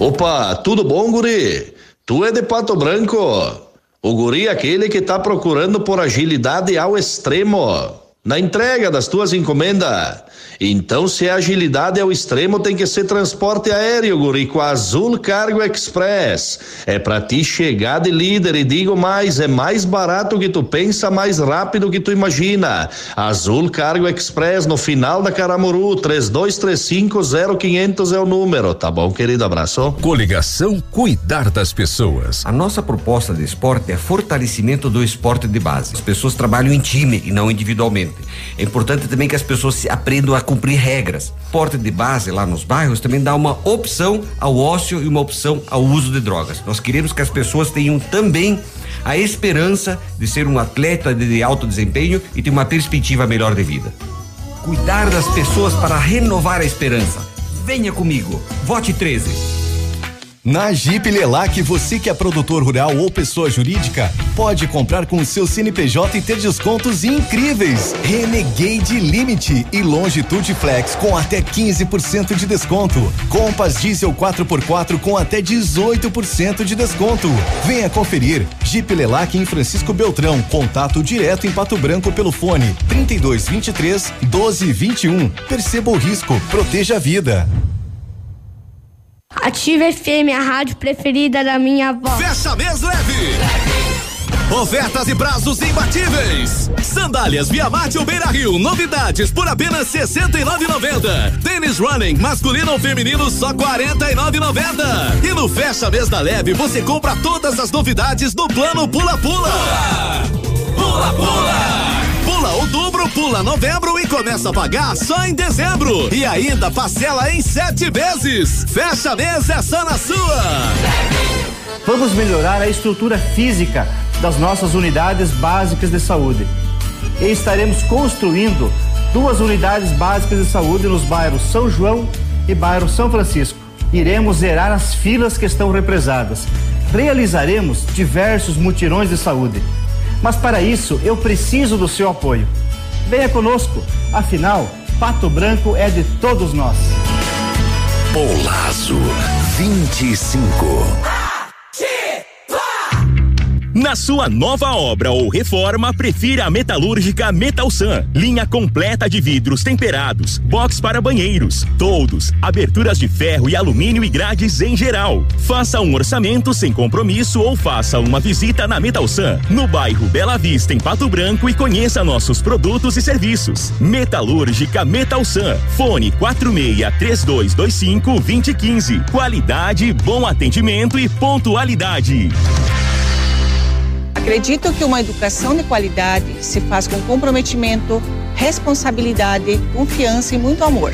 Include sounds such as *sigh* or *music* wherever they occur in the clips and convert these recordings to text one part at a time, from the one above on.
Opa, tudo bom, guri? Tu é de Pato Branco? O guri é aquele que tá procurando por agilidade ao extremo na entrega das tuas encomendas. Então, se a agilidade é o extremo, tem que ser transporte aéreo, guri, com a Azul Cargo Express. É para ti chegar de líder e digo mais, é mais barato que tu pensa, mais rápido que tu imagina. Azul Cargo Express no final da Caramuru, 32350500 é o número, tá bom, querido? Abraço. Coligação Cuidar das Pessoas. A nossa proposta de esporte é fortalecimento do esporte de base. As pessoas trabalham em time e não individualmente. É importante também que as pessoas aprendam a cumprir regras. Porte de base lá nos bairros também dá uma opção ao ócio e uma opção ao uso de drogas. Nós queremos que as pessoas tenham também a esperança de ser um atleta de alto desempenho e ter uma perspectiva melhor de vida. Cuidar das pessoas para renovar a esperança. Venha comigo. Vote 13. Na Jeep Lelac, você que é produtor rural ou pessoa jurídica, pode comprar com o seu CNPJ e ter descontos incríveis. Renegade Limite e Longitude Flex com até 15% de desconto. Compass Diesel 4x4 com até 18% de desconto. Venha conferir. Jeep Lelac em Francisco Beltrão. Contato direto em Pato Branco pelo fone 3223 1221. Perceba o risco, proteja a vida. Ativa FM, a rádio preferida da minha avó. Fecha mês leve. Ofertas e prazos imbatíveis. Sandálias Via Marte ou Beira Rio, novidades por apenas 69,90. Tênis Running, masculino ou feminino, só 49,90. E no Fecha Mês da Leve, você compra todas as novidades do plano Pula Pula. Pula, pula. pula. Pula outubro, pula novembro e começa a pagar só em dezembro. E ainda parcela em sete vezes. Fecha mês é só na sua. Vamos melhorar a estrutura física das nossas unidades básicas de saúde. E estaremos construindo duas unidades básicas de saúde nos bairros São João e bairro São Francisco. Iremos zerar as filas que estão represadas. Realizaremos diversos mutirões de saúde mas para isso eu preciso do seu apoio. Venha conosco, afinal, Pato Branco é de todos nós. Polazo 25 na sua nova obra ou reforma, prefira a metalúrgica Metalsan. Linha completa de vidros temperados, box para banheiros, todos, aberturas de ferro e alumínio e grades em geral. Faça um orçamento sem compromisso ou faça uma visita na Metalsan, no bairro Bela Vista, em Pato Branco e conheça nossos produtos e serviços. Metalúrgica Metalsan. Fone 46 3225 2015. Qualidade, bom atendimento e pontualidade. Acredito que uma educação de qualidade se faz com comprometimento, responsabilidade, confiança e muito amor.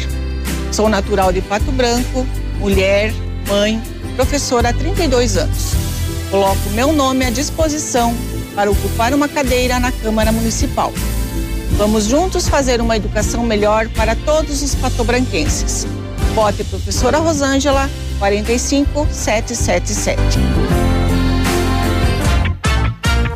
Sou natural de Pato Branco, mulher, mãe, professora há 32 anos. Coloco meu nome à disposição para ocupar uma cadeira na Câmara Municipal. Vamos juntos fazer uma educação melhor para todos os patobranquenses. Vote professora Rosângela 45777.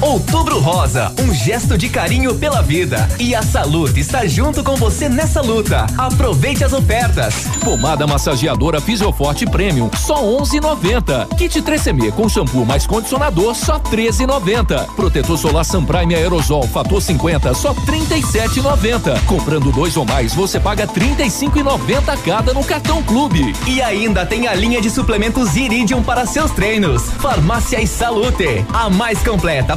Outubro Rosa, um gesto de carinho pela vida. E a Salute está junto com você nessa luta. Aproveite as ofertas. Pomada massageadora Fisioforte Premium, só 11,90. Kit 3CM com shampoo mais condicionador, só 13,90. Protetor solar Sunprime Aerosol Fator 50, só 37,90. Comprando dois ou mais, você paga 35,90 cada no cartão Clube. E ainda tem a linha de suplementos Iridium para seus treinos. Farmácia e Salute, a mais completa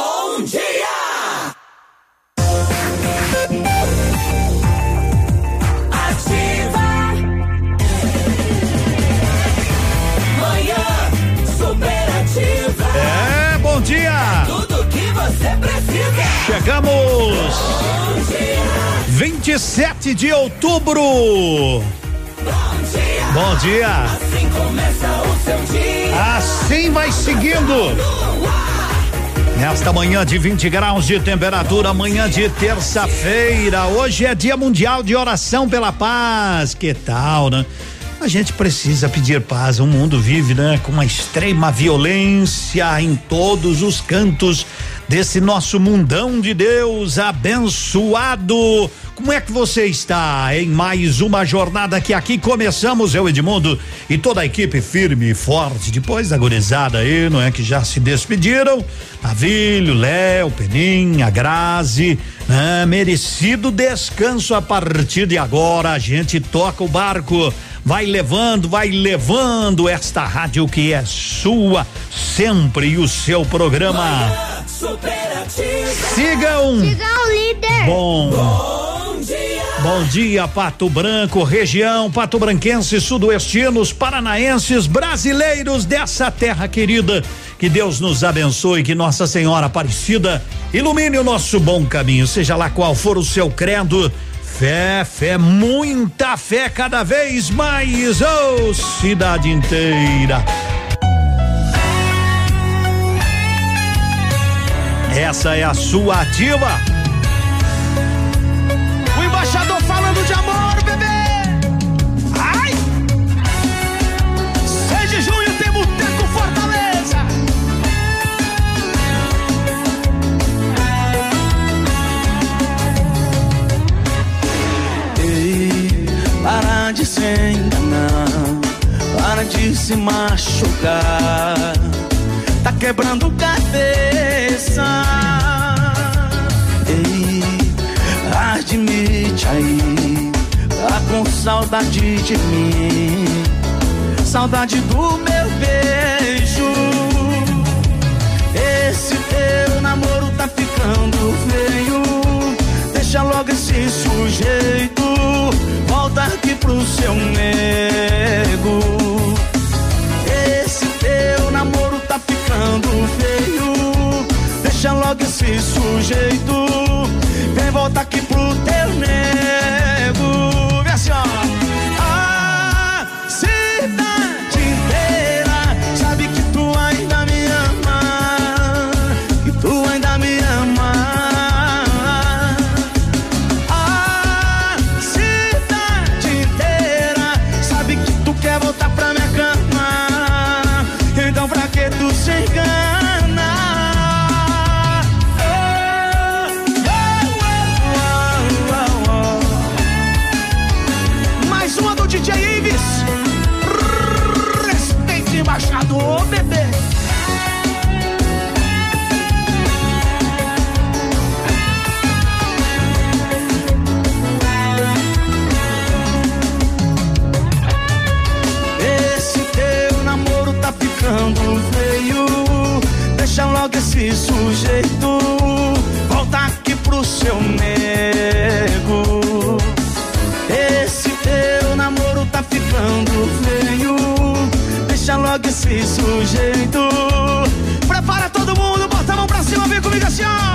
27 de outubro! Bom dia! Bom dia. Assim começa o seu dia. Assim vai seguindo. Nesta manhã de 20 graus de temperatura, manhã de terça-feira. Hoje é Dia Mundial de Oração pela Paz. Que tal, né? A gente precisa pedir paz. O mundo vive, né, com uma extrema violência em todos os cantos desse nosso mundão de Deus abençoado. Como é que você está em mais uma jornada que aqui começamos, eu Edmundo e toda a equipe firme e forte, depois da gurizada aí, não é que já se despediram, Navilho, Léo, Peninha, Grazi, né? merecido descanso a partir de agora, a gente toca o barco vai levando, vai levando esta rádio que é sua sempre o seu programa. Sigam. Sigam o líder. Bom. Bom dia. Bom dia, Pato Branco, região, Pato Branquense, sudoestinos, paranaenses, brasileiros dessa terra querida. Que Deus nos abençoe, que Nossa Senhora Aparecida ilumine o nosso bom caminho, seja lá qual for o seu credo. Fé, fé, muita fé cada vez mais, oh, cidade inteira. Essa é a sua ativa. O embaixador falando de amor, bebê. Ai! 6 de junho tem Boteco Fortaleza. Ei, para de se enganar, para de se machucar. Tá quebrando cabeça. Ei, admite aí, tá com saudade de mim, saudade do meu beijo. Esse teu namoro tá ficando feio. Deixa logo esse sujeito. Volta aqui pro seu nego. Esse teu namoro tá ficando feio. Deixa logo esse sujeito. Vem voltar aqui pro teu nego. Vê assim, ó. Logo esse sujeito. Prepara todo mundo, bota a mão pra cima, vem comigo assim, ó.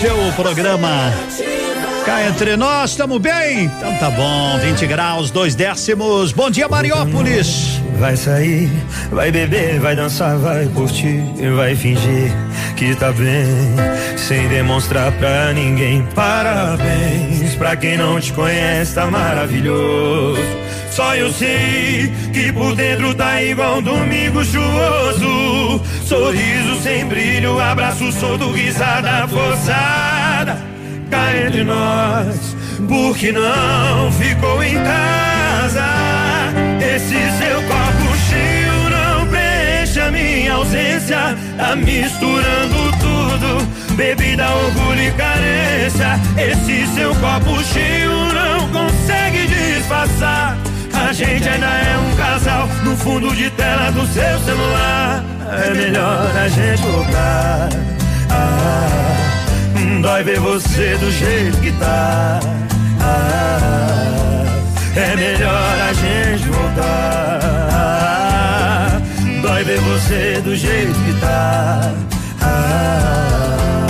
Seu programa. Cá entre nós, estamos bem? Então tá bom, 20 graus, dois décimos. Bom dia, Mariópolis. vai sair, vai beber, vai dançar, vai curtir, vai fingir que tá bem, sem demonstrar pra ninguém. Parabéns pra quem não te conhece, tá maravilhoso. Só eu sei que por dentro tá igual um domingo chuvoso. Sorriso sem brilho, abraço solto, risada forçada. Cá entre nós, porque não ficou em casa. Esse seu copo cheio não preenche a minha ausência. Tá misturando tudo, bebida, orgulho e carência. Esse seu copo cheio não consegue disfarçar. A gente ainda é um casal no fundo de tela do seu celular. É melhor a gente voltar. Ah, dói ver você do jeito que tá. Ah, é melhor a gente voltar. Dói ver você do jeito que tá. Outra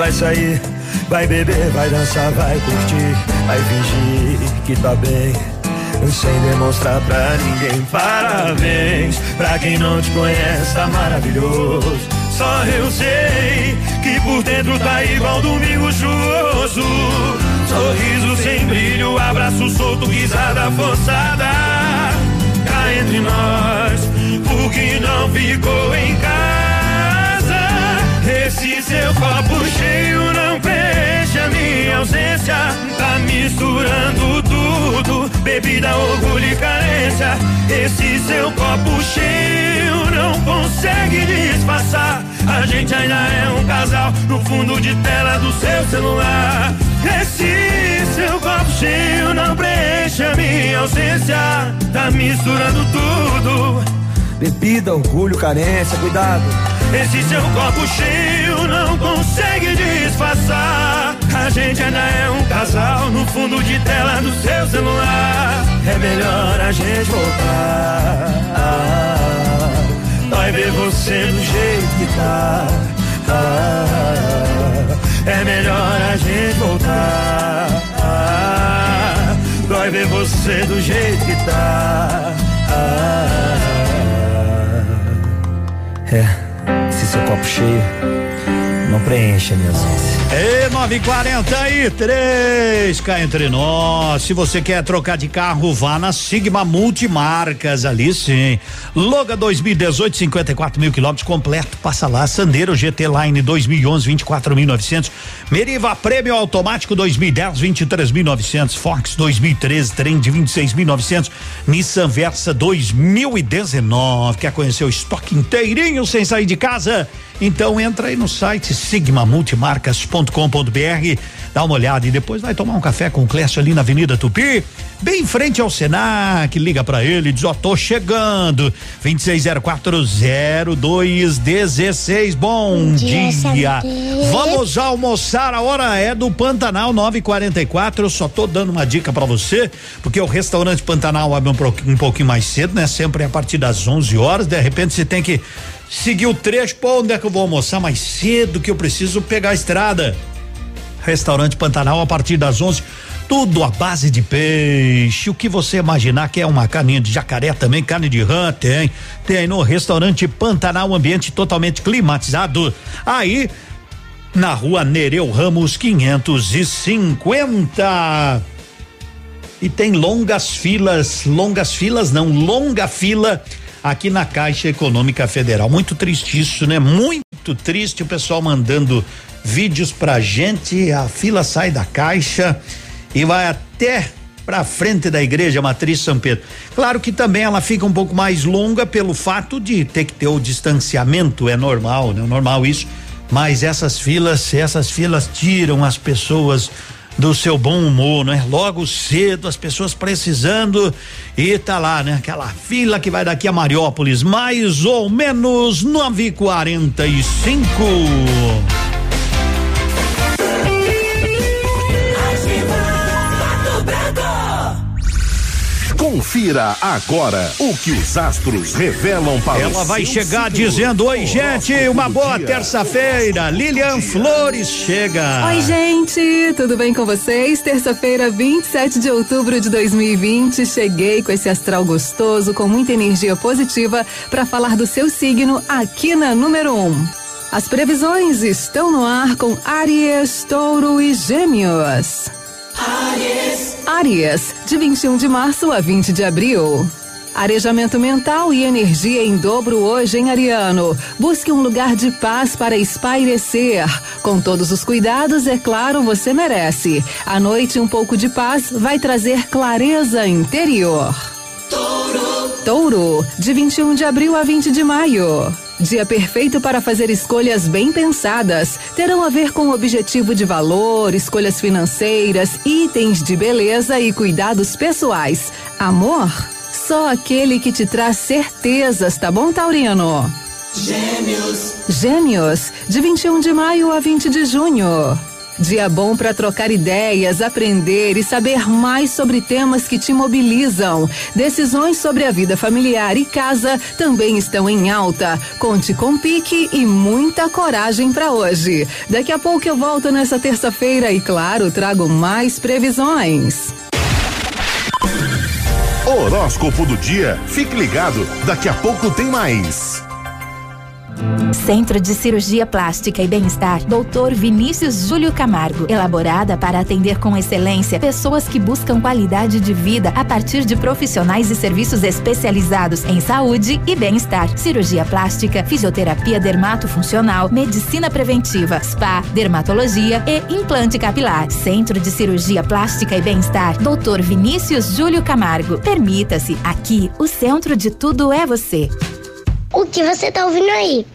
vai sair, vai beber, vai dançar, vai curtir, vai fingir que tá bem sem demonstrar pra ninguém. Parabéns pra quem não te conhece, tá maravilhoso. Só eu sei que por dentro tá igual domingo chuvoso. Sorriso sem brilho, abraço solto, risada forçada. Cá entre nós, o que não ficou em casa. Esse seu copo cheio não preenche a minha ausência. Tá misturando tudo, bebida, orgulho e carência. Esse seu copo cheio não consegue disfarçar. A gente ainda é um casal no fundo de tela do seu celular. Esse seu copo cheio não preenche a minha ausência. Tá misturando tudo. Bebida, orgulho, carência, cuidado. Esse seu copo cheio não consegue disfarçar. A gente ainda é um casal no fundo de tela do seu celular. É melhor a gente voltar. Ah, dói ver você do jeito que tá. Ah, é melhor a gente voltar. Ah, dói ver você do jeito que tá. É, se seu copo cheio não preenche a minha ausência. E 943, cá entre nós. Se você quer trocar de carro, vá na Sigma Multimarcas, ali sim. Loga 2018, 54 mil quilômetros completo. Passa lá. Sandero GT Line 2011, 24.900. Meriva Prêmio Automático 2010, 23.900. Fox 2013, trem de 26.900. Nissan Versa 2019. Quer conhecer o estoque inteirinho sem sair de casa? Então entra aí no site sigmamultimarcas.com.br, dá uma olhada e depois vai tomar um café com o Clécio ali na Avenida Tupi, bem em frente ao Senac, liga para ele, diz, ó, oh, tô chegando, 26040216, bom, bom dia, dia. vamos almoçar, a hora é do Pantanal 944, eu só tô dando uma dica para você, porque o restaurante Pantanal abre um, um pouquinho mais cedo, né, sempre a partir das 11 horas, de repente você tem que seguir o trecho, pô, onde é que eu vou almoçar mais cedo que eu preciso pegar a estrada? Restaurante Pantanal a partir das 11 tudo à base de peixe. O que você imaginar que é uma carninha de jacaré também, carne de rã, tem. Tem no restaurante Pantanal, ambiente totalmente climatizado. Aí, na rua Nereu Ramos 550. E tem longas filas, longas filas não, longa fila aqui na Caixa Econômica Federal. Muito triste isso, né? Muito triste o pessoal mandando vídeos pra gente, a fila sai da caixa e vai até para frente da igreja matriz São Pedro. Claro que também ela fica um pouco mais longa pelo fato de ter que ter o distanciamento, é normal, né? Normal isso. Mas essas filas, essas filas tiram as pessoas do seu bom humor, né? Logo cedo, as pessoas precisando e tá lá, né? Aquela fila que vai daqui a Mariópolis, mais ou menos nove quarenta e cinco. Confira agora o que os astros revelam para Ela vai chegar dizendo: Oi, gente, uma boa terça-feira. Lilian Flores chega. Oi, gente, tudo bem com vocês? Terça-feira, 27 de outubro de 2020. Cheguei com esse astral gostoso, com muita energia positiva, para falar do seu signo aqui na número 1. Um. As previsões estão no ar com Aries, Touro e Gêmeos. Aries, de 21 de março a 20 de abril. Arejamento mental e energia em dobro hoje, em Ariano. Busque um lugar de paz para espairecer. Com todos os cuidados, é claro, você merece. À noite, um pouco de paz vai trazer clareza interior. Touro. Touro, de 21 de abril a 20 de maio. Dia perfeito para fazer escolhas bem pensadas. Terão a ver com o objetivo de valor, escolhas financeiras, itens de beleza e cuidados pessoais. Amor? Só aquele que te traz certezas, tá bom, Taurino? Gêmeos. Gêmeos, de 21 de maio a 20 de junho. Dia bom para trocar ideias, aprender e saber mais sobre temas que te mobilizam. Decisões sobre a vida familiar e casa também estão em alta. Conte com pique e muita coragem para hoje. Daqui a pouco eu volto nessa terça-feira e, claro, trago mais previsões. Horóscopo do dia. Fique ligado, daqui a pouco tem mais. Centro de Cirurgia Plástica e Bem-Estar, Dr. Vinícius Júlio Camargo. Elaborada para atender com excelência pessoas que buscam qualidade de vida a partir de profissionais e serviços especializados em saúde e bem-estar. Cirurgia plástica, fisioterapia dermatofuncional, medicina preventiva, spa, dermatologia e implante capilar. Centro de Cirurgia Plástica e Bem-Estar, Dr. Vinícius Júlio Camargo. Permita-se, aqui o centro de tudo é você. O que você tá ouvindo aí?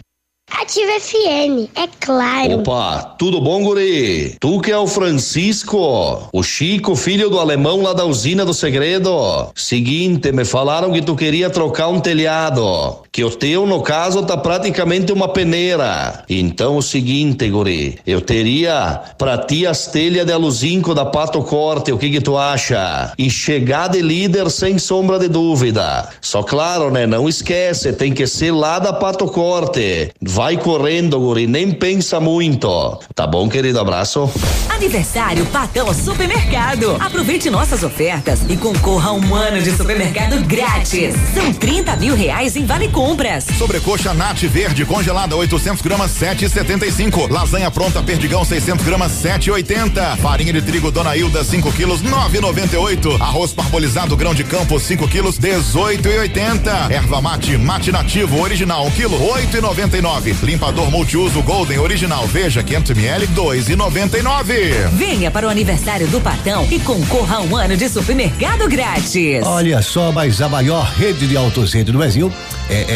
Ativa FM, é claro. Opa, tudo bom, guri? Tu que é o Francisco, o Chico, filho do alemão lá da usina do segredo. Seguinte, me falaram que tu queria trocar um telhado, que o teu, no caso, tá praticamente uma peneira. Então, o seguinte, guri, eu teria pra ti as telhas de aluzinco da Pato Corte, o que que tu acha? E chegar de líder sem sombra de dúvida. Só claro, né, não esquece, tem que ser lá da Pato Corte. Vai correndo, guri, nem pensa muito. Tá bom, querido? Abraço. Aniversário Patão Supermercado. Aproveite nossas ofertas e concorra a um ano de supermercado grátis. São 30 mil reais em vale compras. Sobrecoxa Nat Verde congelada 800 gramas 7,75. Lasanha pronta Perdigão 600 gramas 7,80. Farinha de trigo Dona Hilda 5 quilos 9,98. Arroz parbolizado grão de campo 5 quilos 18,80. Erva mate mate nativo original 1 quilo 8,99. Limpador multiuso Golden original veja 500 ml 2,99. Venha para o aniversário do Patão e concorra a um ano de supermercado grátis. Olha só, mas a maior rede de autocentro do Brasil é, é,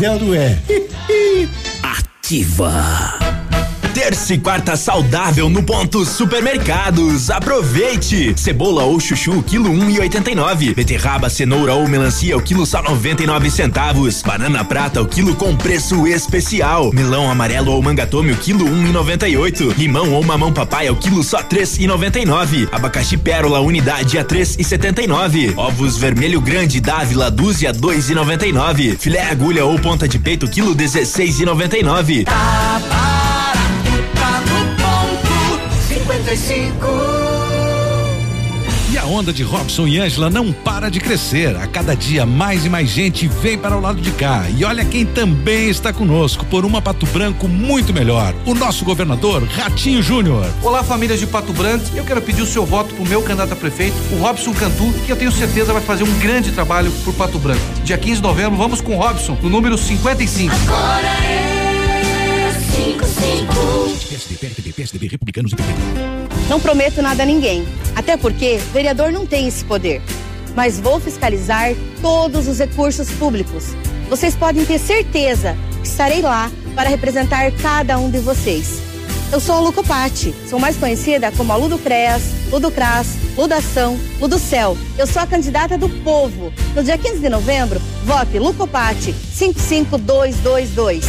não é? Ativa. Terça e quarta saudável no ponto supermercados. Aproveite! Cebola ou chuchu, quilo um e oitenta e nove. Beterraba, cenoura ou melancia, o quilo só noventa e nove centavos. Banana prata, o quilo com preço especial. Melão amarelo ou mangatome, o quilo um e noventa e oito. Limão ou mamão papaya, o quilo só três e noventa e nove. Abacaxi pérola, unidade a três e setenta e nove. Ovos vermelho grande, dávila, dúzia, dois e noventa e nove. Filé agulha ou ponta de peito, quilo dezesseis e noventa e nove. Tá barato, 95 e a onda de Robson e Ângela não para de crescer. A cada dia mais e mais gente vem para o lado de cá. E olha quem também está conosco por uma Pato Branco muito melhor. O nosso governador Ratinho Júnior. Olá famílias de Pato Branco. Eu quero pedir o seu voto para o meu candidato a prefeito, o Robson Cantu, que eu tenho certeza vai fazer um grande trabalho por Pato Branco. Dia 15 de novembro vamos com o Robson, no número 55. Agora é PSDB, PSDB, PSDB, Republicanos e PDB. Não prometo nada a ninguém. Até porque vereador não tem esse poder. mas vou fiscalizar todos os recursos públicos. Vocês podem ter certeza que estarei lá para representar cada um de vocês. Eu sou a Lucopati, sou mais conhecida como a Ludocreas, Ludocras, Ludação, Ludocel. Eu sou a candidata do povo. No dia 15 de novembro, vote Lucopati 55222.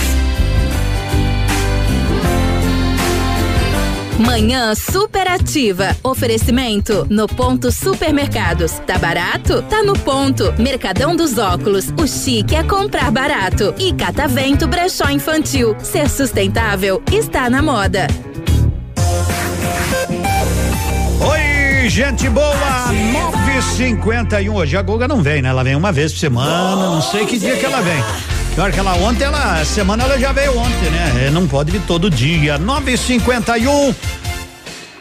Manhã superativa. Oferecimento no ponto supermercados. Tá barato? Tá no ponto. Mercadão dos óculos. O chique é comprar barato. E Catavento Brechó Infantil. Ser sustentável está na moda. Oi, gente boa! 9h51. Hoje a Goga não vem, né? Ela vem uma vez por semana, não sei que dia que ela vem. Pior que ela ontem, ela, semana ela já veio ontem, né? É, Não pode vir todo dia. 9h51.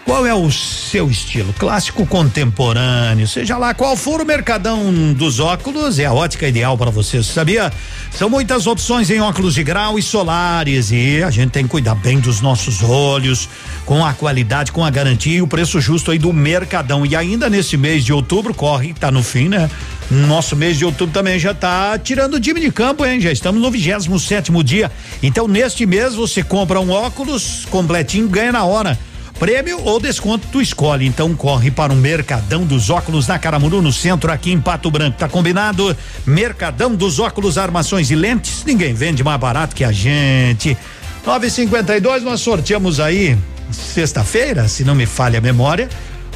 Qual é o seu estilo? Clássico contemporâneo, seja lá qual for o mercadão dos óculos, é a ótica ideal para você, sabia? São muitas opções em óculos de grau e solares e a gente tem que cuidar bem dos nossos olhos, com a qualidade, com a garantia e o preço justo aí do mercadão. E ainda nesse mês de outubro, corre, tá no fim, né? Nosso mês de outubro também já tá tirando o time de campo, hein? Já estamos no 27 sétimo dia. Então, neste mês, você compra um óculos completinho, ganha na hora. Prêmio ou desconto, tu escolhe. Então corre para o Mercadão dos Óculos na Caramuru, no centro, aqui em Pato Branco. Tá combinado? Mercadão dos Óculos, Armações e Lentes. Ninguém vende mais barato que a gente. 952 nós sorteamos aí sexta-feira, se não me falha a memória,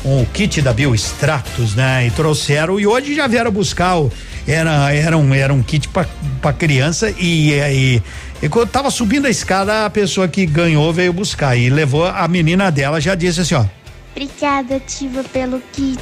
o kit da Biostratos, né? E trouxeram e hoje já vieram buscar o era era um era um kit para criança e aí e quando tava subindo a escada a pessoa que ganhou veio buscar e levou a menina dela já disse assim, ó, Obrigada, Ativa, pelo kit.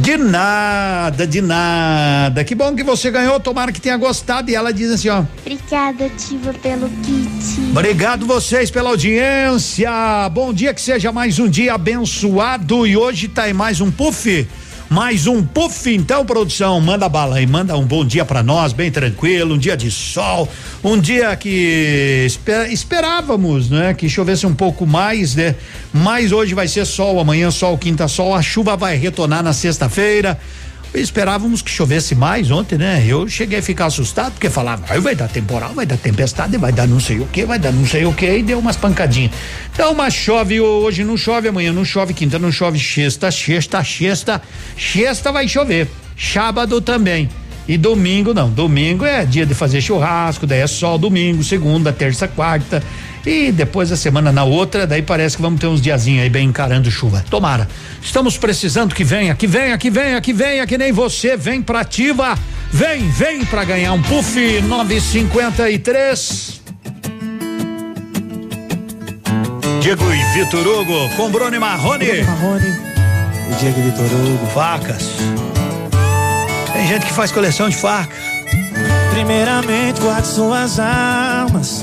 de nada, de nada. Que bom que você ganhou, tomara que tenha gostado e ela diz assim, ó, Obrigada, Ativa, pelo kit. Obrigado vocês pela audiência. Bom dia, que seja mais um dia abençoado. E hoje tá aí mais um puff. Mais um puff, então, produção, manda bala aí, manda um bom dia pra nós, bem tranquilo, um dia de sol, um dia que espe- esperávamos, né, que chovesse um pouco mais, né? Mas hoje vai ser sol, amanhã sol, quinta sol, a chuva vai retornar na sexta-feira. Esperávamos que chovesse mais ontem, né? Eu cheguei a ficar assustado porque falava, "Ai, vai dar temporal, vai dar tempestade, vai dar não sei o que, vai dar não sei o que, e deu umas pancadinhas. Então, mas chove hoje, não chove amanhã, não chove quinta, não chove sexta, sexta, sexta, sexta vai chover. Sábado também. E domingo não, domingo é dia de fazer churrasco, daí é sol domingo, segunda, terça, quarta. E depois da semana na outra, daí parece que vamos ter uns diazinhos aí bem encarando chuva. Tomara. Estamos precisando que venha, que venha, que venha, que venha, que nem você, vem pra ativa. Vem, vem pra ganhar um puff 953. Diego e Vitor Hugo com Bruno e Marrone. Marrone. O Diego Vitor Hugo. Facas. Tem gente que faz coleção de facas. Primeiramente, guarde suas armas.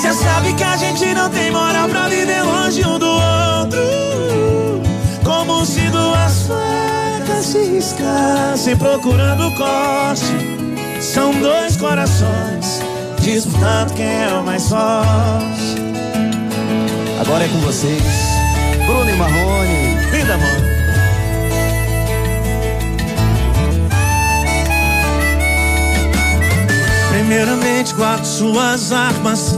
Cê sabe que a gente não tem moral pra viver longe um do outro. Como se duas facas se riscassem procurando corte. São dois corações disputando quem é o mais forte. Agora é com vocês, Bruno e Marrone. Vida, mano. Primeiramente, guarde suas armas.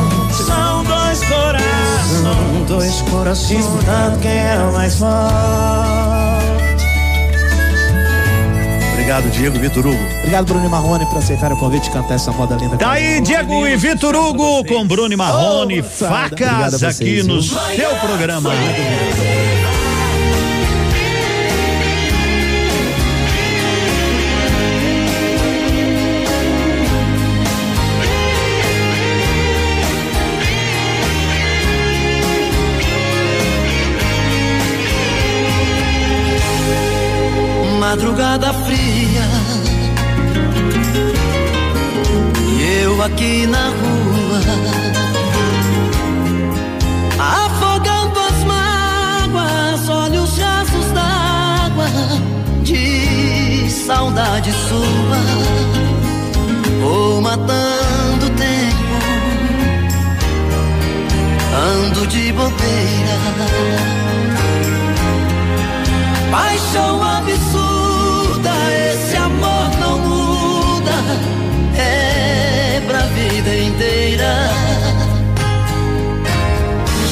Dois corações disputando quem é o mais forte. Obrigado, Diego Vitor Hugo. Obrigado, Bruno Marrone, por aceitar o convite e cantar essa moda linda. Tá aí, Diego e Vitor Hugo com Bruno Marrone, facas aqui no seu programa. Madrugada fria. E eu aqui na rua Afogando as mágoas Olhos rasos d'água De saudade sua. Vou matando o tempo Ando de bobeira. Paixão absurda,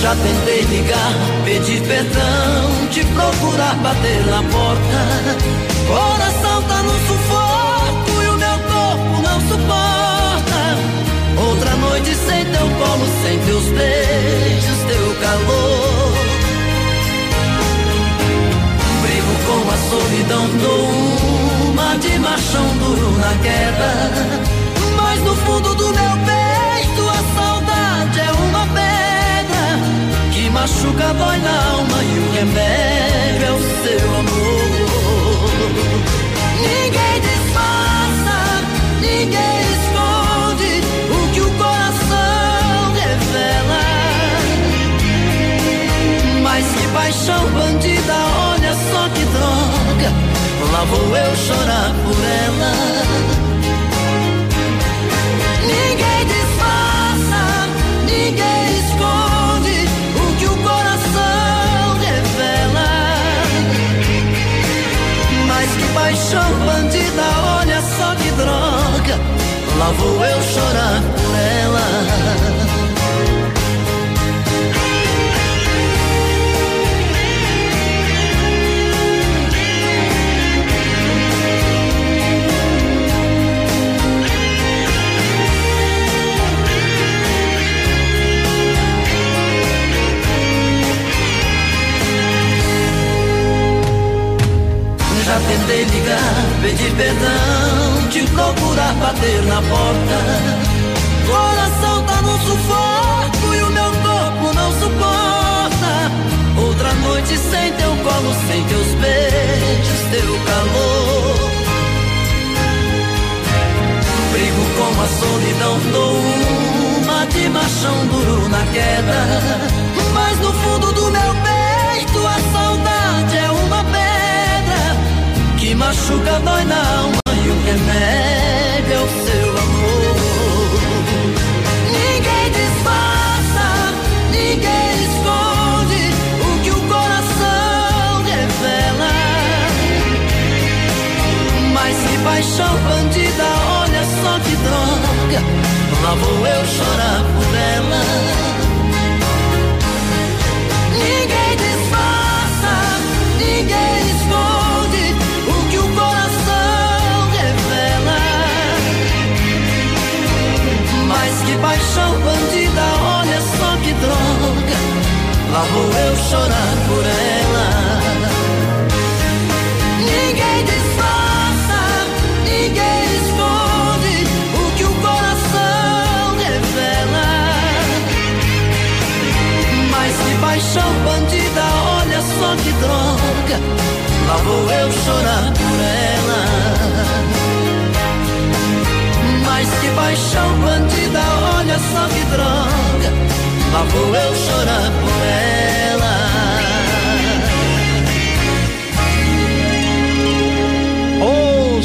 Já tentei ligar, pedir perdão, te procurar, bater na porta. Coração tá no sufoco e o meu corpo não suporta. Outra noite sem teu colo, sem teus beijos, teu calor. com a solidão dou uma de machão duro na queda. Mas no fundo do meu machuca, dói na alma e o remédio é o seu amor. Pedir perdão, te procurar, bater na porta. Coração tá no sufoco e o meu corpo não suporta. Outra noite sem teu colo, sem teus beijos, teu calor. Brigo com a solidão, dou uma de machão duro na queda. Mas no fundo do meu peito machuca, dói na alma e o remédio é o seu amor. Ninguém disfarça, ninguém esconde o que o coração revela. Mas que paixão bandida, olha só que droga. Lá vou eu chorar por ela. Lá vou eu chorar por ela. Ninguém disfarça, ninguém esconde o que o coração revela. Mas que paixão bandida, olha só que droga, lá vou eu chorar por ela. Mas que paixão bandida, olha só que droga. Lá vou eu chorar por ela. Ô,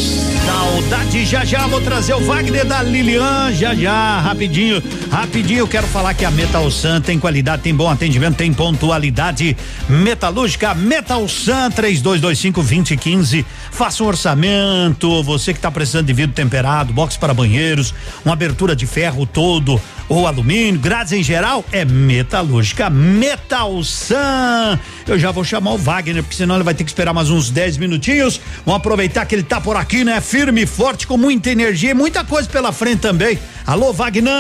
saudade, já já vou trazer o Wagner da Lilian, já já, rapidinho, rapidinho, eu quero falar que a Metal Sun tem qualidade, tem bom atendimento, tem pontualidade metalúrgica, Metal Sun 3225 2015, faça um orçamento, você que está precisando de vidro temperado, box para banheiros, uma abertura de ferro todo ou alumínio, grades em geral, é metalúrgica Metal Sun. Eu já vou chamar o Wagner, porque senão ele vai ter que esperar mais uns 10 minutinhos. Vamos aproveitar que ele tá por aqui, né? Firme, forte, com muita energia e muita coisa pela frente também. Alô, Wagner!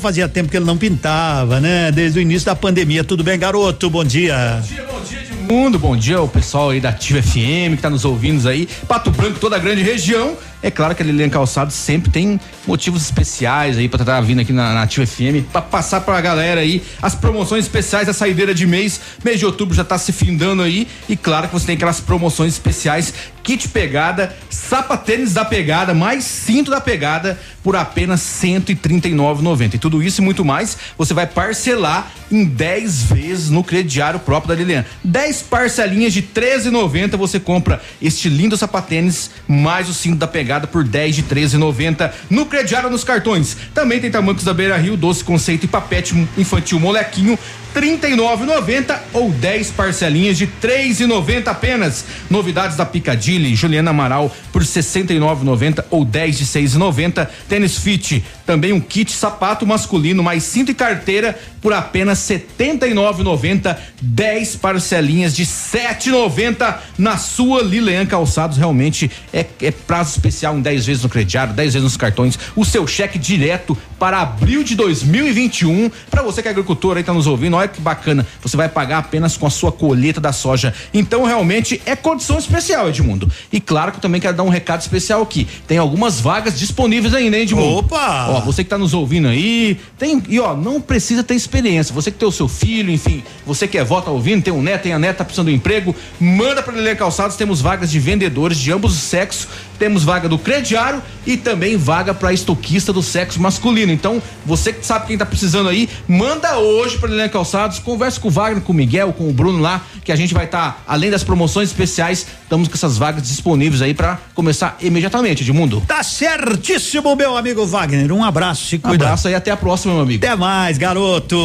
Fazia tempo que ele não pintava, né? Desde o início da pandemia. Tudo bem, garoto? Bom dia. Bom dia, bom dia de mundo, bom dia ao pessoal aí da Ativa FM que tá nos ouvindo aí, Pato Branco, toda a grande região. É claro que a Lilian Calçado sempre tem motivos especiais aí pra estar vindo aqui na, na FM pra passar pra galera aí as promoções especiais da saideira de mês. Mês de outubro já tá se findando aí e claro que você tem aquelas promoções especiais kit pegada, sapatênis da pegada, mais cinto da pegada por apenas R$ 139,90. E tudo isso e muito mais você vai parcelar em 10 vezes no crediário próprio da Lilian. 10 parcelinhas de R$ 13,90 você compra este lindo sapatênis mais o cinto da pegada por 10 de R$ 13,90 no crediário nos cartões. Também tem tamancos da Beira Rio, doce conceito e papete infantil molequinho 39,90 ou 10 parcelinhas de 3,90 apenas. Novidades da Picadilly, Juliana Amaral por 69,90 ou 10 de 6,90. Tênis Fit, também um kit sapato masculino mais cinto e carteira por apenas 79,90, 10 parcelinhas de 7,90 na sua Lilian Calçados. Realmente é, é prazo especial em 10 vezes no crediário, 10 vezes nos cartões. O seu cheque direto para abril de 2021. Para você que é agricultor aí tá nos ouvindo, olha que bacana. Você vai pagar apenas com a sua colheita da soja. Então realmente é condição especial, Edmundo. E claro que eu também quero dar um recado especial aqui. Tem algumas vagas disponíveis ainda, hein, Edmundo? Opa! Ó, você que tá nos ouvindo aí, tem e ó, não precisa ter experiência. Você que tem o seu filho, enfim, você que é vó, tá ouvindo, tem um neto, tem a neta, tá precisando de um emprego, manda para Lilian Calçados, temos vagas de vendedores de ambos os sexos, temos vaga do crediário e também vaga para estoquista do sexo masculino. Então, você que sabe quem tá precisando aí, manda hoje para Lilian Calçados, converse com o Wagner, com o Miguel, com o Bruno lá, que a gente vai estar, tá, além das promoções especiais, estamos com essas vagas disponíveis aí para começar imediatamente, Edmundo. Tá certíssimo, meu amigo Wagner. Um abraço, se cuida. Um abraço aí, até a próxima, meu amigo. Até mais, garoto.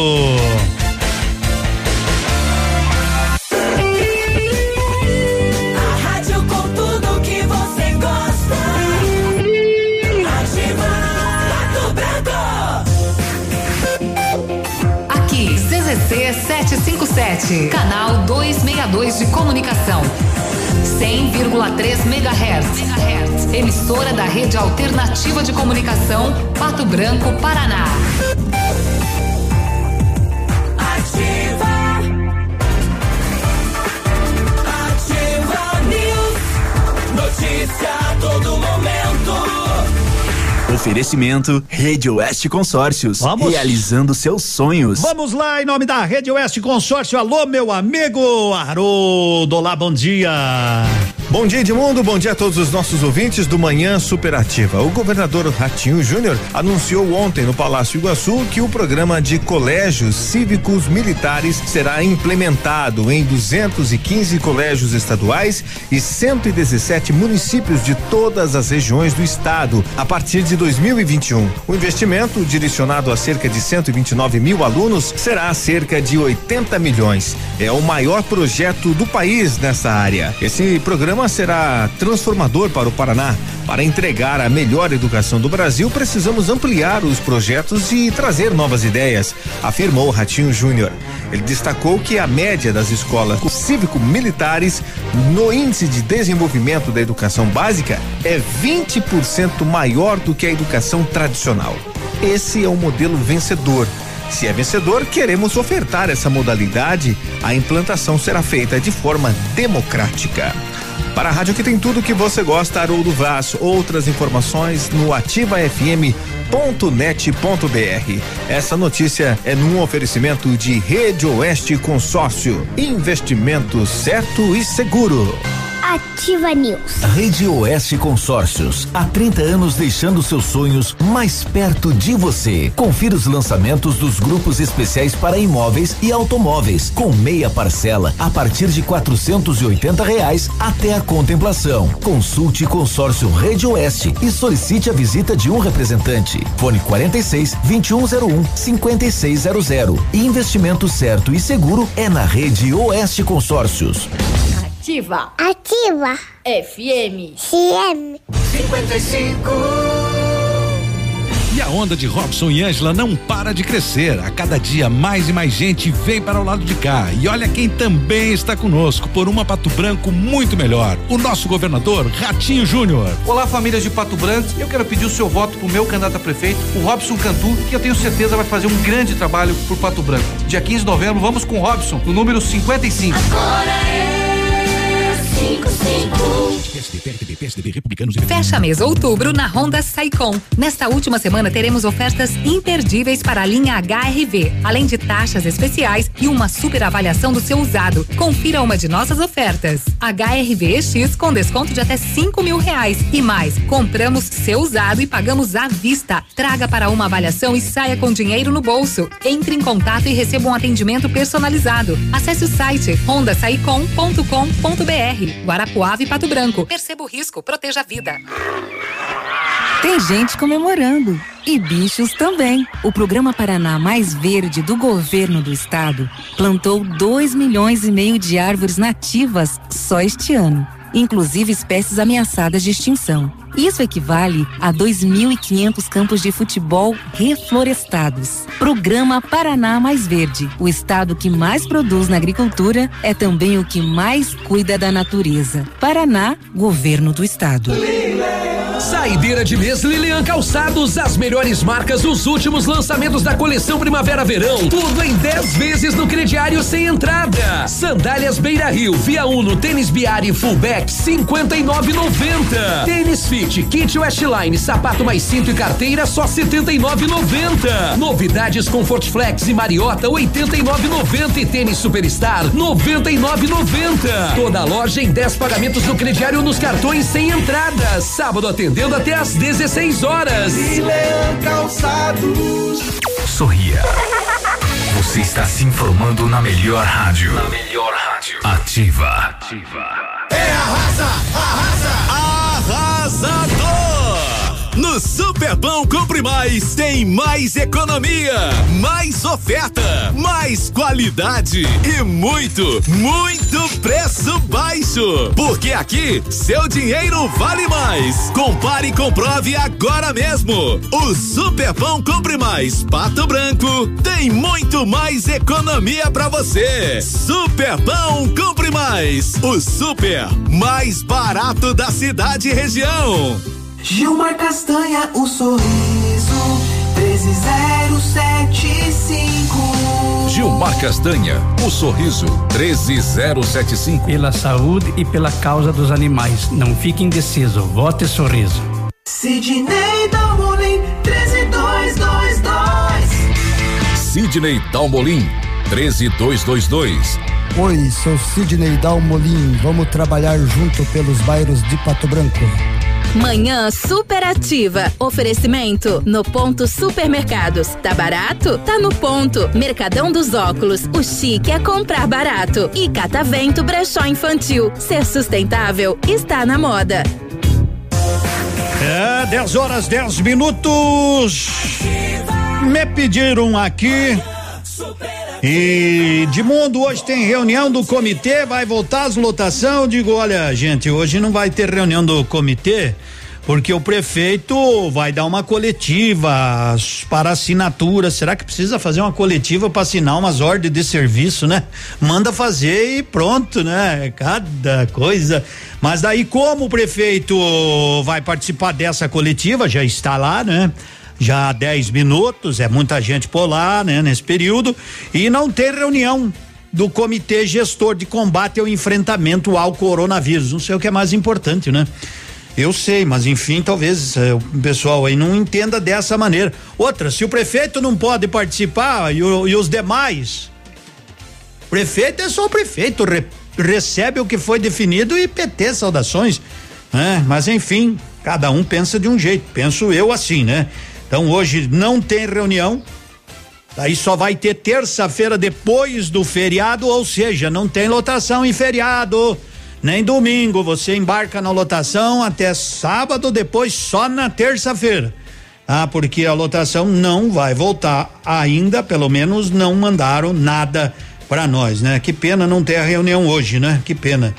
757, canal 262 de comunicação. 100,3 MHz. Emissora da Rede Alternativa de Comunicação, Pato Branco, Paraná. Ativa. Ativa News. Notícia a todo momento. Oferecimento Rede Oeste Consórcios. Vamos. Realizando seus sonhos. Vamos lá, em nome da Rede Oeste Consórcio. Alô, meu amigo Haroldo. Olá, bom dia. Bom dia, Edmundo. Bom dia a todos os nossos ouvintes do Manhã Superativa. O governador Ratinho Júnior anunciou ontem no Palácio Iguaçu que o programa de colégios cívicos militares será implementado em 215 colégios estaduais e 117 municípios de todas as regiões do estado a partir de 2021. O investimento, direcionado a cerca de 129 mil alunos, será cerca de 80 milhões. É o maior projeto do país nessa área. Esse programa será transformador para o Paraná. Para entregar a melhor educação do Brasil, precisamos ampliar os projetos e trazer novas ideias, afirmou Ratinho Júnior. Ele destacou que a média das escolas cívico-militares no índice de desenvolvimento da educação básica é 20% maior do que a educação tradicional. Esse é um modelo vencedor. Se é vencedor, queremos ofertar essa modalidade. A implantação será feita de forma democrática. Para a rádio que tem tudo que você gosta, Haroldo Vaz. Outras informações no ativafm.net.br. Essa notícia é num oferecimento de Rede Oeste Consórcio. Investimento certo e seguro. Ativa News. Rede Oeste Consórcios, há 30 anos deixando seus sonhos mais perto de você. Confira os lançamentos dos grupos especiais para imóveis e automóveis, com meia parcela a partir de quatrocentos e oitenta reais até a contemplação. Consulte Consórcio Rede Oeste e solicite a visita de um representante. Fone 46 2101 5600. Investimento certo e seguro é na Rede Oeste Consórcios. Ativa. Ativa. FM. CM. 55. E a onda de Robson e Ângela não para de crescer. A cada dia mais e mais gente vem para o lado de cá. E olha quem também está conosco por uma Pato Branco muito melhor. O nosso governador Ratinho Júnior. Olá, famílias de Pato Branco. Eu quero pedir o seu voto pro meu candidato a prefeito, o Robson Cantu, que eu tenho certeza vai fazer um grande trabalho por Pato Branco. Dia 15 de novembro, vamos com o Robson, no número 55. Agora é 55. Fecha mês outubro na Honda Saicom. Nesta última semana teremos ofertas imperdíveis para a linha HRV, além de taxas especiais e uma super avaliação do seu usado. Confira uma de nossas ofertas. HRV X com desconto de até cinco mil reais. E mais, compramos seu usado e pagamos à vista. Traga para uma avaliação e saia com dinheiro no bolso. Entre em contato e receba um atendimento personalizado. Acesse o site hondasaicom.com.br. Guarapuava e Pato Branco. Perceba o risco, proteja a vida. Tem gente comemorando. E bichos também. O programa Paraná Mais Verde do governo do estado plantou 2 milhões e meio de árvores nativas só este ano, inclusive espécies ameaçadas de extinção. Isso equivale a 2.500 campos de futebol reflorestados. Programa Paraná Mais Verde. O estado que mais produz na agricultura é também o que mais cuida da natureza. Paraná, governo do estado. Saideira de mês Lilian Calçados, as melhores marcas dos últimos lançamentos da coleção Primavera-Verão. Tudo em 10 vezes no crediário sem entrada. Sandálias Beira Rio, Via Uno, tênis Biari Fullback 59,90. Tênis Fit, kit Westline, sapato mais cinto e carteira só 79,90. Novidades Comfort Flex e Mariota 89,90 e tênis Superstar 99,90. Toda loja em 10 pagamentos no crediário nos cartões sem entrada. Sábado atendendo até às 16 horas. Leão Calçados. Sorria. Você está se informando na melhor rádio. Na melhor rádio. Ativa. Ativa. É arrasa, arrasa, arrasador. No Superpão Compre Mais tem mais economia, mais oferta, mais qualidade e muito, muito preço baixo. Porque aqui seu dinheiro vale mais. Compare e comprove agora mesmo. O Superpão Compre Mais Pato Branco tem muito mais economia para você. Superpão Compre Mais, o super mais barato da cidade e região. Gilmar Castanha, o sorriso 13075. Gilmar Castanha, o sorriso 13075. Pela saúde e pela causa dos animais. Não fique indeciso. Vote sorriso. Sidney Dalmolin 13222. Sidney Dalmolin 13222. Oi, sou Sidney Dalmolin. Vamos trabalhar junto pelos bairros de Pato Branco. Manhã superativa. Oferecimento no ponto supermercados. Tá barato? Tá no ponto. Mercadão dos óculos. O chique é comprar barato. E Catavento Brechó Infantil. Ser sustentável está na moda. É, 10 horas, 10 minutos. Me pediram aqui. E de mundo hoje tem reunião do comitê, vai voltar as lotação. Digo, olha, gente, hoje não vai ter reunião do comitê, porque o prefeito vai dar uma coletiva para assinatura. Será que precisa fazer uma coletiva para assinar umas ordens de serviço, né? Manda fazer e pronto, né? Cada coisa. Mas daí, como o prefeito vai participar dessa coletiva, já está lá, né? Já há 10 minutos, é muita gente por lá, né, nesse período, e não tem reunião do Comitê Gestor de Combate ao Enfrentamento ao Coronavírus. Não sei o que é mais importante, né? Eu sei, mas enfim, talvez é, o pessoal aí não entenda dessa maneira. Outra, se o prefeito não pode participar e, o, e os demais, prefeito é só o prefeito, re, recebe o que foi definido e PT saudações, né? Mas enfim, cada um pensa de um jeito, penso eu assim, né? Então hoje não tem reunião, Aí só vai ter terça-feira depois do feriado, ou seja, não tem lotação em feriado nem domingo. Você embarca na lotação até sábado, depois só na terça-feira. Ah, porque a lotação não vai voltar ainda, pelo menos não mandaram nada para nós, né? Que pena não ter a reunião hoje, né? Que pena.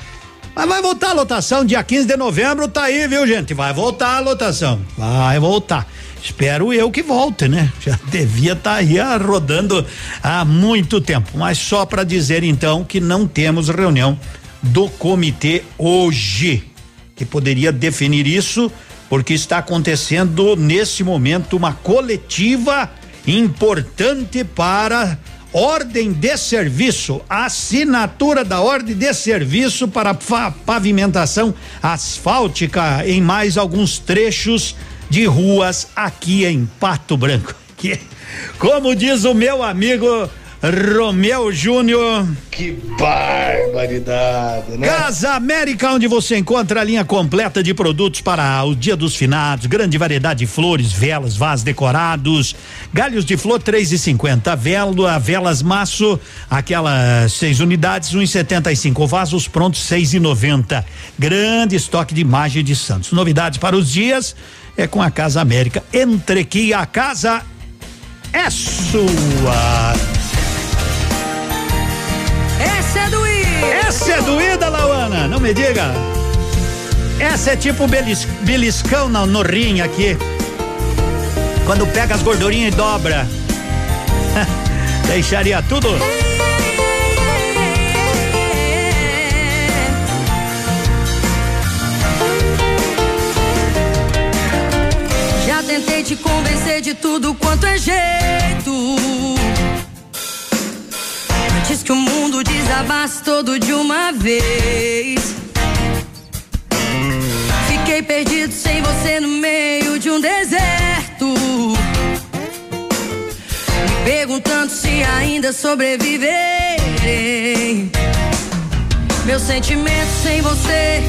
Mas vai voltar a lotação dia 15 de novembro, tá aí, viu, gente? Vai voltar a lotação. Vai voltar. Espero eu que volte, né? Já *laughs* devia estar tá aí ah, rodando há muito tempo. Mas só para dizer então que não temos reunião do comitê hoje, que poderia definir isso, porque está acontecendo nesse momento uma coletiva importante para ordem de serviço, assinatura da ordem de serviço para pavimentação asfáltica em mais alguns trechos de ruas aqui em Pato Branco. *laughs* Que, como diz o meu amigo Romeu Júnior. Que barbaridade, né? Casa América, onde você encontra a linha completa de produtos para o Dia dos Finados, grande variedade de flores, velas, vasos decorados, galhos de flor três e cinquenta, vela, velas maço, aquelas seis unidades, um e setenta e cinco, vasos prontos seis e noventa, grande estoque de imagem de Santos. Novidades para os dias é com a Casa América. Entre que a casa é sua. Essa é doída. Essa é doída, Lauana, não me diga. Essa é tipo belis, beliscão no, no rim aqui. Quando pega as gordurinhas e dobra. *laughs* Deixaria tudo. Tentei te convencer de tudo quanto é jeito Antes que o mundo desabasse todo de uma vez. Fiquei perdido sem você no meio de um deserto. Me perguntando se ainda sobreviverei. Meu sentimento sem você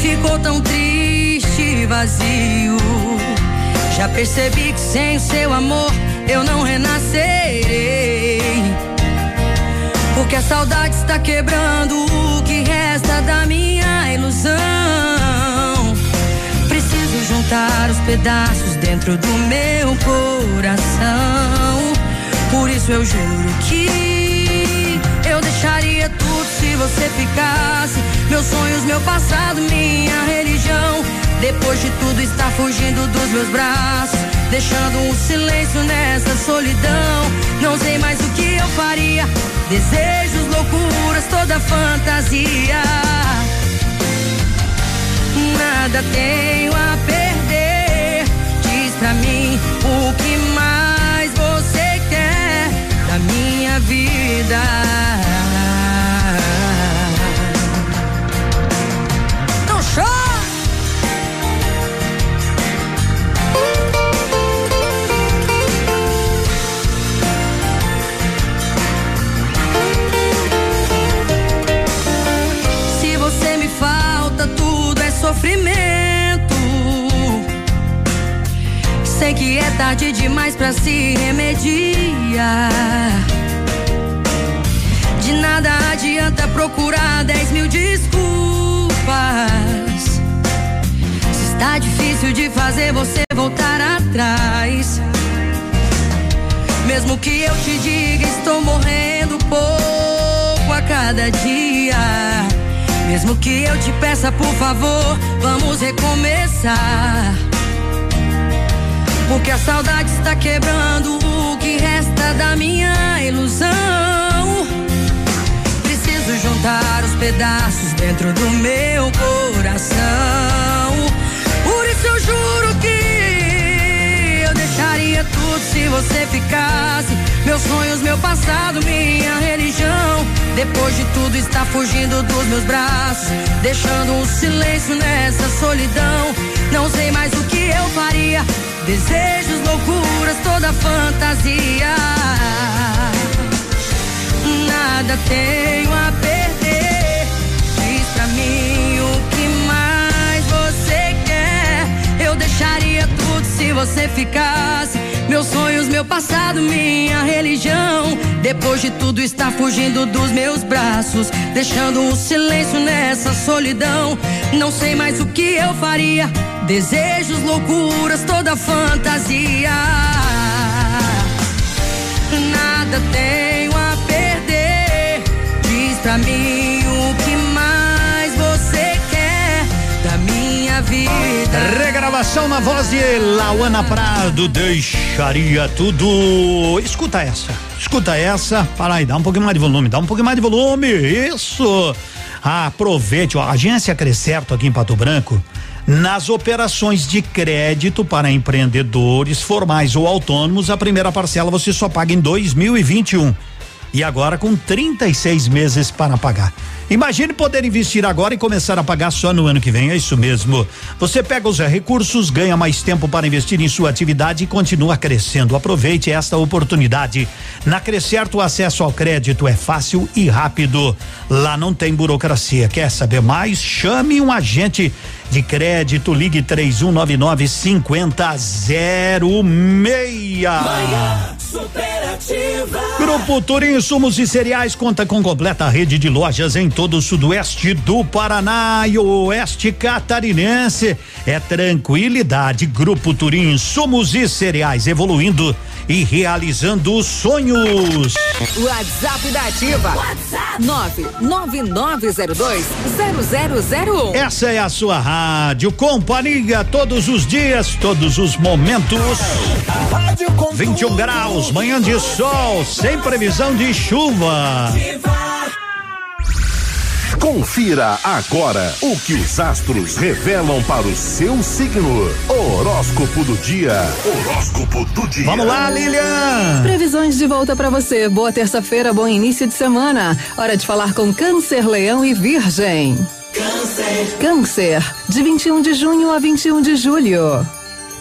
ficou tão triste e vazio. Já percebi que sem o seu amor eu não renascerei. Porque a saudade está quebrando o que resta da minha ilusão. Preciso juntar os pedaços dentro do meu coração. Por isso eu juro que se você ficasse. Meus sonhos, meu passado, minha religião. Depois de tudo está fugindo dos meus braços, deixando um silêncio nessa solidão. Não sei mais o que eu faria. Desejos, loucuras, toda fantasia. Nada tenho a perder. Diz pra mim o que mais você quer da minha vida. Sofrimento. Sei que é tarde demais para se remediar. De nada adianta procurar dez mil desculpas. Se está difícil de fazer você voltar atrás. Mesmo que eu te diga, estou morrendo pouco a cada dia. Mesmo que eu te peça, por favor, vamos recomeçar. Porque a saudade está quebrando o que resta da minha ilusão. Preciso juntar os pedaços dentro do meu coração. Por isso eu juro que eu deixaria tudo se você ficasse. Meus sonhos, meu passado, minha religião. Depois de tudo, está fugindo dos meus braços, deixando um silêncio nessa solidão. Não sei mais o que eu faria. Desejos, loucuras, toda fantasia. Nada tenho a perder. Se você ficasse. Meus sonhos, meu passado, minha religião. Depois de tudo, está fugindo dos meus braços, deixando um silêncio nessa solidão. Não sei mais o que eu faria. Desejos, loucuras, toda fantasia. Nada tenho a perder. Diz pra mim Regravação na voz de Lauana Prado, deixaria tudo. Escuta essa, escuta essa. Para aí, dá um pouquinho mais de volume, dá um pouquinho mais de volume. Isso. Aproveite, ó, agência Crescerto aqui em Pato Branco nas operações de crédito para empreendedores formais ou autônomos, a primeira parcela você só paga em 2021. E agora com 36 meses para pagar. Imagine poder investir agora e começar a pagar só no ano que vem. É isso mesmo. Você pega os recursos, ganha mais tempo para investir em sua atividade e continua crescendo. Aproveite esta oportunidade. Na Crescerto, o acesso ao crédito é fácil e rápido. Lá não tem burocracia. Quer saber mais? Chame um agente de crédito. Ligue 3199 5006. Manhã superativa. Grupo Turim Insumos e Cereais conta com completa rede de lojas em todo o sudoeste do Paraná e oeste catarinense. É tranquilidade. Grupo Turim Insumos e Cereais evoluindo e realizando sonhos. WhatsApp da Ativa. WhatsApp 999020001. Essa é a sua rádio companhia todos os dias, todos os momentos. 21 graus, manhã de sol, sem previsão de chuva. Confira agora o que os astros revelam para o seu signo. Horóscopo do dia. Horóscopo do dia. Vamos lá, Lilian. Previsões de volta para você. Boa terça-feira, bom início de semana. Hora de falar com Câncer, Leão e Virgem. Câncer. Câncer, de 21 de junho a 21 de julho.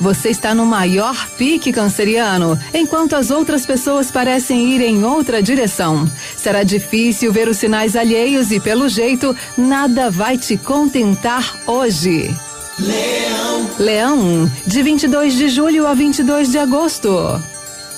Você está no maior pique canceriano, enquanto as outras pessoas parecem ir em outra direção. Será difícil ver os sinais alheios e, pelo jeito, nada vai te contentar hoje. Leão. Leão, de 22 de julho a 22 de agosto.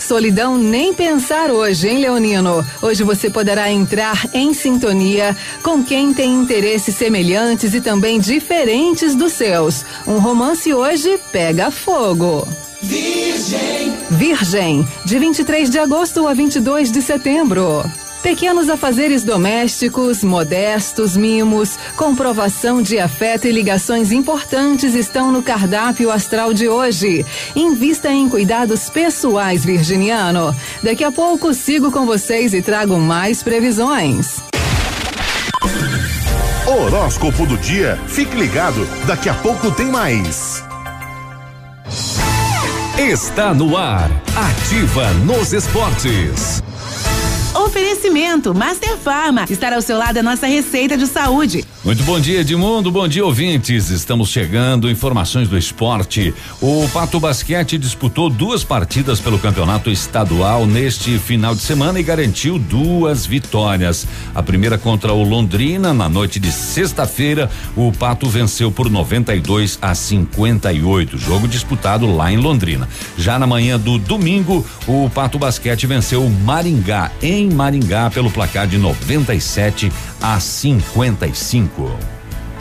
Solidão nem pensar hoje, hein, Leonino? Hoje você poderá entrar em sintonia com quem tem interesses semelhantes e também diferentes dos seus. Um romance hoje pega fogo. Virgem. Virgem, de 23 de agosto a 22 de setembro. Pequenos afazeres domésticos, modestos mimos, comprovação de afeto e ligações importantes estão no cardápio astral de hoje. Invista em cuidados pessoais, Virginiano. Daqui a pouco sigo com vocês e trago mais previsões. Horóscopo do dia. Fique ligado, daqui a pouco tem mais. Está no ar. Ativa nos esportes. Oferecimento Master Farma. Estar ao seu lado é nossa receita de saúde. Muito bom dia, Edmundo. Bom dia, ouvintes. Estamos chegando. Informações do esporte. O Pato Basquete disputou duas partidas pelo campeonato estadual neste final de semana e garantiu duas vitórias. A primeira contra o Londrina, na noite de sexta-feira, o Pato venceu por 92 a 58. Jogo disputado lá em Londrina. Já na manhã do domingo, o Pato Basquete venceu o Maringá em Maringá pelo placar de 97 a 55.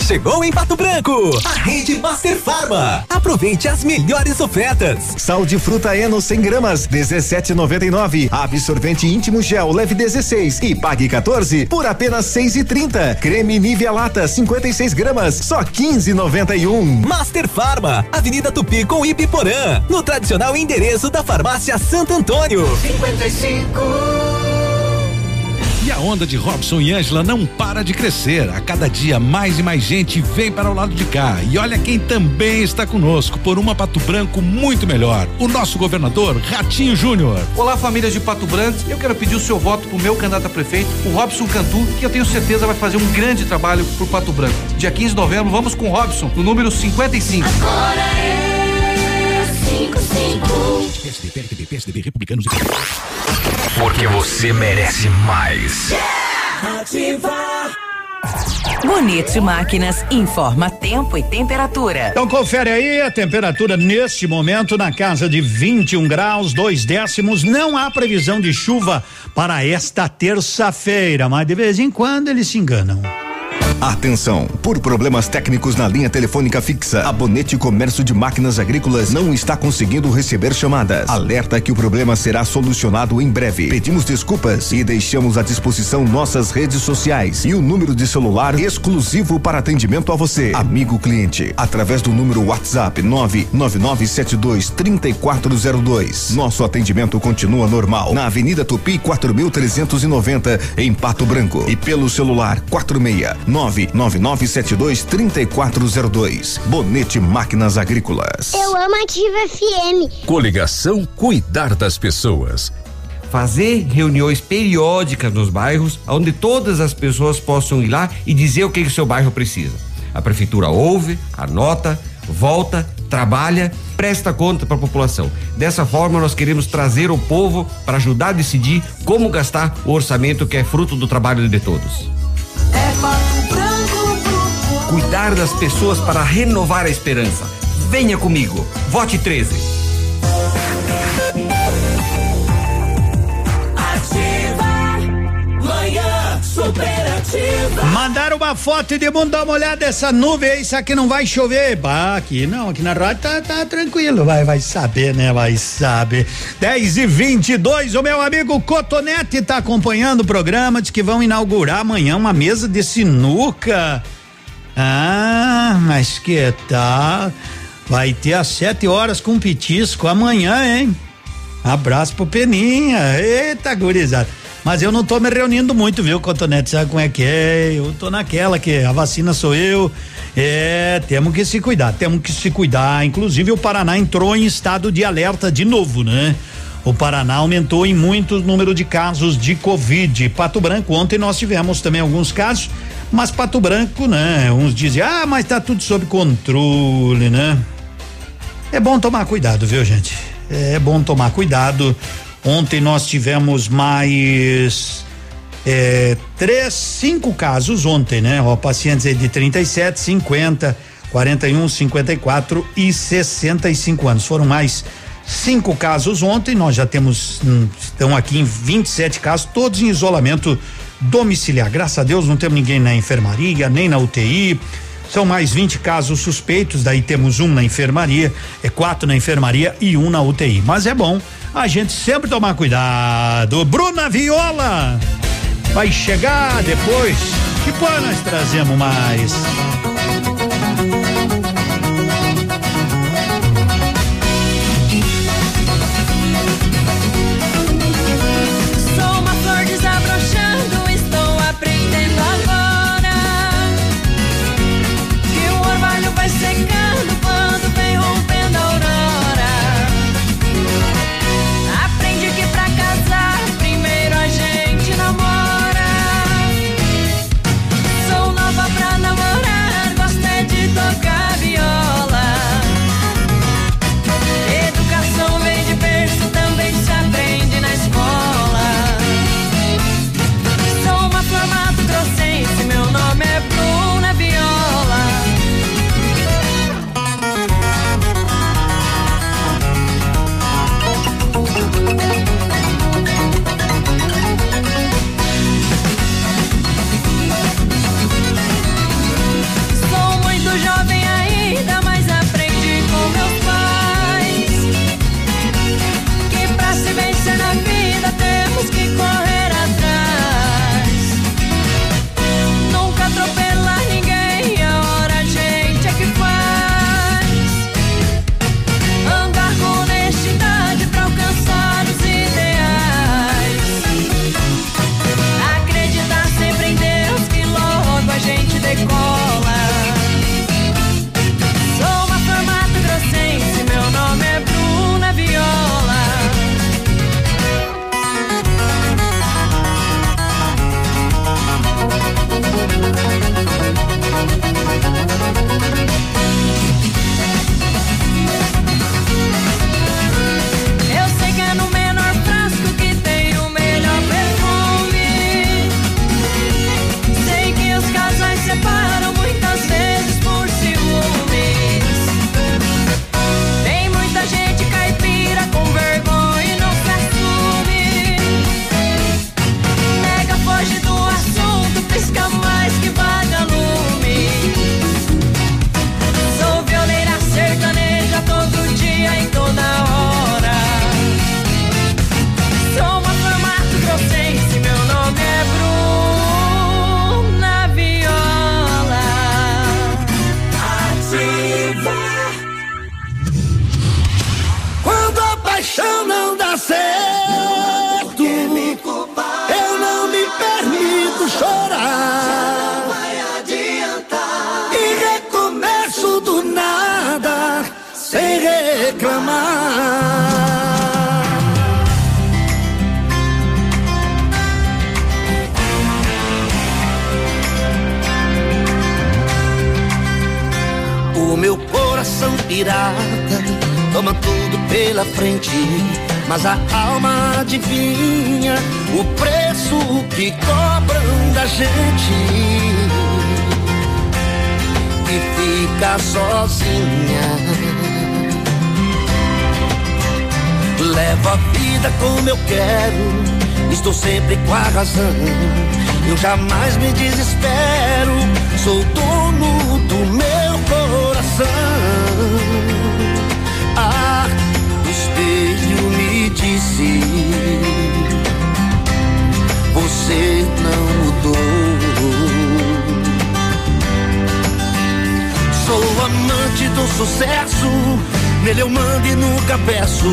Chegou em Pato Branco, a rede Master Farma. Aproveite as melhores ofertas. Sal de fruta Eno 100 gramas, 17,99. Absorvente íntimo gel leve 16 e pague 14 por apenas 6,30. Creme Nivea Lata 56 gramas, só 15,91. Master Farma, Avenida Tupi com Ipiporã, no tradicional endereço da Farmácia Santo Antônio. 55 E a onda de Robson e Ângela não para de crescer. A cada dia mais e mais gente vem para o lado de cá. E olha quem também está conosco por uma Pato Branco muito melhor. O nosso governador Ratinho Júnior. Olá, famílias de Pato Branco. Eu quero pedir o seu voto pro meu candidato a prefeito, o Robson Cantu, que eu tenho certeza vai fazer um grande trabalho por Pato Branco. Dia 15 de novembro, vamos com o Robson, no número 55. Agora é 55. PSDB, PSDB, PSDB, Republicanos e Porque você merece mais. Bonito Máquinas informa tempo e temperatura. Então confere aí a temperatura neste momento na casa de 21 graus, dois décimos. Não há previsão de chuva para esta terça-feira, mas de vez em quando eles se enganam. Atenção! Por problemas técnicos na linha telefônica fixa, a Bonete Comércio de Máquinas Agrícolas não está conseguindo receber chamadas. Alerta que o problema será solucionado em breve. Pedimos desculpas e deixamos à disposição nossas redes sociais e o número de celular exclusivo para atendimento a você, amigo cliente, através do número WhatsApp 99972 3402. Nosso atendimento continua normal na Avenida Tupi 4390 em Pato Branco e pelo celular 46 99972 3402. Bonete Máquinas Agrícolas. Eu amo Ativa FM. Coligação Cuidar das Pessoas. Fazer reuniões periódicas nos bairros, onde todas as pessoas possam ir lá e dizer o que, que o seu bairro precisa. A prefeitura ouve, anota, volta, trabalha, presta conta para a população. Dessa forma, nós queremos trazer o povo para ajudar a decidir como gastar o orçamento que é fruto do trabalho de todos. Cuidar das pessoas para renovar a esperança. Venha comigo. Vote 13. Ativa. Manhã superativa. Mandaram uma foto de mundo dar uma olhada essa nuvem aí, isso aqui não vai chover. Bah, aqui não, aqui na rádio tá, tá tranquilo, vai, vai saber, né? Vai saber. 10 e 22 o meu amigo Cotonete tá acompanhando o programa, diz que vão inaugurar amanhã uma mesa de sinuca. Ah, mas que tal? Vai ter às sete horas com petisco amanhã, hein? Abraço pro Peninha. Eita, gurizada. Mas eu não tô me reunindo muito, viu, Cotonete? Sabe como é que é? Eu tô naquela que a vacina sou eu. É, temos que se cuidar, temos que se cuidar. Inclusive, o Paraná entrou em estado de alerta de novo, né? O Paraná aumentou em muito o número de casos de Covid. Pato Branco, ontem nós tivemos também alguns casos, mas Pato Branco, né? Uns dizem, ah, mas tá tudo sob controle, né? É bom tomar cuidado, viu, gente? É bom tomar cuidado. Ontem nós tivemos mais é, três, cinco casos ontem, né? Ó, pacientes aí de 37, 50, 41, 54 e 65 anos. Foram mais cinco casos ontem. Nós já temos, hum, estão aqui em 27 casos, todos em isolamento domiciliar. Graças a Deus não temos ninguém na enfermaria, nem na UTI. São mais 20 casos suspeitos, daí temos um na enfermaria, é quatro na enfermaria e um na UTI. Mas é bom a gente sempre tomar cuidado. Bruna Viola vai chegar depois. Depois nós trazemos mais. Jamais me desespero, sou dono do meu coração. Ah, o espelho me disse: Você não mudou. Sou amante do sucesso, nele eu mando e nunca peço.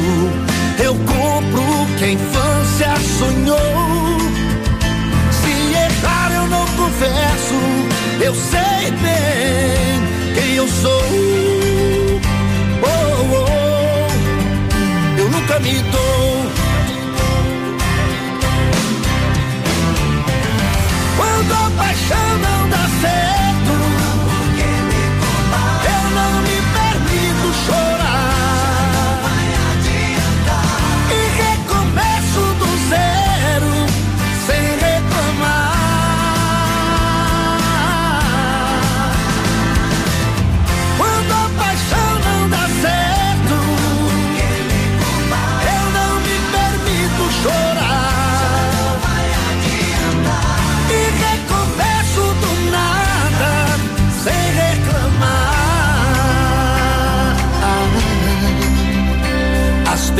Eu compro o que a infância sonhou. Confesso, eu sei bem quem eu sou. Oh, oh, eu nunca me dou. Quando a paixão não dá certo,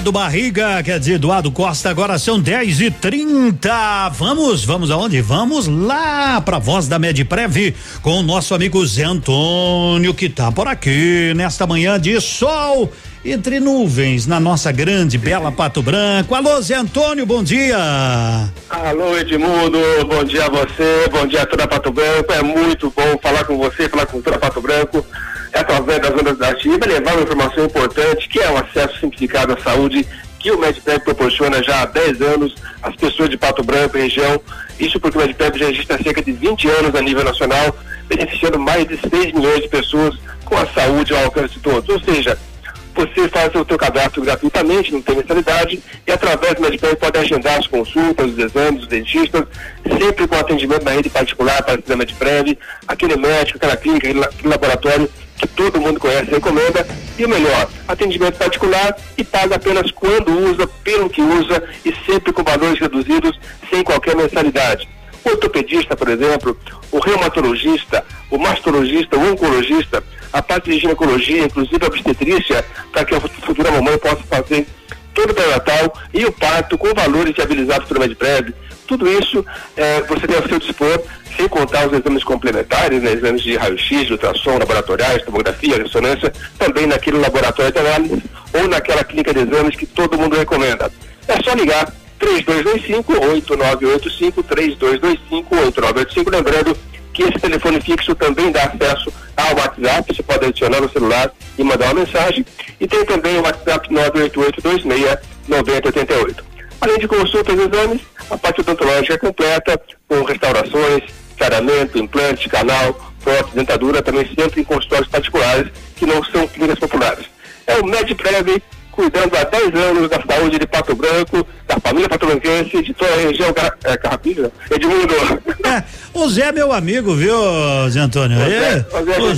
Eduardo Barriga, quer dizer, Eduardo Costa, agora são 10 e 30 Vamos, vamos aonde? Vamos lá pra voz da Medprev com o nosso amigo Zé Antônio, que tá por aqui nesta manhã de sol. Entre nuvens, na nossa grande, bela Pato Branco. Alô, Zé Antônio, bom dia. Alô, Edmundo, bom dia a você, bom dia a toda Pato Branco. É muito bom falar com você, falar com toda Pato Branco, através das ondas da ativa, levar uma informação importante, que é o acesso simplificado à saúde que o MedPrep proporciona já há 10 anos às pessoas de Pato Branco e região. Isso porque o MedPrep já existe há cerca de 20 anos a nível nacional, beneficiando mais de 6 milhões de pessoas com a saúde ao alcance de todos. Ou seja, você faz o seu cadastro gratuitamente, não tem mensalidade, e através do Mediplan pode agendar as consultas, os exames, os dentistas, sempre com atendimento na rede particular para o Medprev, aquele médico, aquela clínica, aquele laboratório que todo mundo conhece e recomenda, e o melhor, atendimento particular e paga apenas quando usa, pelo que usa e sempre com valores reduzidos, sem qualquer mensalidade. O ortopedista, por exemplo, o reumatologista, o mastologista, o oncologista, a parte de ginecologia, inclusive a obstetrícia, para que a futura mamãe possa fazer todo o pré-natal e o parto com valores viabilizados pelo Medprev. Tudo isso eh, você tem ao seu dispor, sem contar os exames complementares, né, exames de raio-x, ultrassom, laboratoriais, tomografia, ressonância, também naquele laboratório de análise ou naquela clínica de exames que todo mundo recomenda. É só ligar 3225-8985, 3225-8985, lembrando que esse telefone fixo também dá acesso ao WhatsApp, você pode adicionar no celular e mandar uma mensagem. E tem também o WhatsApp 988269088. Além de consultas e exames, a parte odontológica é completa, com restaurações, saramento, implante, canal, prótese, dentadura, também sempre em consultórios particulares, que não são clínicas populares. É o MedPrev, cuidando há 10 anos da saúde de Pato Branco, da família patobranquense, de toda a região Car é, Carrapilha, Edmundo. É, o Zé é meu amigo, viu, Zé Antônio? O Zé- É, o Zé é o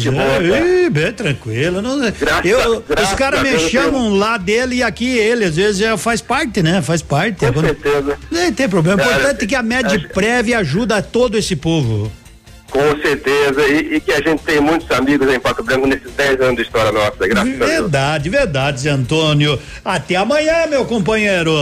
Zé, ih, bem tranquilo. Não, eu, os caras me Deus, chamam lá dele e aqui ele, às vezes já faz parte, né? Faz parte. Com certeza. Nem tem problema. O importante é que a MedPrev ajuda todo esse povo. Com certeza, e, e que a gente tem muitos amigos em Pato Branco nesses 10 anos de história nossa, graças. Verdade, verdade, Zé Antônio. Até amanhã, meu companheiro.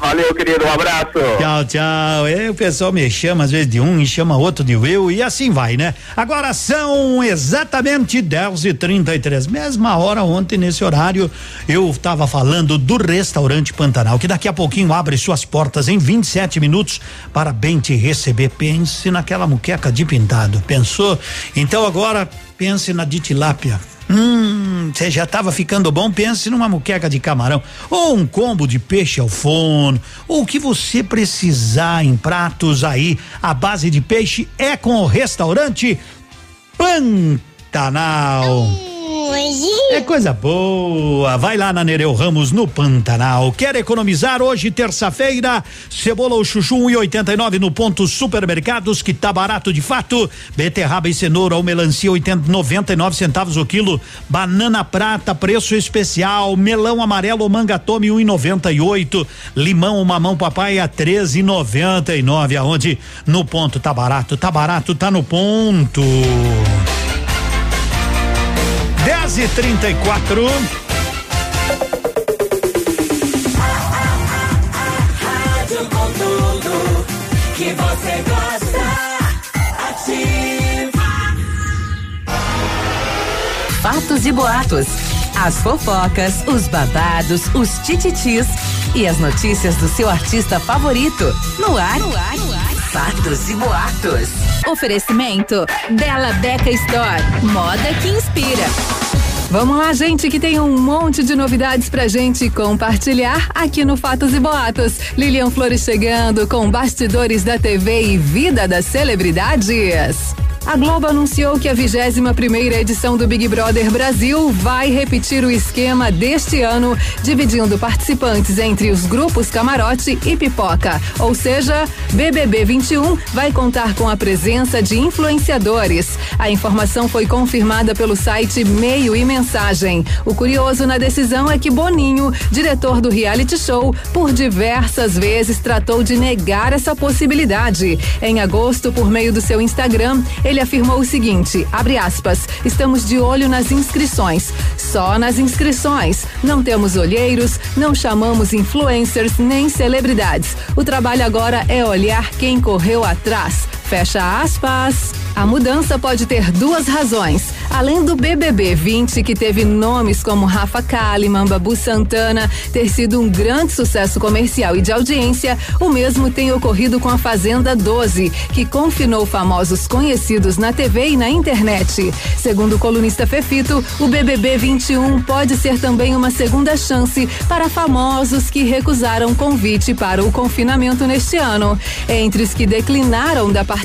Valeu, querido, um abraço. Tchau, tchau. É, o pessoal me chama às vezes de um e chama outro de eu e assim vai, né? Agora são exatamente 10 e 33 Mesma hora ontem, nesse horário, eu estava falando do restaurante Pantanal, que daqui a pouquinho abre suas portas em 27 minutos para bem te receber. Pense naquela muqueca de pintado. Pensou? Então agora pense na de tilápia. Hum, você já estava ficando bom? Pense numa muqueca de camarão ou um combo de peixe ao forno, ou o que você precisar em pratos aí, a base de peixe é com o restaurante Pantanal. É coisa boa. Vai lá na Nereu Ramos no Pantanal. Quer economizar hoje, terça-feira? Cebola ou chuchu 1,89 no ponto supermercados, que tá barato de fato. Beterraba e cenoura ou melancia 80, 99 centavos o quilo. Banana prata, preço especial. Melão amarelo ou manga tome 1,98. Limão ou mamão papaya 13,99. Aonde? No ponto tá barato, tá barato, tá no ponto. 10 e 34 Rádio com tudo que você gosta. Ativa. Fatos e boatos. As fofocas, os babados, os tititis e as notícias do seu artista favorito. No ar, no ar, no ar. Fatos e boatos. Oferecimento Bela Beca Store. Moda que inspira. Vamos lá, gente, que tem um monte de novidades pra gente compartilhar aqui no Fatos e Boatos. Lilian Flores chegando com bastidores da TV e vida das celebridades. A Globo anunciou que a 21 primeira edição do Big Brother Brasil vai repetir o esquema deste ano, dividindo participantes entre os grupos Camarote e Pipoca. Ou seja, BBB 21 vai contar com a presença de influenciadores. A informação foi confirmada pelo site Meio e Mensagem. O curioso na decisão é que Boninho, diretor do reality show, por diversas vezes tratou de negar essa possibilidade. Em agosto, por meio do seu Instagram, ele afirmou o seguinte: abre aspas, estamos de olho nas inscrições. Só nas inscrições. Não temos olheiros, não chamamos influencers nem celebridades. O trabalho agora é olhar quem correu atrás. Fecha aspas. A mudança pode ter duas razões. Além do BBB 20, que teve nomes como Rafa Kalimann, Babu Santana, ter sido um grande sucesso comercial e de audiência, o mesmo tem ocorrido com a Fazenda 12, que confinou famosos conhecidos na TV e na internet. Segundo o colunista Fefito, o BBB 21 pode ser também uma segunda chance para famosos que recusaram convite para o confinamento neste ano. Entre os que declinaram da participação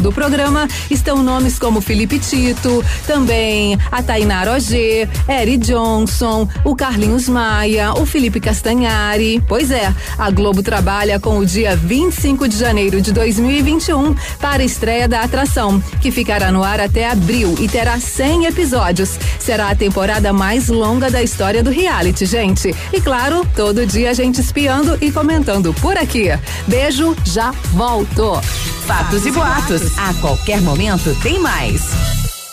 do programa estão nomes como Felipe Tito, também a Tainara OG, Eri Johnson, o Carlinhos Maia, o Felipe Castanhari. Pois é, a Globo trabalha com o dia 25 de janeiro de 2021 para a estreia da atração, que ficará no ar até abril e terá 100 episódios. Será a temporada mais longa da história do reality, gente. E claro, todo dia a gente espiando e comentando por aqui. Beijo, já volto. Fatos e boatos. A qualquer momento tem mais.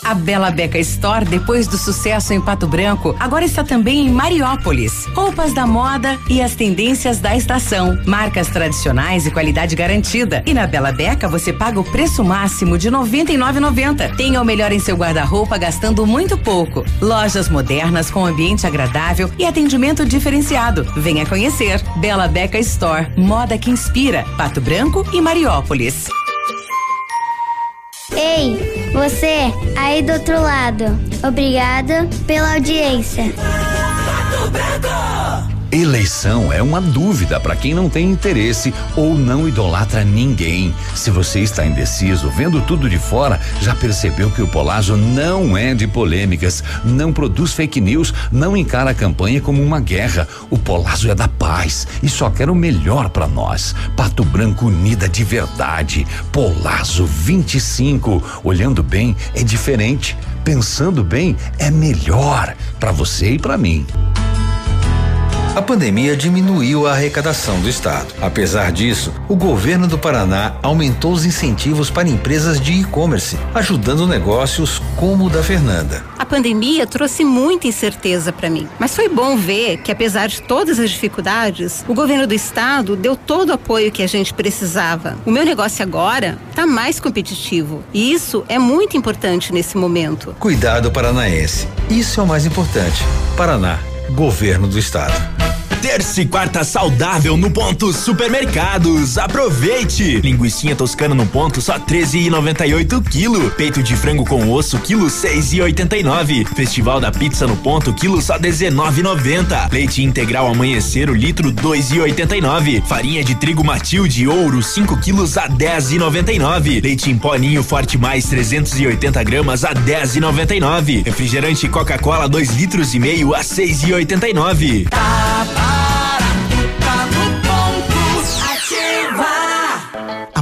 A Bela Beca Store, depois do sucesso em Pato Branco, agora está também em Mariópolis. Roupas da moda e as tendências da estação. Marcas tradicionais e qualidade garantida. E na Bela Beca você paga o preço máximo de R$ 99,90. Tenha o melhor em seu guarda-roupa gastando muito pouco. Lojas modernas com ambiente agradável e atendimento diferenciado. Venha conhecer. Bela Beca Store, moda que inspira. Pato Branco e Mariópolis. Ei, você aí do outro lado. Obrigada pela audiência. Eleição é uma dúvida para quem não tem interesse ou não idolatra ninguém. Se você está indeciso, vendo tudo de fora, já percebeu que o Polazo não é de polêmicas, não produz fake news, não encara a campanha como uma guerra. O Polazo é da paz e só quer o melhor para nós. Pato Branco unida de verdade. Polazo 25. Olhando bem é diferente. Pensando bem é melhor para você e para mim. A pandemia diminuiu a arrecadação do Estado. Apesar disso, o governo do Paraná aumentou os incentivos para empresas de e-commerce, ajudando negócios como o da Fernanda. A pandemia trouxe muita incerteza para mim, mas foi bom ver que, apesar de todas as dificuldades, o governo do estado deu todo o apoio que a gente precisava. O meu negócio agora está mais competitivo e isso é muito importante nesse momento. Cuidado paranaense. Isso é o mais importante. Paraná, governo do estado. Terça e quarta saudável no ponto supermercados. Aproveite! Linguiça toscana no ponto só 13,98 quilo. Peito de frango com osso quilo 6,89. Festival da pizza no ponto quilo só 19,90. Leite integral amanhecer o litro 2,89. Farinha de trigo Matilde ouro 5 quilos a 10,99. Leite em pó ninho forte mais 380 gramas a 10,99. Refrigerante Coca-Cola 2 litros e meio a 6,89. A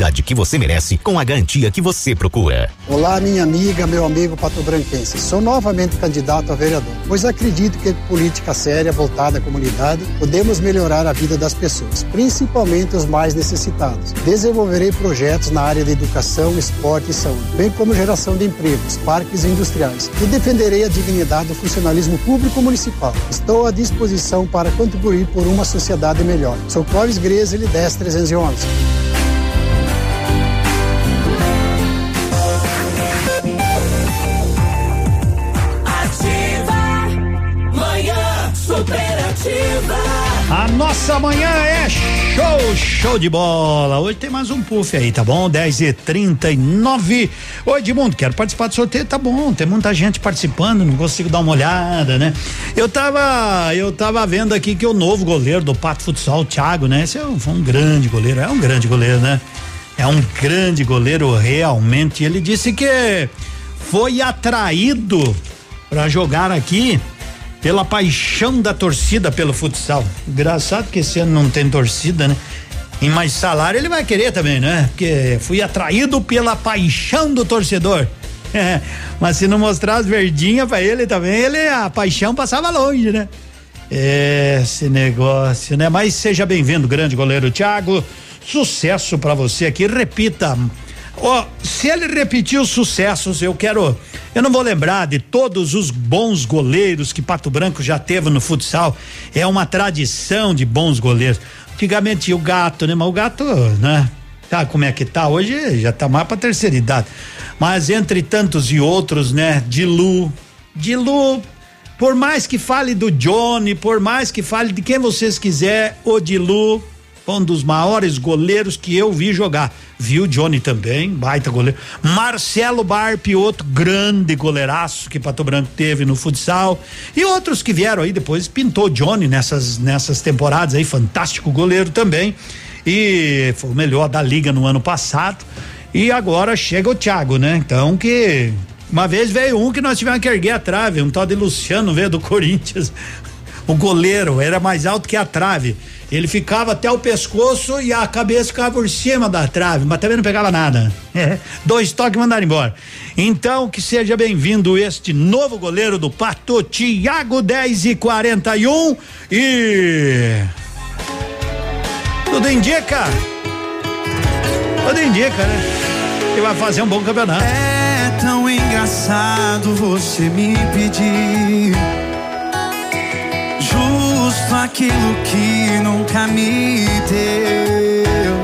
que você merece com a garantia que você procura. Olá, minha amiga, meu amigo Pato Branquense. Sou novamente candidato a vereador, pois acredito que política séria voltada à comunidade podemos melhorar a vida das pessoas, principalmente os mais necessitados. Desenvolverei projetos na área de educação, esporte e saúde, bem como geração de empregos, parques industriais e defenderei a dignidade do funcionalismo público municipal. Estou à disposição para contribuir por uma sociedade melhor. Sou Clóvis Grezeli, 10311. A nossa manhã é show, show de bola. Hoje tem mais um puff aí, tá bom? 10 e 39 Oi, Edmundo, quero participar do sorteio, tá bom. Tem muita gente participando, não consigo dar uma olhada, né? Eu tava, eu tava vendo aqui que o novo goleiro do Pato Futsal, o Thiago, né? Esse é um, foi um grande goleiro, é um grande goleiro, né? É um grande goleiro realmente. Ele disse que foi atraído para jogar aqui pela paixão da torcida pelo futsal. Engraçado que esse ano não tem torcida, né? E mais salário ele vai querer também, né? Porque fui atraído pela paixão do torcedor. *laughs* Mas se não mostrar as verdinhas pra ele também, ele a paixão passava longe, né? Esse negócio, né? Mas seja bem-vindo, grande goleiro Thiago. Sucesso para você aqui. Repita. Ó, se ele repetir os sucessos, eu quero. Eu não vou lembrar de todos os bons goleiros que Pato Branco já teve no futsal. É uma tradição de bons goleiros. Antigamente o gato, né? Mas o gato, né? Tá como é que tá? Hoje já tá mais pra terceira idade. Mas entre tantos e outros, né? De Lu. De Lu, por mais que fale do Johnny, por mais que fale de quem vocês quiser, o Dilu foi um dos maiores goleiros que eu vi jogar. Viu Johnny também, baita goleiro. Marcelo Barpi, outro grande goleiraço que Pato Branco teve no futsal. E outros que vieram aí depois, pintou Johnny nessas, nessas temporadas aí, fantástico goleiro também. E foi o melhor da liga no ano passado. E agora chega o Thiago, né? Então que uma vez veio um que nós tivemos que erguer a trave, um tal de Luciano veio do *laughs* Corinthians. O goleiro era mais alto que a trave. Ele ficava até o pescoço e a cabeça ficava por cima da trave, mas também não pegava nada. *laughs* É, dois toques mandaram embora. Então, que seja bem-vindo este novo goleiro do Pato, Tiago 10 e 41 e. Tudo indica. Tudo indica, né? Que vai fazer um bom campeonato. É engraçado você me pedir justo aquilo que nunca me deu.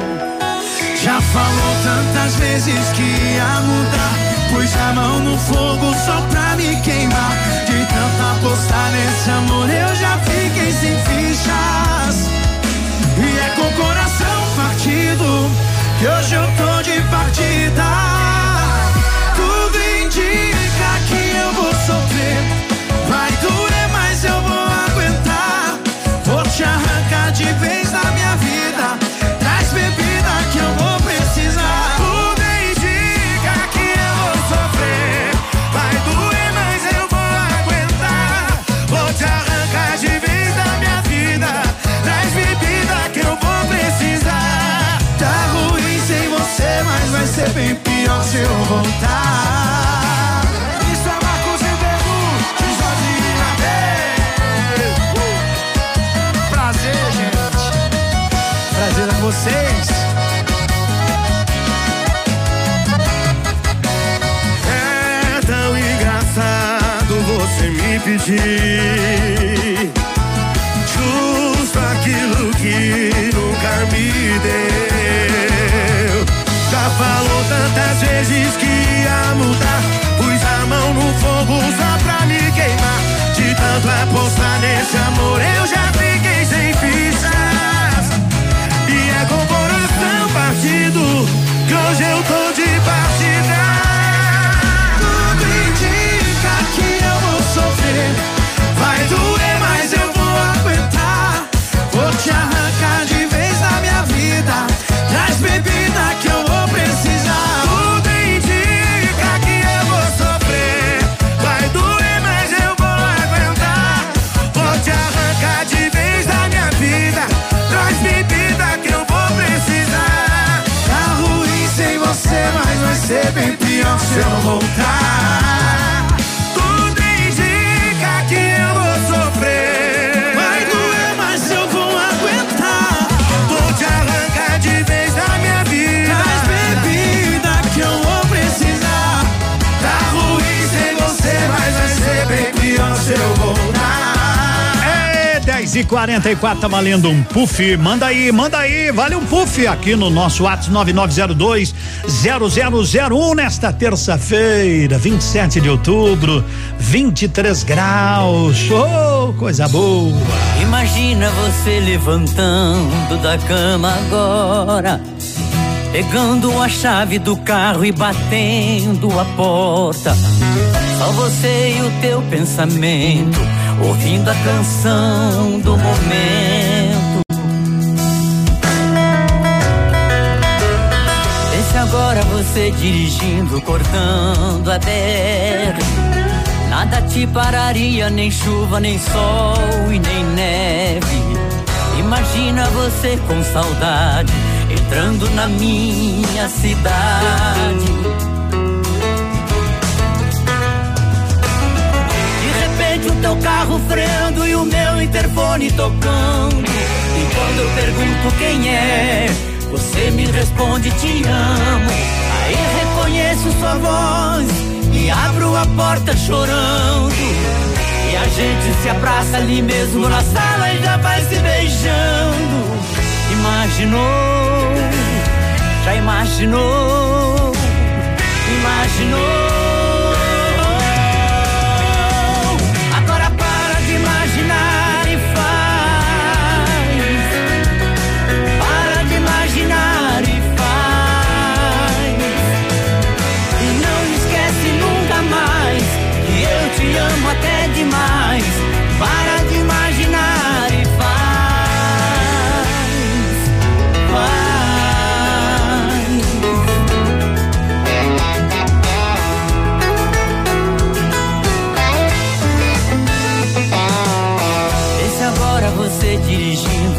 Já falou tantas vezes que ia mudar, pus a mão no fogo só pra me queimar. De tanto apostar nesse amor eu já fiquei sem fichas. E é com o coração partido que hoje eu tô de partida. Voltar. Isso é Marcos Ribeiro, de Jorginho Uh! Prazer, gente. Prazer a vocês. É tão engraçado você me pedir tantas vezes que ia mudar, pus a mão no fogo só pra me queimar. De tanto apostar nesse amor, eu já se eu voltar. Tudo indica que eu vou sofrer. Vai doer, mas eu vou aguentar. Vou te arrancar de vez da minha vida. Traz bebida que eu vou precisar. Tá ruim sem você, mas vai ser bem pior se eu voltar. É 10 e 44 tá valendo um puff. Manda aí, manda aí, vale um puff aqui no nosso WhatsApp 9902 0001 nesta terça-feira, 27 de outubro, 23 graus. Oh, coisa boa. Imagina você levantando da cama agora, pegando a chave do carro e batendo a porta. Só você e o teu pensamento, ouvindo a canção do momento. Você dirigindo, cortando a BR. Nada te pararia, nem chuva, nem sol e nem neve. Imagina você com saudade, entrando na minha cidade. De repente o teu carro freando e o meu interfone tocando. E quando eu pergunto quem é, você me responde te amo. Aí reconheço sua voz e abro a porta chorando. E a gente se abraça ali mesmo na sala e já vai se beijando. Imaginou, já imaginou, imaginou.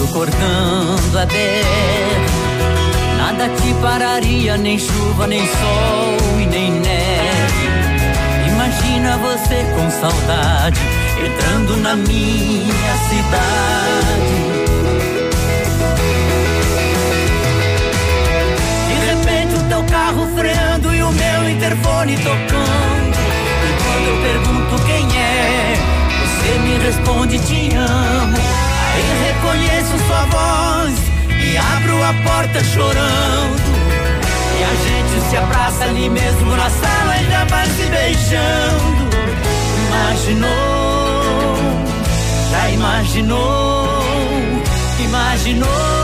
Dirigindo, cortando a BR. Nada te pararia, nem chuva, nem sol e nem neve. Imagina você com saudade, entrando na minha cidade. De repente o teu carro freando e o meu interfone tocando. eu pergunto quem é, você me responde te amo. Reconheço sua voz e abro a porta chorando. E a gente se abraça ali mesmo na sala já vai se beijando. Imaginou, já imaginou, imaginou.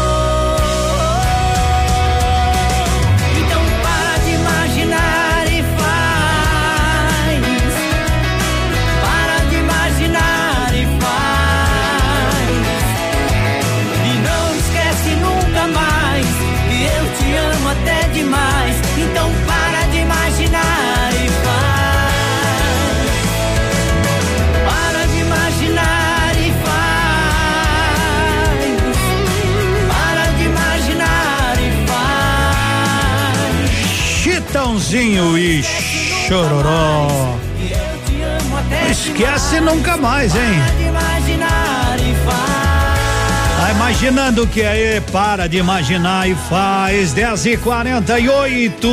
Chitãozinho e chororó. Esquece nunca mais, hein? Tá imaginando o que aí? Para de imaginar e faz. 10 e 48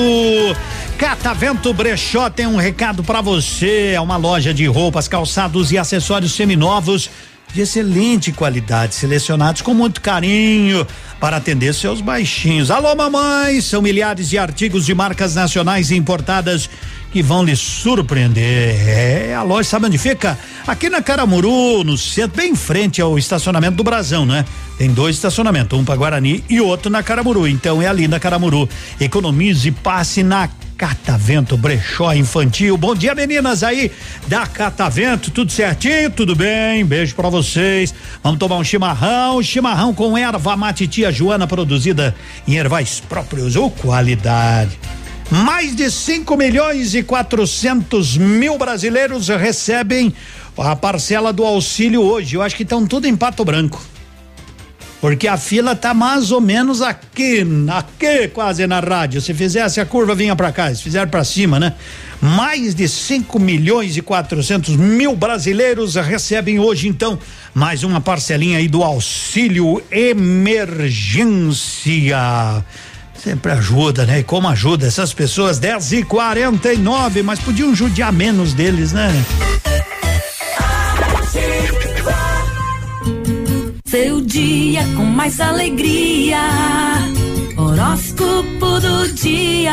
Catavento Brechó tem um recado para você. É uma loja de roupas, calçados e acessórios seminovos de excelente qualidade, selecionados com muito carinho para atender seus baixinhos. Alô, mamãe! São milhares de artigos de marcas nacionais e importadas que vão lhe surpreender. É, a loja sabe onde fica? Aqui na Caramuru, no centro, bem em frente ao estacionamento do Brasão, né? Tem dois estacionamentos, um para Guarani e outro na Caramuru. Então é ali na Caramuru. Economize e passe na Catavento Brechó Infantil. Bom dia, meninas aí da Catavento, tudo certinho? Tudo bem? Beijo para vocês. Vamos tomar um chimarrão, chimarrão com erva mate tia Joana, produzida em ervais próprios ou qualidade. Mais de 5 milhões e 400 mil brasileiros recebem a parcela do auxílio hoje. Eu acho que estão tudo em Pato Branco. Porque a fila tá mais ou menos aqui, aqui quase na rádio. Se fizesse a curva, vinha para cá. Se fizer para cima, né? Mais de 5 milhões e 400 mil brasileiros recebem hoje, então, mais uma parcelinha aí do auxílio emergência. Sempre ajuda, né? E como ajuda essas pessoas? 10 e 49 mas podiam judiar menos deles, né? Seu dia com mais alegria. Horóscopo do dia.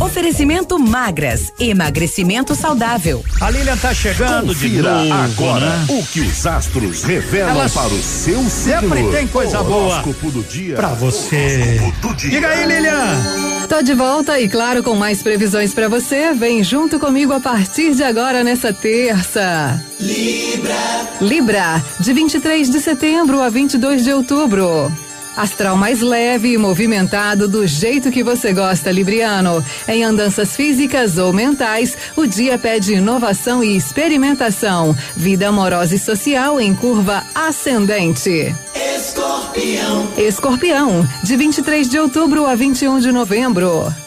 Oferecimento magras, emagrecimento saudável. A Lilian tá chegando de Confira novo, agora né? o que os astros revelam Elas para o seu signo. sempre tem coisa boa Horóscopo do dia. Pra você. Diga aí, Lilian. Tô de volta e claro com mais previsões pra você. Vem junto comigo a partir de agora nessa terça. Libra. Libra, de 23 de setembro a 22 de outubro. Astral mais leve e movimentado do jeito que você gosta, Libriano. Em andanças físicas ou mentais, o dia pede inovação e experimentação. Vida amorosa e social em curva ascendente. Escorpião. Escorpião, de 23 de outubro a 21 de novembro.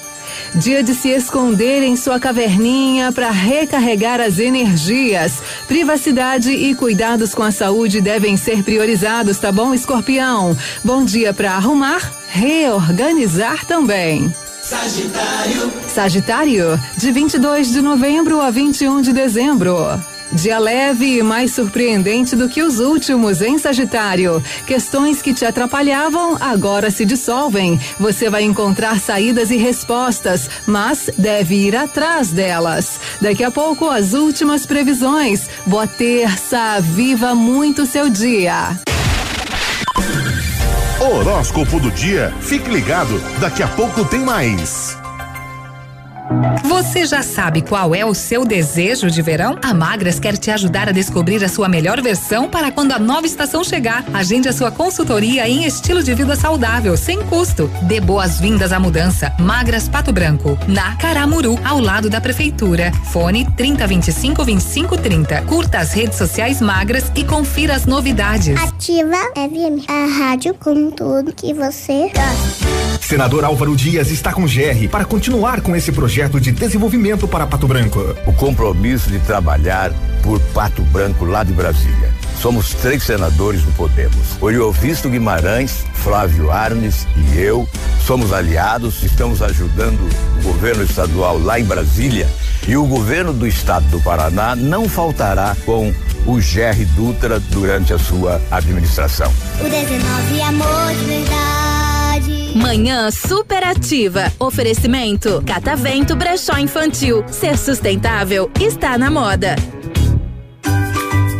Dia de se esconder em sua caverninha para recarregar as energias. Privacidade e cuidados com a saúde devem ser priorizados, tá bom, Escorpião? Bom dia para arrumar, reorganizar também. Sagitário. Sagitário, de 22 de novembro a 21 de dezembro. Dia leve e mais surpreendente do que os últimos, hein, Sagitário? Questões que te atrapalhavam agora se dissolvem. Você vai encontrar saídas e respostas, mas deve ir atrás delas. Daqui a pouco, as últimas previsões. Boa terça, viva muito seu dia. Horóscopo do dia. Fique ligado, daqui a pouco tem mais. Você já sabe qual é o seu desejo de verão? A Magras quer te ajudar a descobrir a sua melhor versão para quando a nova estação chegar. Agende a sua consultoria em estilo de vida saudável, sem custo. Dê boas-vindas à mudança. Magras Pato Branco, na Caramuru, ao lado da prefeitura. Fone 3025 2530. Curta as redes sociais Magras e confira as novidades. Ativa FM, a rádio com tudo que você gosta. Senador Álvaro Dias está com GR para continuar com esse projeto de desenvolvimento para Pato Branco. O compromisso de trabalhar por Pato Branco lá de Brasília. Somos três senadores do Podemos. Oriovisto Guimarães, Flávio Arnes e eu somos aliados, estamos ajudando o governo estadual lá em Brasília e o governo do estado do Paraná não faltará com o GR Dutra durante a sua administração. O 19 é amor de verdade. Manhã superativa. Oferecimento Catavento Brechó Infantil. Ser sustentável está na moda.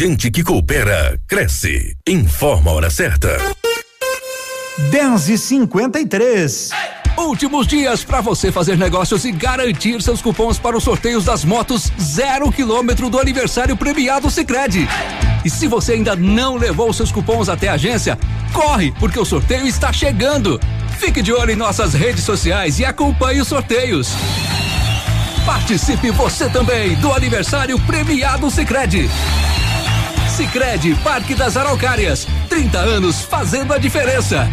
gente que coopera cresce. Informa a hora certa. 10 e 53 Últimos dias para você fazer negócios e garantir seus cupons para os sorteios das motos zero quilômetro do aniversário premiado Sicredi. E se você ainda não levou seus cupons até a agência, corre, porque o sorteio está chegando. Fique de olho em nossas redes sociais e acompanhe os sorteios. Participe você também do aniversário premiado Sicredi. Sicredi Parque das Araucárias, 30 anos fazendo a diferença.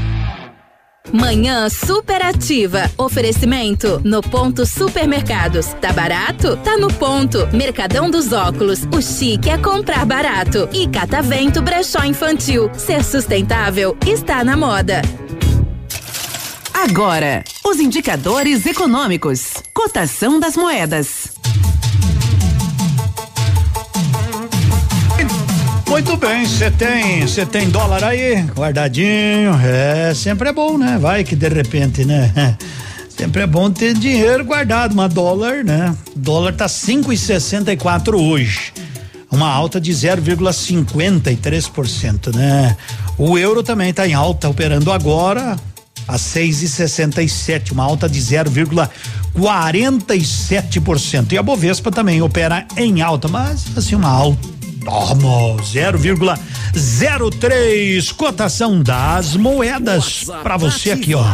Manhã superativa. Oferecimento no ponto supermercados. Tá barato? Tá no ponto. Mercadão dos óculos. O chique é comprar barato. E Catavento Brechó Infantil. Ser sustentável está na moda. Agora, os indicadores econômicos. Cotação das moedas. Muito bem, você tem, você tem dólar aí, guardadinho, é, sempre é bom, né? Vai que de repente, né? *laughs* Sempre é bom ter dinheiro guardado, mas dólar, né? Dólar tá cinco e sessenta e quatro hoje, uma alta de 0,53%, né? O euro também tá em alta, operando agora a seis e sessenta e sete, uma alta de 0,47%. E a Bovespa também opera em alta, mas assim uma alta Toma, 0,03 cotação das moedas para você aqui, ó.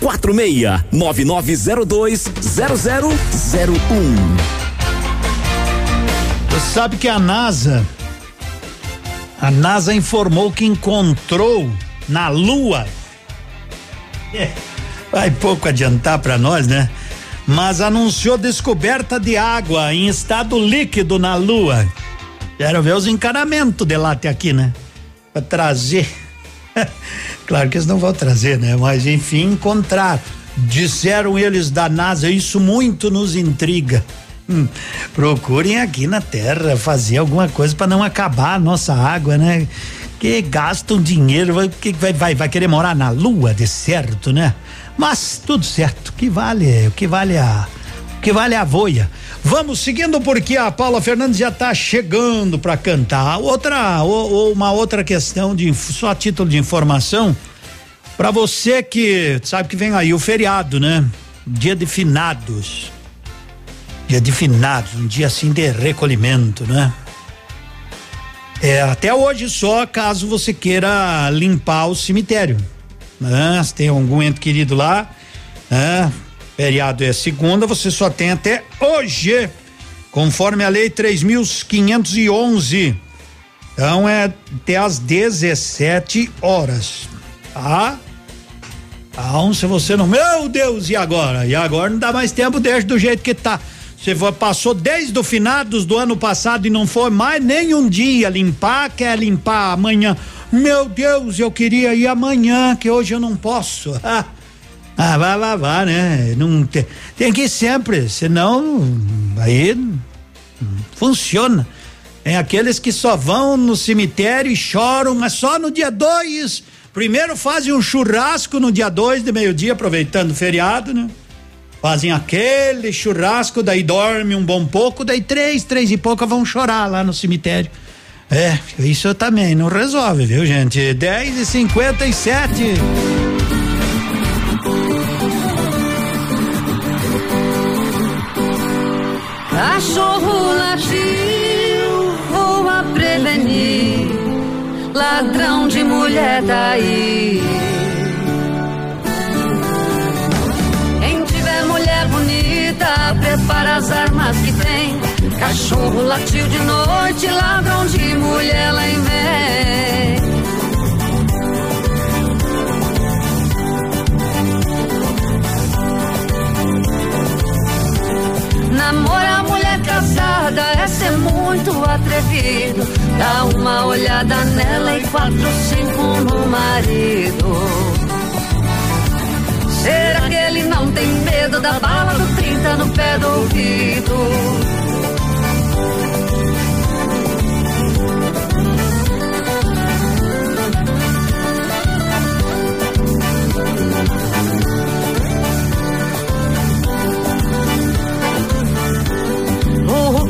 46 9902 0001. Você sabe que a NASA a NASA informou que encontrou na Lua é, vai pouco adiantar para nós, né? Mas anunciou descoberta de água em estado líquido na Lua. Quero ver os encanamentos de lá até aqui, né? Pra trazer. *laughs* claro que eles não vão trazer, né? Mas enfim, encontrar. Disseram eles da NASA, isso muito nos intriga. Hum, procurem aqui na Terra fazer alguma coisa para não acabar a nossa água, né? Que gastam dinheiro, vai, vai, vai, vai querer morar na Lua, de certo, né? Mas tudo certo, que vale, o que vale a, que vale a voia. Vamos seguindo porque a Paula Fernandes já está chegando para cantar. Outra ou, ou, uma outra questão de só a título de informação para você que sabe que vem aí o feriado, né? Dia de finados. Dia de finados, um dia assim de recolhimento, né? É, até hoje só caso você queira limpar o cemitério. Né? Se tem algum ente querido lá, né? Feriado é segunda, você só tem até hoje, conforme a lei 3.511. Então é até às 17 horas, tá? Então, se você não. Meu Deus, e agora? E agora não dá mais tempo, deixa do jeito que tá. Você passou desde o finados do ano passado e não foi mais nem um dia limpar, quer limpar amanhã. Meu Deus, eu queria ir amanhã, que hoje eu não posso. Ah. *laughs* Ah, vai lavar, né? Não tem, tem que ir sempre, senão aí não funciona. Tem aqueles que só vão no cemitério e choram, mas só no dia dois. Primeiro fazem um churrasco no dia dois de meio-dia, aproveitando o feriado, né? fazem aquele churrasco, daí dorme um bom pouco, daí três, três e pouca vão chorar lá no cemitério. É, isso também não resolve, viu, gente? 10 e 57 Cachorro latiu, voa prevenir. Ladrão de mulher daí. Quem tiver mulher bonita, prepara as armas que tem. Cachorro latiu de noite, ladrão de mulher lá em vem. Namorar mulher casada é ser muito atrevido. Dá uma olhada nela e quatro, cinco no marido. Será que ele não tem medo da bala do 30 no pé do ouvido?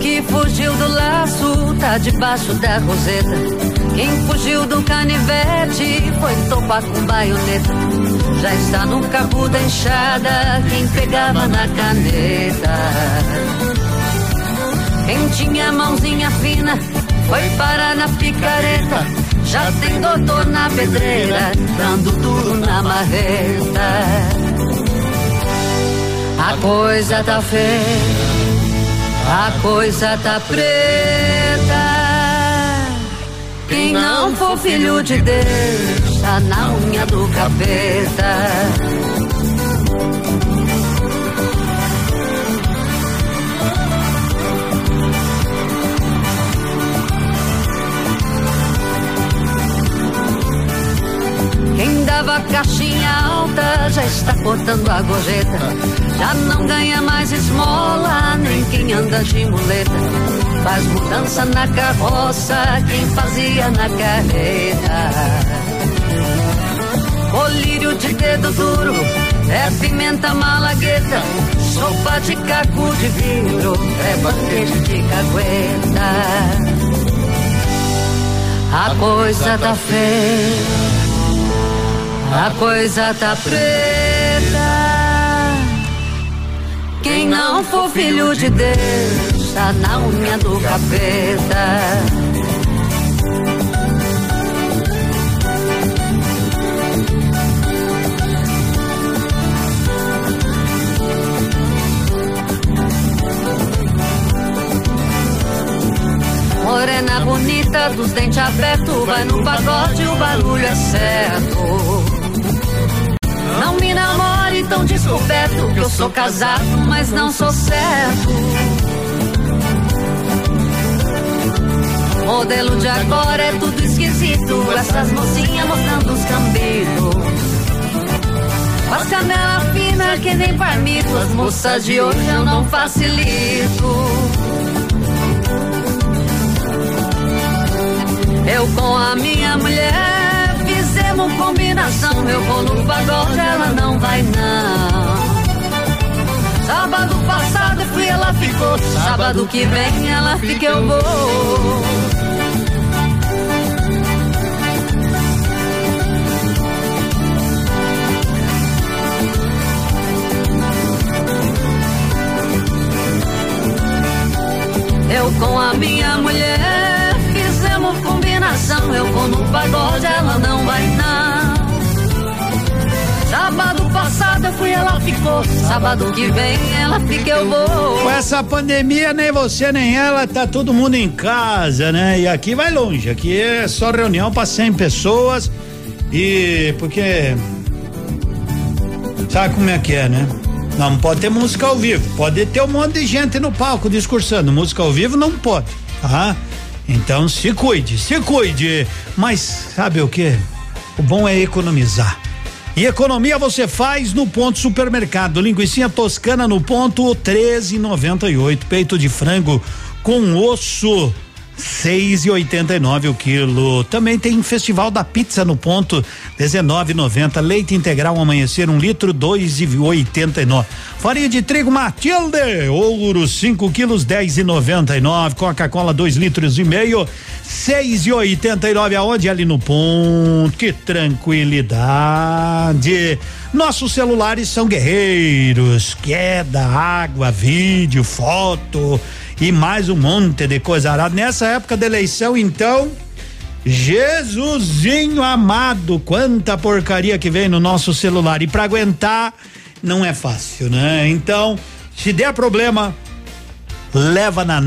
Que fugiu do laço tá debaixo da roseta. Quem fugiu do canivete foi topar com baioneta. Já está no cabo da enxada quem pegava na caneta. Quem tinha mãozinha fina foi parar na picareta. Já tem doutor na pedreira, dando duro na marreta. A coisa tá feia a coisa tá preta. Quem não for filho de Deus, tá na unha do capeta. Quem dava caixinha alta já está cortando a gorjeta. Já não ganha mais esmola, nem quem anda de muleta. Faz mudança na carroça, quem fazia na carreira. Colírio de dedo duro, é pimenta malagueta. Sopa de caco de vidro, é bandeja de cagueta. A coisa tá feia a coisa tá preta. Quem não for filho de Deus, tá na unha do capeta. Morena bonita, dos dentes abertos, vai no pagode, o barulho é certo. Não me namore tão descoberto que eu sou casado, mas não sou certo. Modelo de agora é tudo esquisito, essas mocinhas mostrando os cambitos. Com as canela fina que nem parmito, as moças de hoje eu não facilito. Eu com a minha mulher fizemos combinação. Eu vou no pagode, ela não vai não. Sábado passado fui, ela ficou. Sábado que vem ela fica, eu vou. Eu com a minha mulher combinação. Eu vou no pagode, ela não vai não. Sábado passado eu fui, ela ficou. Sábado que vem ela fica, eu vou. Com essa pandemia, nem você nem ela, tá todo mundo em casa, né? E aqui vai longe, aqui é só reunião para 100 pessoas. E porque. Sabe como é que é, né? Não pode ter música ao vivo. Pode ter um monte de gente no palco discursando. Música ao vivo não pode, tá? Então se cuide, se cuide. Mas sabe o que? O bom é economizar. E economia você faz no ponto supermercado. Linguiça toscana no ponto 13,98. Peito de frango com osso seis e oitenta e nove o quilo. Também tem festival da pizza no ponto, dezenove noventa. Leite integral amanhecer um litro, dois e oitenta e nove. Farinha de trigo Matilde, ouro cinco quilos, dez e noventa e nove. Coca-Cola dois litros e meio, seis e oitenta e nove. Aonde? Ali no ponto. Que tranquilidade. Nossos celulares são guerreiros. Queda, água, vídeo, foto e mais um monte de coisa arada. Nessa época da eleição, então, Jesusinho amado, quanta porcaria que vem no nosso celular. E para aguentar não é fácil, né? Então, se der problema, leva na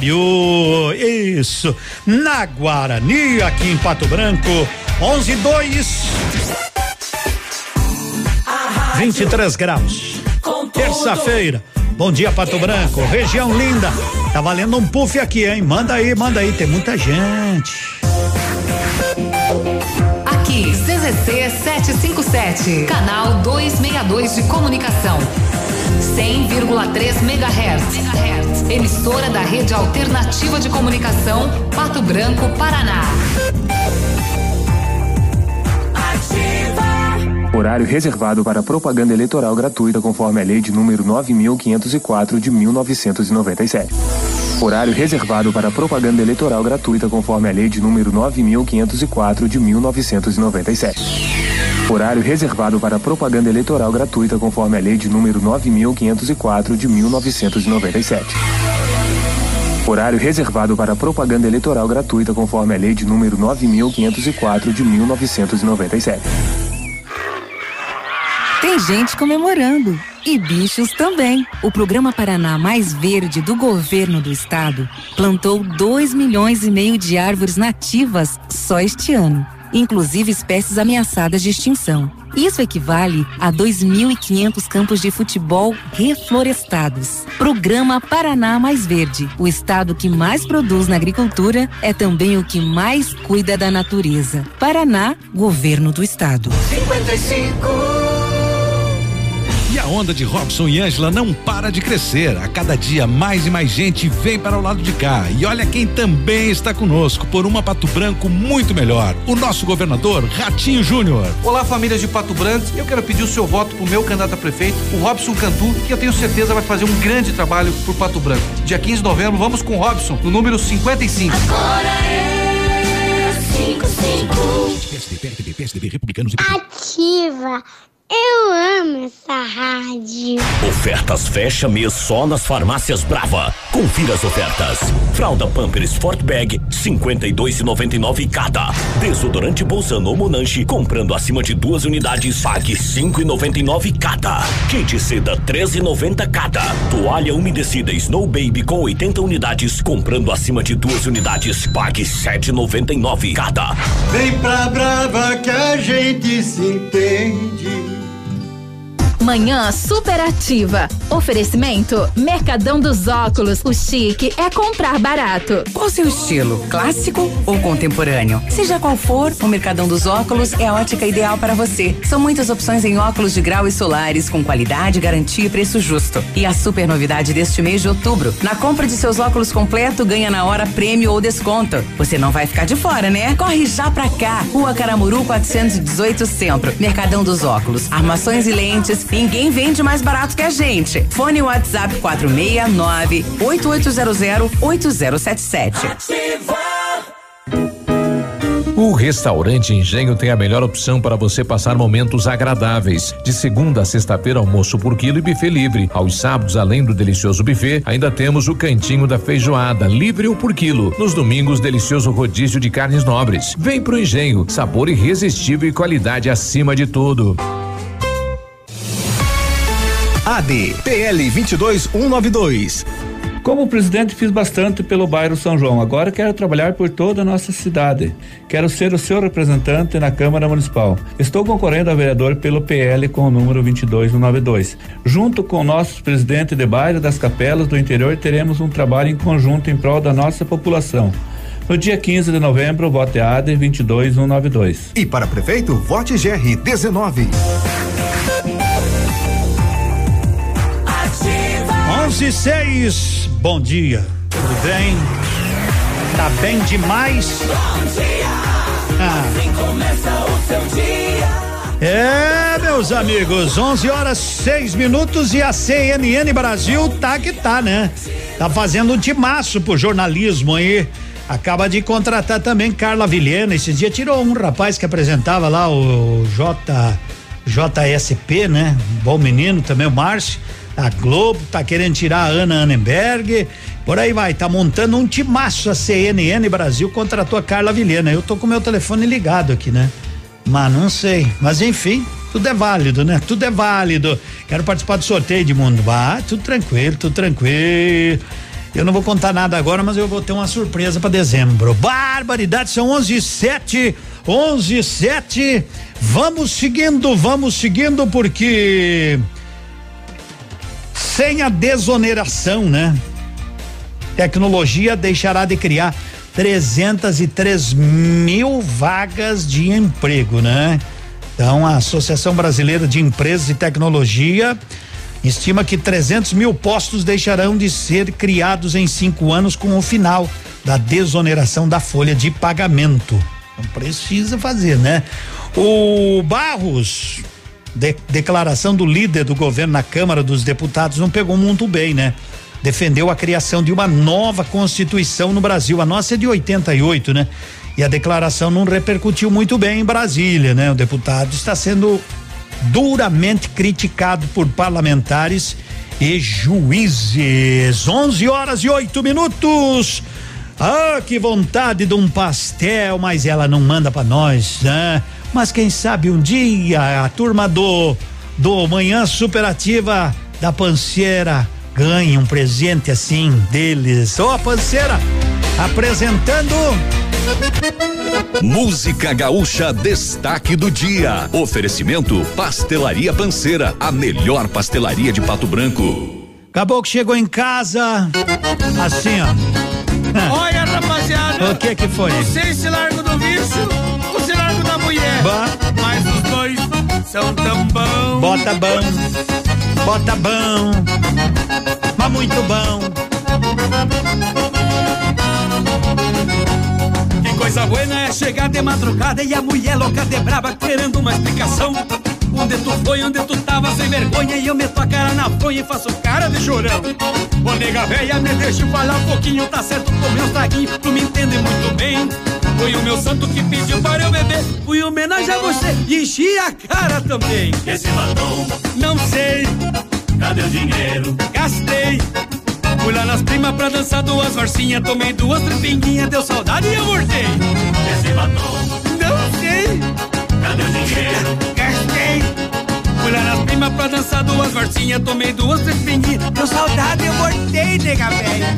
You. Isso, na Guarani, aqui em Pato Branco, 112 23 graus. Terça-feira. Bom dia, Pato Branco, região linda. Tá valendo um puff aqui, hein? Manda aí, manda aí, tem muita gente. Aqui, CZC 757, canal 262 de comunicação. 100,3 MHz. Emissora da Rede Alternativa de Comunicação, Pato Branco, Paraná. Horário reservado para propaganda eleitoral gratuita conforme a lei de número 9504 de 1997. Horário reservado para propaganda eleitoral gratuita conforme a lei de número 9504 de 1997. Horário reservado para propaganda eleitoral gratuita conforme a lei de número 9504 de 1997. Horário reservado para propaganda eleitoral gratuita conforme a lei de número 9504 de 1997. Tem gente comemorando. E bichos também. O programa Paraná Mais Verde do governo do estado plantou 2 milhões e meio de árvores nativas só este ano, inclusive espécies ameaçadas de extinção. Isso equivale a 2.500 campos de futebol reflorestados. Programa Paraná Mais Verde. O estado que mais produz na agricultura é também o que mais cuida da natureza. Paraná, governo do estado. 55 e a onda de Robson e Ângela não para de crescer. A cada dia mais e mais gente vem para o lado de cá. E olha quem também está conosco por uma Pato Branco muito melhor. O nosso governador Ratinho Júnior. Olá, famílias de Pato Branco. Eu quero pedir o seu voto para o meu candidato a prefeito, o Robson Cantu, que eu tenho certeza vai fazer um grande trabalho por Pato Branco. Dia 15 de novembro, vamos com o Robson, no número 55. Agora é 55. PSDB, PSDB, PSDB, Republicanos e Ativa eu amo essa rádio. Ofertas fecha mês só nas farmácias Brava. Confira as ofertas. Fralda Pampers Sport Bag 52,99 cada. Desodorante Bolsano Monange comprando acima de duas unidades pague 5,99 cada. Kit seda 13,90 cada. Toalha umedecida Snow Baby com 80 unidades comprando acima de duas unidades pague 7,99 cada. Vem pra Brava que a gente se entende. Manhã superativa. Oferecimento Mercadão dos Óculos. O chique é comprar barato. Qual seu estilo? Clássico ou contemporâneo? Seja qual for, o Mercadão dos Óculos é a ótica ideal para você. São muitas opções em óculos de grau e solares com qualidade, garantia e preço justo. E a super novidade deste mês de outubro: na compra de seus óculos completo, ganha na hora prêmio ou desconto. Você não vai ficar de fora, né? Corre já pra cá. Rua Caramuru 418 Centro. Mercadão dos Óculos. Armações e lentes Ninguém vende mais barato que a gente. Fone WhatsApp 469 8800 8077. O restaurante Engenho tem a melhor opção para você passar momentos agradáveis. De segunda a sexta-feira, almoço por quilo e buffet livre. Aos sábados, além do delicioso buffet, ainda temos o cantinho da feijoada, livre ou por quilo. Nos domingos, delicioso rodízio de carnes nobres. Vem pro Engenho, sabor irresistível e qualidade acima de tudo. AD PL 22192. Como presidente, fiz bastante pelo bairro São João. Agora quero trabalhar por toda a nossa cidade. Quero ser o seu representante na Câmara Municipal. Estou concorrendo a vereador pelo PL com o número 22192. Junto com o nosso presidente de bairro das Capelas do interior, teremos um trabalho em conjunto em prol da nossa população. No dia 15 de novembro, vote AD 22192. E para prefeito, vote GR 19. E 6. Bom dia. Tudo bem? Tá bem demais. Ah. Assim começa o seu dia. É, meus amigos, 11 horas 6 minutos e a CNN Brasil tá que tá, né? Tá fazendo um timaço pro jornalismo aí. Acaba de contratar também Carla Vilhena. Esse dia tirou um rapaz que apresentava lá o J, JSP, né? Bom menino também, o Márcio. A Globo tá querendo tirar a Ana Annenberg. Por aí vai, tá montando um timaço a CNN Brasil, contratou a Carla Vilhena. Eu tô com meu telefone ligado aqui, né? Mas não sei. Mas enfim, tudo é válido, né? Tudo é válido. Quero participar do sorteio de mundo. Ah, tudo tranquilo, tudo tranquilo. Eu não vou contar nada agora, mas eu vou ter uma surpresa para dezembro. Barbaridade, são 11 e 7. 11 e 7. Vamos seguindo, vamos seguindo, porque sem a desoneração, né? Tecnologia deixará de criar 303 mil vagas de emprego, né? Então, a Associação Brasileira de Empresas e Tecnologia estima que 300 mil postos deixarão de ser criados em cinco anos com o final da desoneração da folha de pagamento. Então, precisa fazer, né? O Barros, de, declaração do líder do governo na Câmara dos Deputados, não pegou muito bem, né? defendeu a criação de uma nova Constituição no Brasil. A nossa é de 88, né? E a declaração não repercutiu muito bem em Brasília, né? O deputado está sendo duramente criticado por parlamentares e juízes. 11 horas e 8 minutos. Ah, que vontade de um pastel, mas ela não manda para nós, né? Mas quem sabe um dia a turma do do Manhã Superativa da Panceira ganhe um presente assim deles. Ô, oh, Panceira, apresentando. Música Gaúcha Destaque do Dia. Oferecimento Pastelaria Panceira, a melhor pastelaria de Pato Branco. Acabou que chegou em casa, assim, ó. Olha, rapaziada. O que que foi? Não sei se largo do vício Bah. Mas os dois são tão bons. Bota bom, bota bom, mas muito bom. Que coisa boa é chegar de madrugada e a mulher louca de braba querendo uma explicação. Onde tu foi, onde tu tava sem vergonha E eu meto a cara na fronha e faço cara de chorão Ô nega véia, me deixa falar um pouquinho Tá certo com meus traguinhos, tu me entende muito bem Foi o meu santo que pediu para eu beber. Fui homenagear você. E enchi a cara também. Que se matou? Não sei. Cadê o dinheiro? Gastei. Fui lá nas primas pra dançar duas varsinhas Tomei duas trepinguinhas, deu saudade e eu voltei Que se matou? Não sei. Cadê o dinheiro? Gastei. Fui lá nas primas pra dançar duas varsinhas Tomei duas trepinguinhas, deu saudade e eu voltei, nega velha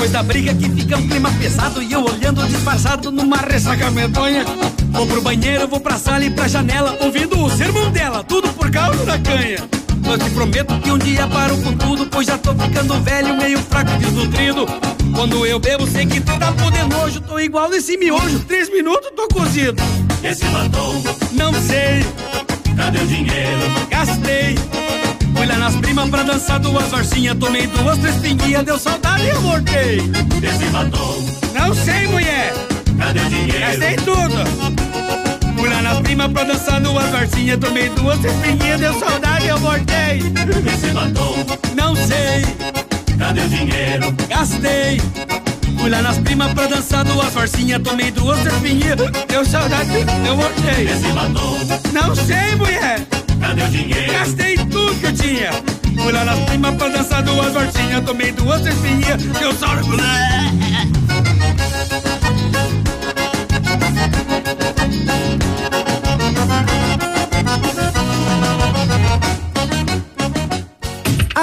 Depois da briga que fica um clima pesado e eu olhando disfarçado numa ressaca medonha. Vou pro banheiro, vou pra sala e pra janela, ouvindo o sermão dela, tudo por causa da canha. Eu te prometo que um dia paro com tudo, pois já tô ficando velho, meio fraco, desnutrido. Quando eu bebo, sei que tu por de nojo, tô igual nesse miojo, três minutos tô cozido. Que se matou? Não sei, Cadê o dinheiro? gastei. Fui lá nas primas pra dançar duas varsinhas, tomei duas, três pinguinhas, deu saudade e eu voltei. Que se matou? Não sei, mulher, Cadê o dinheiro? gastei tudo. Fui lá nas primas pra dançar duas varsinhas, tomei duas, três pinguinhas, deu saudade e eu voltei. Que se matou? Não sei, Cadê o dinheiro? gastei. Fui lá nas primas pra dançar duas varsinhas, tomei duas, três pinguinhas, deu saudade eu voltei. Que se matou? Não sei, mulher. Cadê o dinheiro? Gastei tudo que eu tinha. Fui lá nas primas pra dançar duas hortinhas. Tomei duas espinhas. Deu sauro.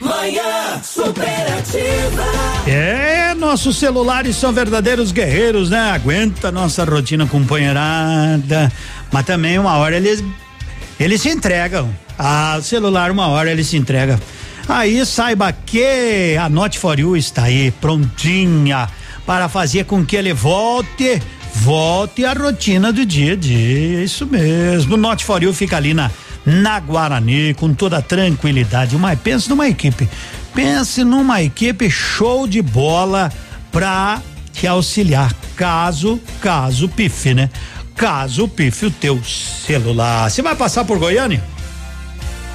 Manhã superativa. É, nossos celulares são verdadeiros guerreiros, né? Aguenta nossa rotina companheirada, mas também uma hora eles eles se entregam. Ah, o celular uma hora ele se entrega. Aí saiba que a Note for You está aí prontinha para fazer com que ele volte, volte à rotina do dia a dia. Isso mesmo. Note for You fica ali na na Guarani com toda tranquilidade. Mas pense numa equipe, pense numa equipe show de bola pra te auxiliar caso, caso pife, né? Caso pife o teu celular. Você vai passar por Goiânia?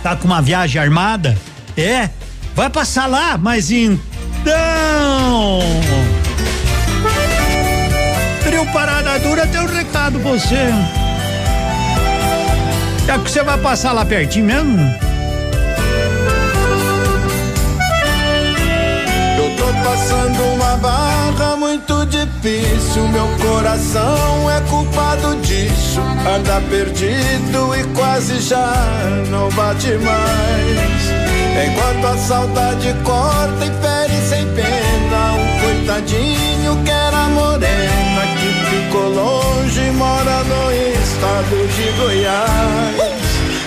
Tá com uma viagem armada? É? Vai passar lá, mas então. Trio Parada Dura tem um recado pra você. É que você vai passar lá pertinho mesmo? Eu tô passando uma barra muito difícil. Meu coração é culpado disso. Anda perdido e quase já não bate mais. Enquanto a saudade corta e fere sem pena. Um coitadinho que era morena que ficou longe e mora no estado de Goiás.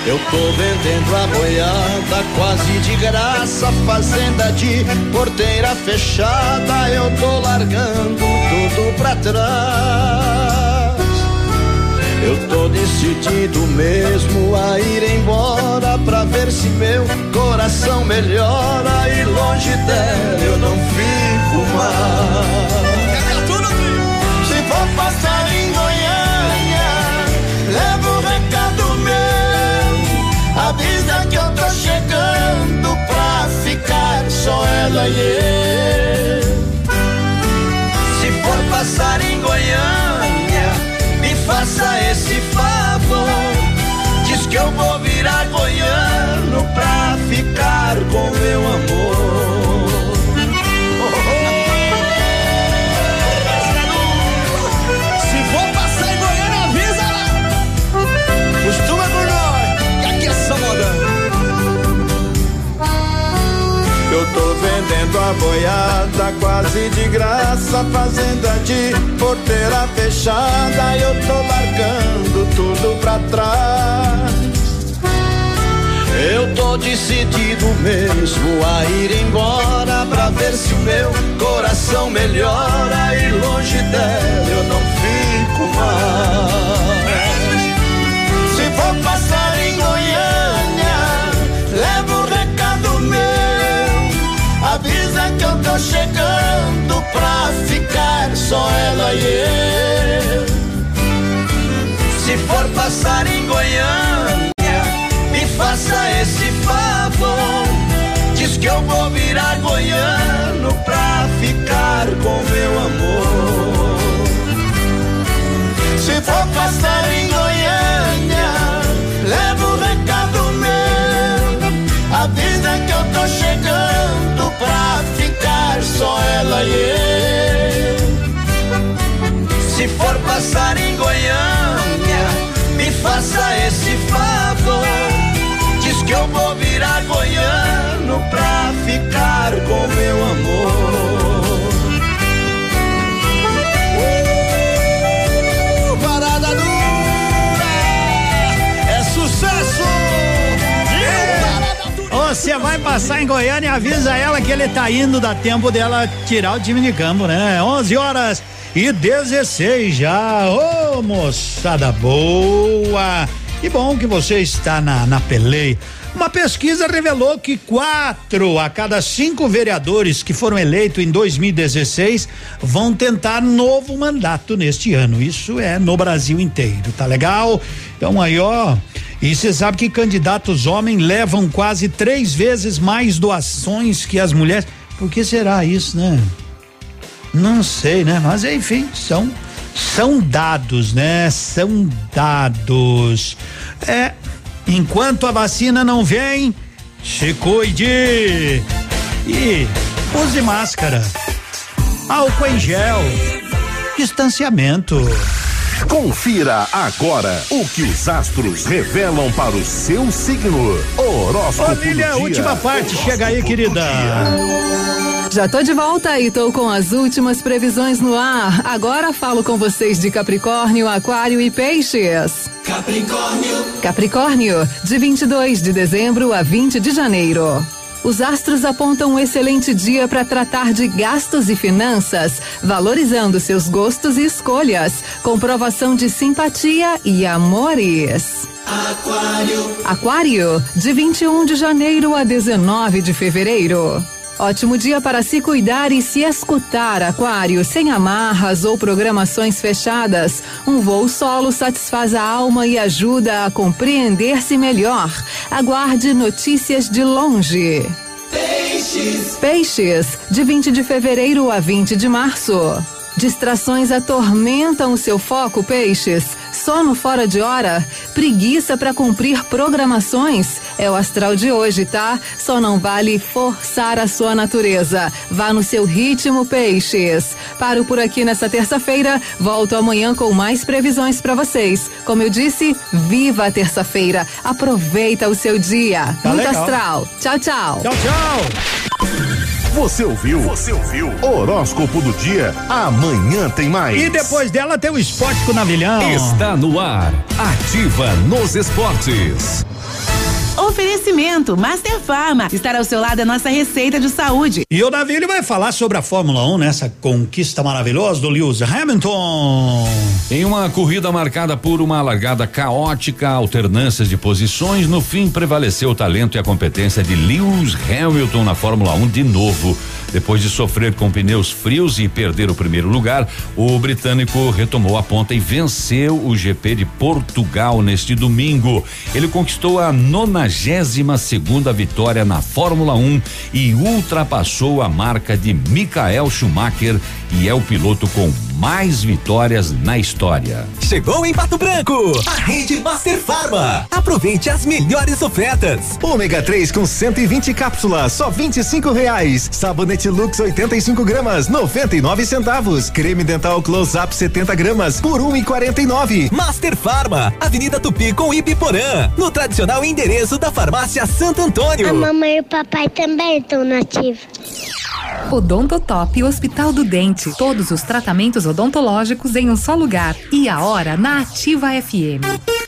Eu tô vendendo a boiada quase de graça, fazenda de porteira fechada, eu tô largando tudo pra trás. Eu tô decidido mesmo a ir embora pra ver se meu coração melhora e longe dela eu não fico mais. Só ela e eu. Se for passar em Goiânia, me faça esse favor. Diz que eu vou virar goiano pra ficar com meu amor. Boiada quase de graça, fazenda de porteira fechada, eu tô largando tudo pra trás. Eu tô decidido mesmo a ir embora pra ver se o meu coração melhora e longe dela eu não fico mais. Se for passar Avisa que eu tô chegando pra ficar só ela e eu. Se for passar em Goiânia, me faça esse favor. Diz que eu vou virar goiano pra ficar com meu amor. Se for passar em Goiânia, leva um recado meu. Avisa que eu tô chegando pra ficar só ela e eu. Se for passar em Goiânia, me faça esse favor. Diz que eu vou virar goiano pra ficar com meu amor. Você vai passar em Goiânia avisa ela que ele tá indo, dá tempo dela tirar o time de campo, né? 11 horas e 16 já. Ô, moçada boa! Que bom que você está na, na peleia. Uma pesquisa revelou que quatro a cada cinco vereadores que foram eleitos em 2016 vão tentar novo mandato neste ano. Isso é no Brasil inteiro, tá legal? Então aí, ó. E você sabe que candidatos homens levam quase três vezes mais doações que as mulheres. Por que será isso, né? Não sei, né? Mas enfim, são são dados, né? São dados. É, enquanto a vacina não vem, se cuide. E use máscara. Álcool em gel. Distanciamento. Confira agora o que os astros revelam para o seu signo. Horóscopo Ô, última parte, chega aí, querida. Já tô de volta e tô com as últimas previsões no ar. Agora falo com vocês de Capricórnio, Aquário e Peixes. Capricórnio. Capricórnio, de 22 de dezembro a 20 de janeiro. Os astros apontam um excelente dia para tratar de gastos e finanças, valorizando seus gostos e escolhas, comprovação de simpatia e amores. Aquário. Aquário, de 21 de janeiro a 19 de fevereiro. Ótimo dia para se cuidar e se escutar, Aquário, sem amarras ou programações fechadas. Um voo solo satisfaz a alma e ajuda a compreender-se melhor. Aguarde notícias de longe. Peixes. Peixes, de 20 de fevereiro a 20 de março. Distrações atormentam o seu foco, peixes. Sono fora de hora, preguiça para cumprir programações. É o astral de hoje, tá? Só não vale forçar a sua natureza. Vá no seu ritmo, peixes. Paro por aqui nessa terça-feira. Volto amanhã com mais previsões para vocês. Como eu disse, viva a terça-feira. Aproveita o seu dia. Tá Muito legal. astral. Tchau, tchau. Tchau, tchau. Você ouviu? Você ouviu? Horóscopo do dia. Amanhã tem mais. E depois dela tem o esporte navilhão. Está no ar. Ativa nos esportes. Oferecimento Master Farma. Estar ao seu lado é nossa receita de saúde. E o Davi ele vai falar sobre a Fórmula 1 nessa conquista maravilhosa do Lewis Hamilton. Em uma corrida marcada por uma largada caótica, alternâncias de posições, no fim prevaleceu o talento e a competência de Lewis Hamilton na Fórmula 1 de novo. Depois de sofrer com pneus frios e perder o primeiro lugar, o britânico retomou a ponta e venceu o GP de Portugal neste domingo. Ele conquistou a 92 segunda vitória na Fórmula 1 e ultrapassou a marca de Michael Schumacher e é o piloto com mais vitórias na história. Chegou em Pato Branco, a rede Master Farma. Aproveite as melhores ofertas. Ômega 3 com 120 cápsulas, só 25 reais. Sabonete Lux 85 gramas, 99 centavos. Creme dental Close Up 70 gramas por 1,49. Master Farma, Avenida Tupi com Ibiporã, no tradicional endereço da farmácia Santo Antônio. A mamãe e o papai também estão nativos. Odontotop Hospital do Dente. Todos os tratamentos odontológicos em um só lugar. E a hora na Ativa FM.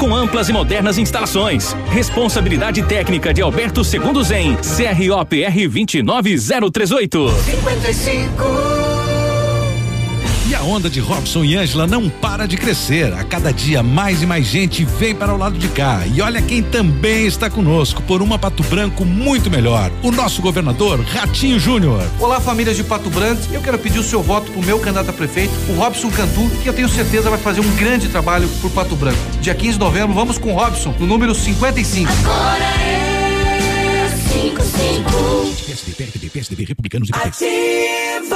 com amplas e modernas instalações. Responsabilidade técnica de Alberto Segundo Zen, CROPR 29038. 55. E a onda de Robson e Ângela não para de crescer. A cada dia mais e mais gente vem para o lado de cá. E olha quem também está conosco por uma Pato Branco muito melhor. O nosso governador Ratinho Júnior. Olá, famílias de Pato Branco. Eu quero pedir o seu voto pro meu candidato a prefeito, o Robson Cantu, que eu tenho certeza vai fazer um grande trabalho por Pato Branco. Dia 15 de novembro, vamos com o Robson, no número 55. Agora é 55. PSDB, PSDB, PSDB, Republicanos e Ativa.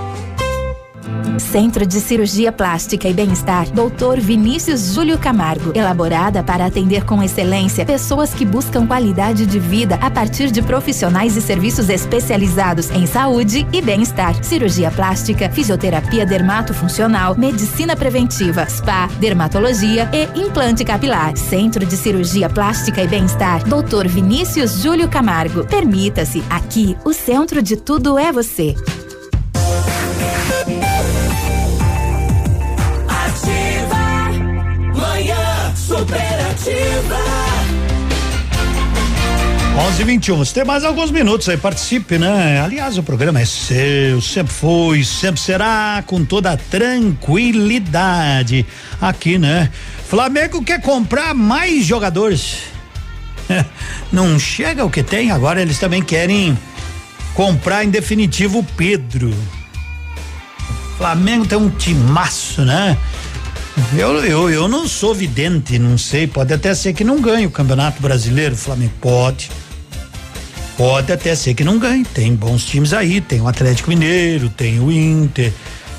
Centro de Cirurgia Plástica e Bem-Estar, Dr. Vinícius Júlio Camargo. Elaborada para atender com excelência pessoas que buscam qualidade de vida a partir de profissionais e serviços especializados em saúde e bem-estar. Cirurgia plástica, fisioterapia dermatofuncional, medicina preventiva, spa, dermatologia e implante capilar. Centro de Cirurgia Plástica e Bem-Estar, Dr. Vinícius Júlio Camargo. Permita-se, aqui o centro de tudo é você. Manhã superativa. 11 21 Você tem mais alguns minutos aí, participe, né? Aliás, o programa é seu, sempre foi, sempre será, com toda tranquilidade. Aqui, né? Flamengo quer comprar mais jogadores. *laughs* Não chega o que tem, agora eles também querem comprar em definitivo o Pedro. Flamengo tem um timaço, né? Eu, eu, eu não sou vidente, não sei, pode até ser que não ganhe o Campeonato Brasileiro, Flamengo pode. Pode até ser que não ganhe, tem bons times aí, tem o Atlético Mineiro, tem o Inter,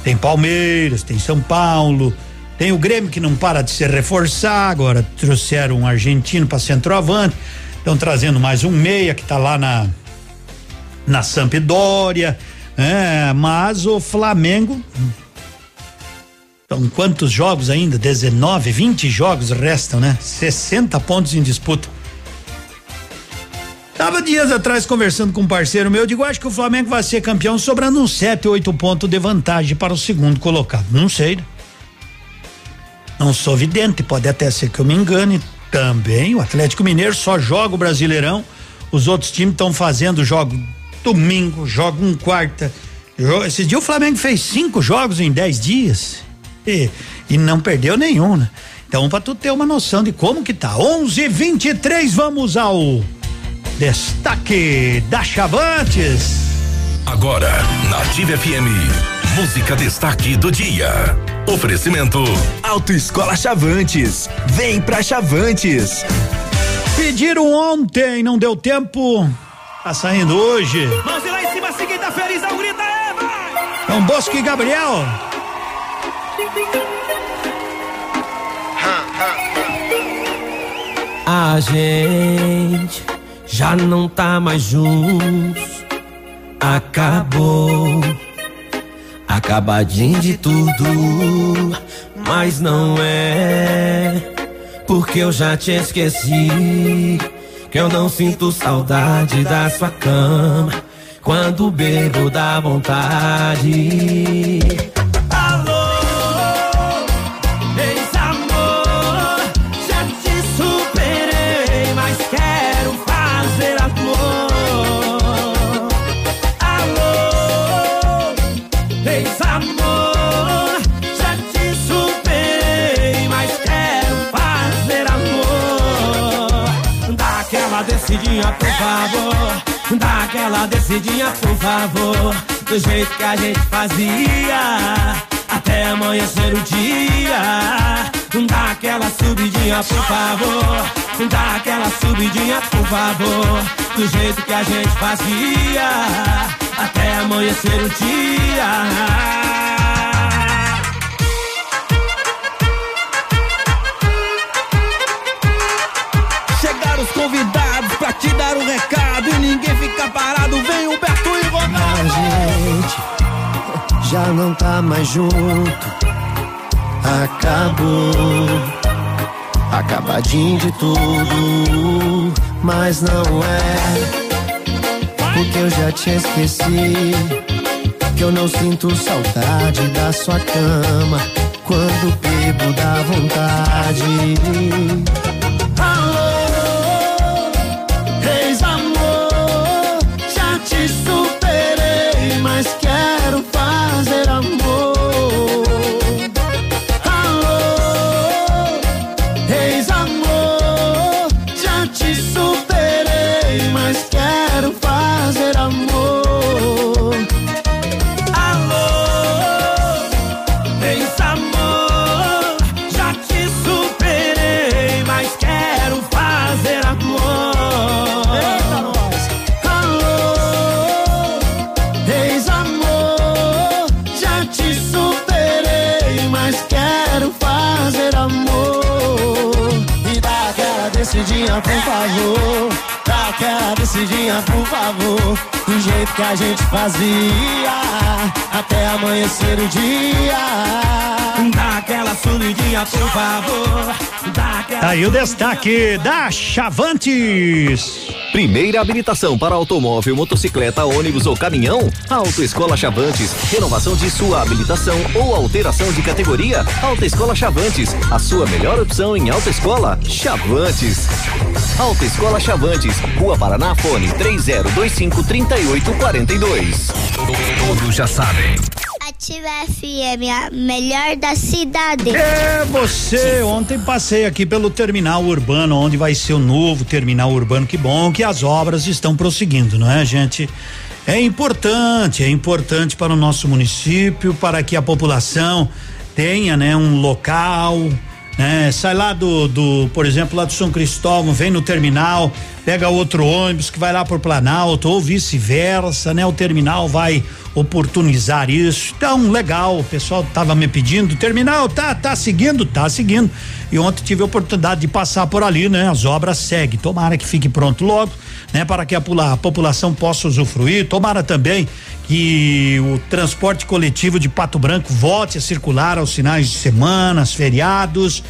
tem Palmeiras, tem São Paulo, tem o Grêmio que não para de se reforçar, agora trouxeram um argentino para centroavante, estão trazendo mais um meia que tá lá na na Sampdoria, é, mas o Flamengo então, quantos jogos ainda? 19, 20 jogos restam, né? 60 pontos em disputa. Tava dias atrás conversando com um parceiro meu, digo, acho que o Flamengo vai ser campeão sobrando uns 7, 8 pontos de vantagem para o segundo colocado. Não sei? Não sou vidente, pode até ser que eu me engane também. O Atlético Mineiro só joga o Brasileirão, os outros times estão fazendo jogo domingo, jogo um quarta. Esse dia o Flamengo fez cinco jogos em dez dias e, e não perdeu nenhum, né? Então, para tu ter uma noção de como que tá. 11:23 vamos ao destaque da Chavantes. Agora, na Ativa FM, música destaque do dia. Oferecimento Autoescola Chavantes. Vem pra Chavantes. Pediram ontem, não deu tempo. Tá saindo hoje. Mãos lá em cima, seguinte, tá feliz, não grita, é, vai! Dom Bosco e Gabriel. A gente já não tá mais juntos. Acabou, acabadinho de tudo. Mas não é, porque eu já te esqueci. Que eu não sinto saudade da sua cama. Quando bebo dá vontade. Aquela descidinha, por favor. Do jeito que a gente fazia. Até amanhecer o dia. Dá aquela subidinha, por favor. Dá aquela subidinha, por favor. Do jeito que a gente fazia. Até amanhecer o dia. Um recado e ninguém fica parado. Vem Humberto e A Ronaldo. gente já não tá mais junto. Acabou, acabadinho de tudo, mas não é. Porque eu já te esqueci. Que eu não sinto saudade da sua cama. Quando bebo dá vontade. Favor. Do jeito que a gente fazia, até amanhecer o dia. Dá aquela subidinha, por favor. Dá Tá aí o destaque da Chavantes. Primeira habilitação para automóvel, motocicleta, ônibus ou caminhão? Autoescola Chavantes. Renovação de sua habilitação ou alteração de categoria? Autoescola Chavantes. A sua melhor opção em autoescola? Chavantes. Autoescola Chavantes. Rua Paraná, fone 3025 3842. Todos já sabem. Ativa FM, a melhor da cidade. É você, ontem passei aqui pelo terminal urbano, onde vai ser o novo terminal urbano. Que bom que as obras estão prosseguindo, não é, gente? É importante, é importante para o nosso município, para que a população tenha, né, um local, né? Sai lá do, do, por exemplo, lá do São Cristóvão, vem no terminal, pega outro ônibus que vai lá por Planalto ou vice-versa, né? O terminal vai oportunizar isso. Então, legal, o pessoal tava me pedindo, terminal tá tá seguindo, tá seguindo. E ontem tive a oportunidade de passar por ali, né? As obras seguem. Tomara que fique pronto logo, né? Para que a, a população possa usufruir. Tomara também que o transporte coletivo de Pato Branco volte a circular aos finais de semana, feriados.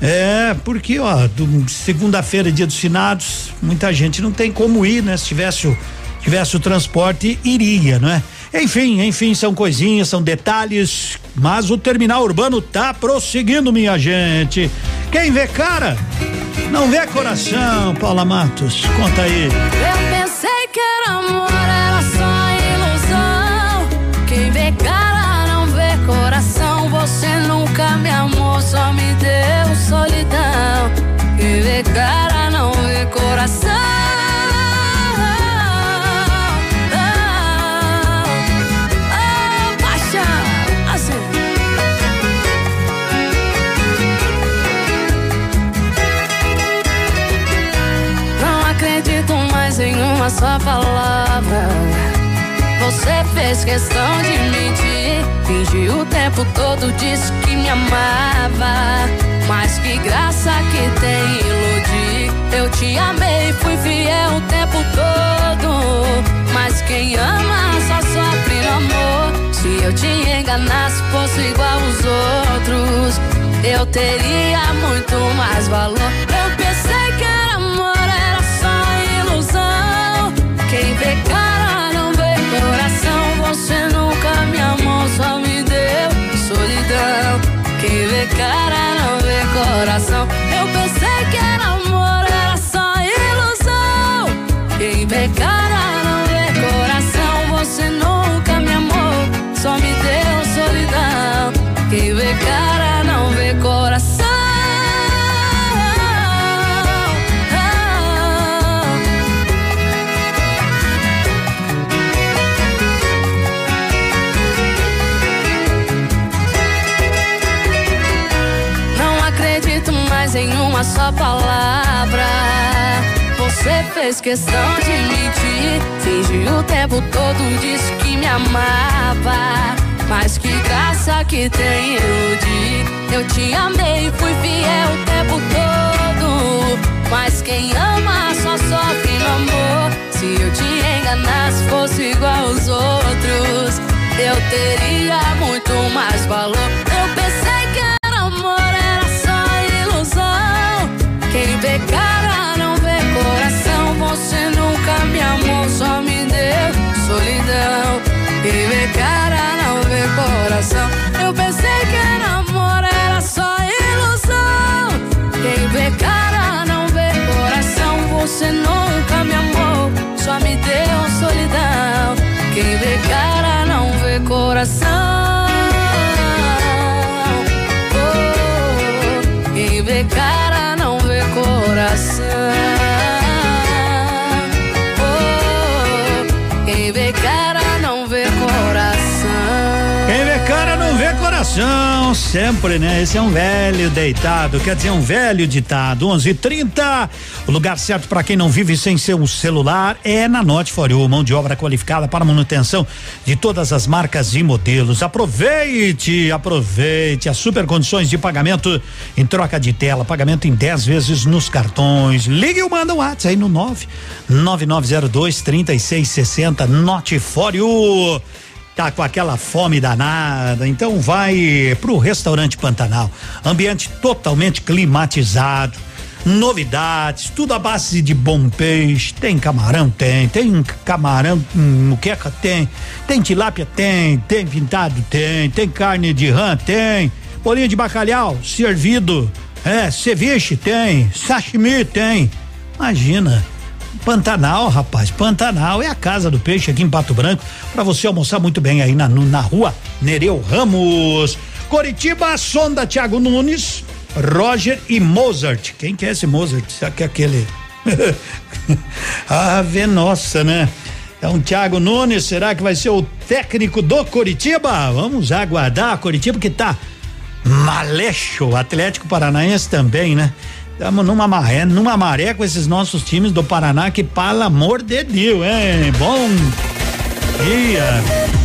É, porque, ó, segunda-feira, dia dos finados, muita gente não tem como ir, né? Se tivesse o, tivesse o transporte, iria, não é? Enfim, enfim, são coisinhas, são detalhes, mas o terminal urbano tá prosseguindo, minha gente. Quem vê cara, não vê coração, Paula Matos, conta aí. Eu pensei que fez questão de mentir. Fingiu o tempo todo, disse que me amava. Mas que graça que tem iludir. Eu te amei, fui fiel o tempo todo. Mas quem ama só sofre no amor. Se eu te enganasse, fosse igual os outros. Eu teria muito mais valor. Eu pensei que era amor, era só ilusão. Quem vê cara. Você nunca me amou, só me deu solidão. Quem vê cara não vê coração. Eu pensei que era amor, era só ilusão. Quem vê cara Você fez questão de mentir. Fingiu o tempo todo, disse que me amava. Mas que graça que tem iludir. Eu te amei, fui fiel o tempo todo. Mas quem ama só sofre no amor. Se eu te enganasse, fosse igual aos outros. Eu teria muito mais valor. Eu pensei que era amor, era só ilusão. Quem vê solidão. Quem vê cara não vê coração. Eu pensei que era amor, era só ilusão. Quem vê cara não vê coração. Você nunca me amou, só me deu solidão. Quem vê cara não vê coração. Oh, quem vê cara Sempre, né? Esse é um velho deitado, quer dizer, um velho ditado. 11:30. O lugar certo para quem não vive sem seu celular é na Note For You, mão de obra qualificada para manutenção de todas as marcas e modelos. Aproveite, aproveite as super condições de pagamento em troca de tela, pagamento em 10 vezes nos cartões. Ligue ou manda um WhatsApp aí no 9 9902 3660 Note For You tá com aquela fome danada, então vai pro restaurante Pantanal. Ambiente totalmente climatizado, novidades, tudo à base de bom peixe. Tem camarão? Tem. Tem camarão, hum, muqueca? Tem. Tem tilápia? Tem. Tem pintado? Tem. Tem carne de rã? Tem. Bolinha de bacalhau? Servido. É, ceviche? Tem. Sashimi? Tem. Imagina Pantanal, rapaz. Pantanal é a casa do peixe aqui em Pato Branco para você almoçar muito bem aí na, na rua Nereu Ramos. Coritiba, sonda Thiago Nunes, Roger e Mozart. Quem que é esse Mozart? Será que é aquele? *laughs* Ave nossa, né? Então, Thiago Nunes, será que vai ser o técnico do Coritiba? Vamos aguardar. Coritiba que tá maleixo. Atlético Paranaense também, né? Estamos numa maré, numa maré com esses nossos times do Paraná que, pelo amor de Deus, hein? Bom dia.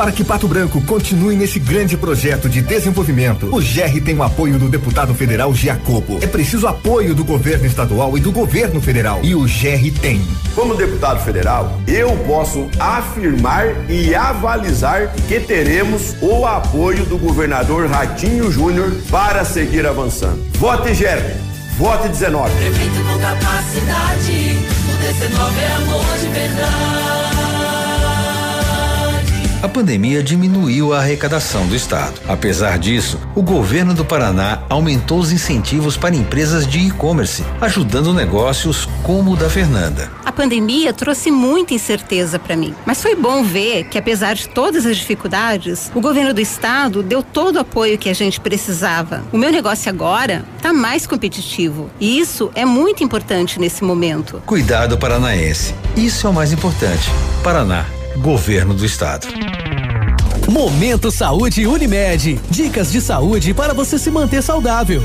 Para que Pato Branco continue nesse grande projeto de desenvolvimento, o GR tem o apoio do deputado federal Giacobo. É preciso apoio do governo estadual e do governo federal. E o GR tem. Como deputado federal, eu posso afirmar e avalizar que teremos o apoio do governador Ratinho Júnior para seguir avançando. Vote GR. Vote 19. Prefeito com capacidade, o 19 é amor de verdade. A pandemia diminuiu a arrecadação do Estado. Apesar disso, o governo do Paraná aumentou os incentivos para empresas de e-commerce, ajudando negócios como o da Fernanda. A pandemia trouxe muita incerteza para mim, mas foi bom ver que, apesar de todas as dificuldades, o governo do estado deu todo o apoio que a gente precisava. O meu negócio agora está mais competitivo e isso é muito importante nesse momento. Cuidado paranaense. Isso é o mais importante. Paraná, governo do estado. Momento Saúde Unimed. Dicas de saúde para você se manter saudável.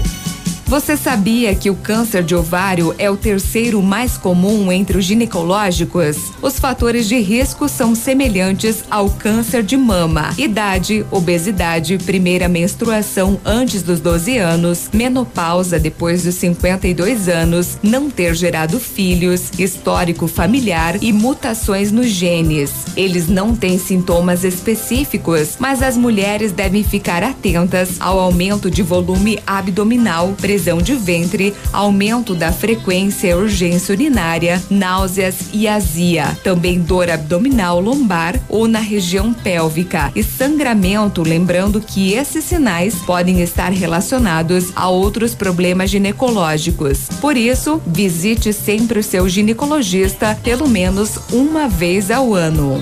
Você sabia que o câncer de ovário é o terceiro mais comum entre os ginecológicos? Os fatores de risco são semelhantes ao câncer de mama: idade, obesidade, primeira menstruação antes dos 12 anos, menopausa depois dos 52 anos, não ter gerado filhos, histórico familiar e mutações nos genes. Eles não têm sintomas específicos, mas as mulheres devem ficar atentas ao aumento de volume abdominal, prisão de ventre, aumento da frequência e urgência urinária, náuseas e azia, também dor abdominal lombar ou na região pélvica e sangramento, lembrando que esses sinais podem estar relacionados a outros problemas ginecológicos. Por isso, visite sempre o seu ginecologista pelo menos uma vez ao ano.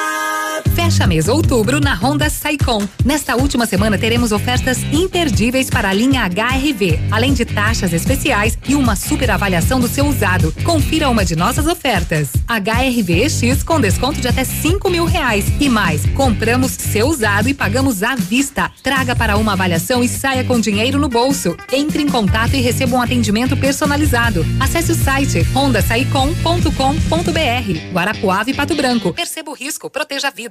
Fecha mês outubro na Honda Saicom. Nesta última semana teremos ofertas imperdíveis para a linha HRV, além de taxas especiais e uma super avaliação do seu usado. Confira uma de nossas ofertas. HRV X com desconto de até cinco mil reais e mais. Compramos seu usado e pagamos à vista. Traga para uma avaliação e saia com dinheiro no bolso. Entre em contato e receba um atendimento personalizado. Acesse o site hondasaicom.com.br. Guarapuava e Pato Branco. Perceba o risco, proteja a vida.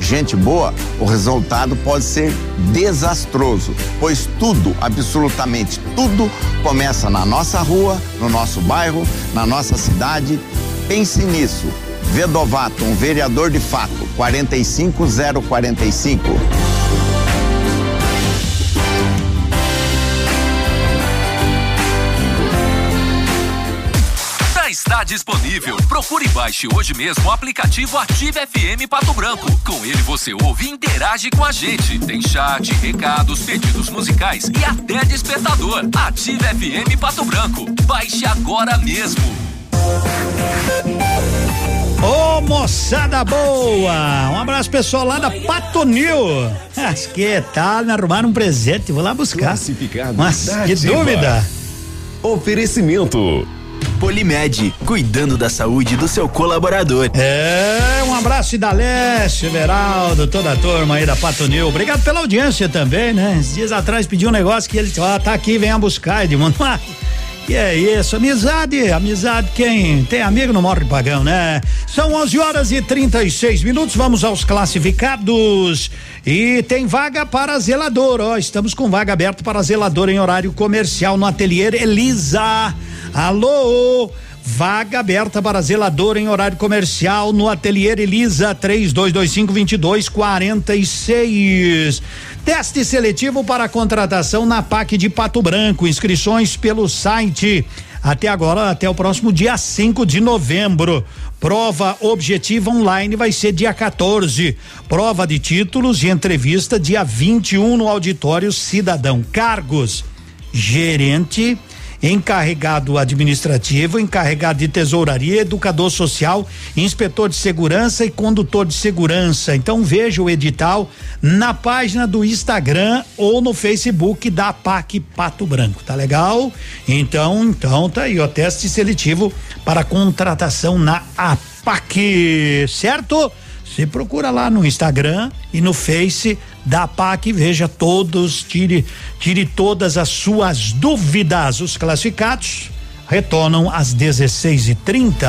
gente boa, o resultado pode ser desastroso, pois tudo, absolutamente tudo, começa na nossa rua, no nosso bairro, na nossa cidade. Pense nisso. Vedovato, um vereador de fato, 45045. Está disponível. Procure e baixe hoje mesmo o aplicativo Ative FM Pato Branco. Com ele você ouve e interage com a gente. Tem chat, recados, pedidos musicais e até despertador. Ative FM Pato Branco. Baixe agora mesmo. Ô moçada boa! Um abraço pessoal lá da Patonil. Mas que tal me arrumar um presente? Vou lá buscar. Classificado Mas que dúvida! Oferecimento. Polimed, cuidando da saúde do seu colaborador. É, um abraço da Leste, Veraldo, toda a turma aí da Patonil. Obrigado pela audiência também, né? Esses dias atrás pedi um negócio que ele, ó, tá aqui, venha buscar, Edmundo. E é isso, amizade, amizade, quem tem amigo não morre pagão, né? São 11 horas e 36 minutos, vamos aos classificados. E tem vaga para zelador, ó, estamos com vaga aberta para zelador em horário comercial no ateliê Elisa. Alô! Vaga aberta para zelador em horário comercial no ateliê Elisa 3225 2246. Teste seletivo para contratação na PAC de Pato Branco. Inscrições pelo site. Até agora, até o próximo dia 5 de novembro. Prova objetiva online vai ser dia 14. Prova de títulos e entrevista dia 21 no auditório Cidadão. Cargos: gerente, encarregado administrativo, encarregado de tesouraria, educador social, inspetor de segurança e condutor de segurança. Então veja o edital na página do Instagram ou no Facebook da PAC Pato Branco, tá legal? Então, então tá aí, ó, teste seletivo para contratação na APAC, certo? Você procura lá no Instagram e no Face da PAC, veja todos, tire, tire todas as suas dúvidas. Os classificados retornam às 16 e 30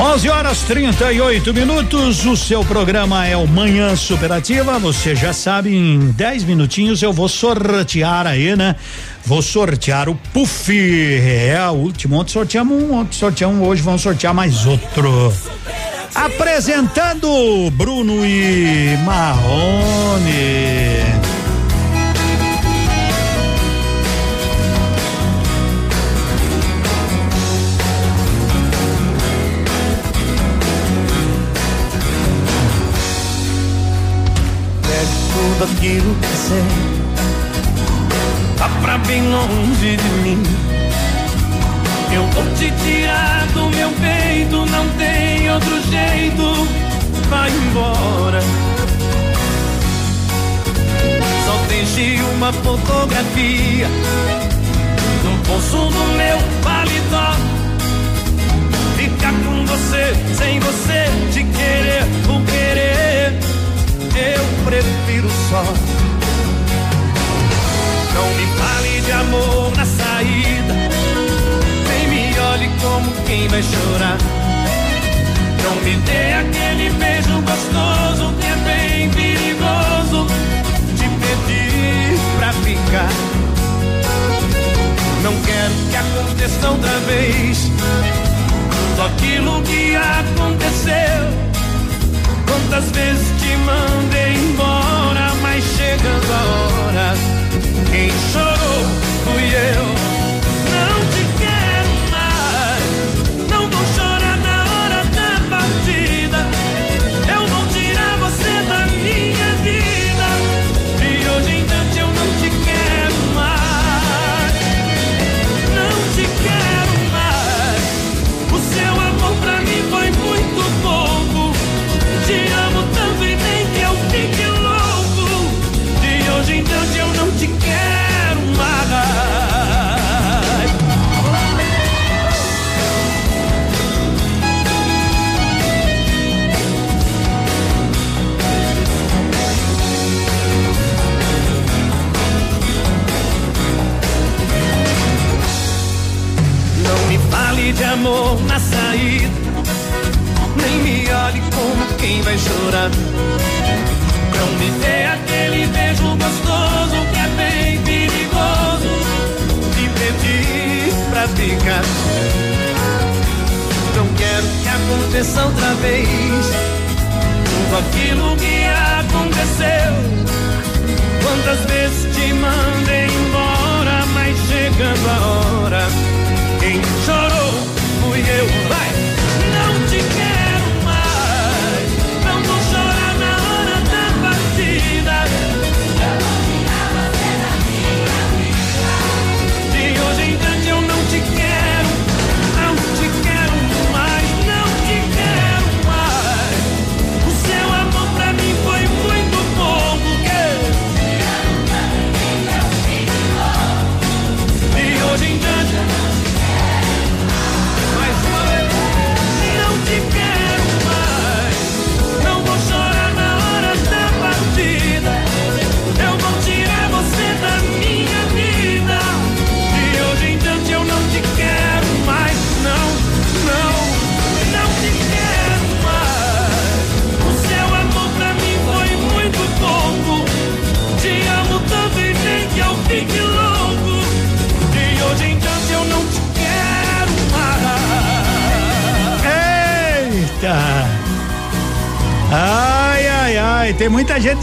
11 horas 38 minutos. O seu programa é o Manhã Superativa. Você já sabe, em 10 minutinhos eu vou sortear aí, né? Vou sortear o Puff. É a última. Ontem sorteamos um, ontem sorteamos um, hoje vamos sortear mais outro. Apresentando Bruno e Marrone. Aquilo que sei. Tá pra bem longe de mim. Eu vou te tirar do meu peito, não tem outro jeito. Vai embora. Só deixe uma fotografia no bolso do meu paletó. Ficar com você, sem você te querer, o querer eu prefiro só. Não me fale de amor na saída, nem me olhe como quem vai chorar. Não me dê aquele beijo gostoso que é bem perigoso te pedir pra ficar. Não quero que aconteça outra vez aquilo que aconteceu. Quantas vezes te mandei embora,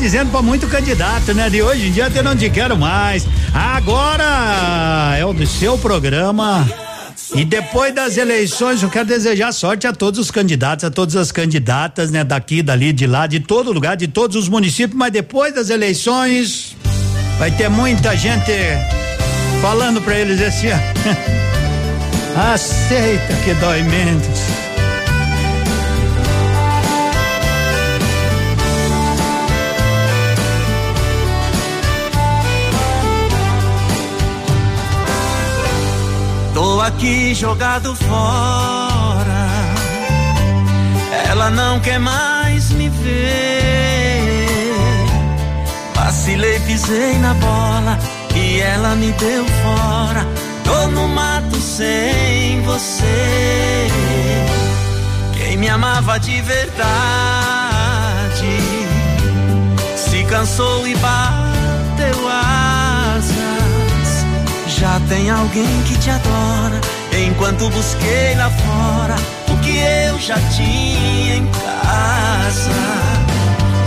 dizendo pra muito candidato, né? De hoje em dia eu não te quero mais. Agora é o do seu programa. E depois das eleições, eu quero desejar sorte a todos os candidatos, a todas as candidatas, né? Daqui, dali, de lá, de todo lugar, de todos os municípios, mas depois das eleições, vai ter muita gente falando pra eles assim. *laughs* Aceita que dói menos. Aqui jogado fora. Ela não quer mais me ver. Vacilei, pisei na bola e ela me deu fora. Tô no mato sem você. Quem me amava de verdade se cansou e bateu asas. Já tem alguém que te adora. Enquanto busquei lá fora o que eu já tinha em casa.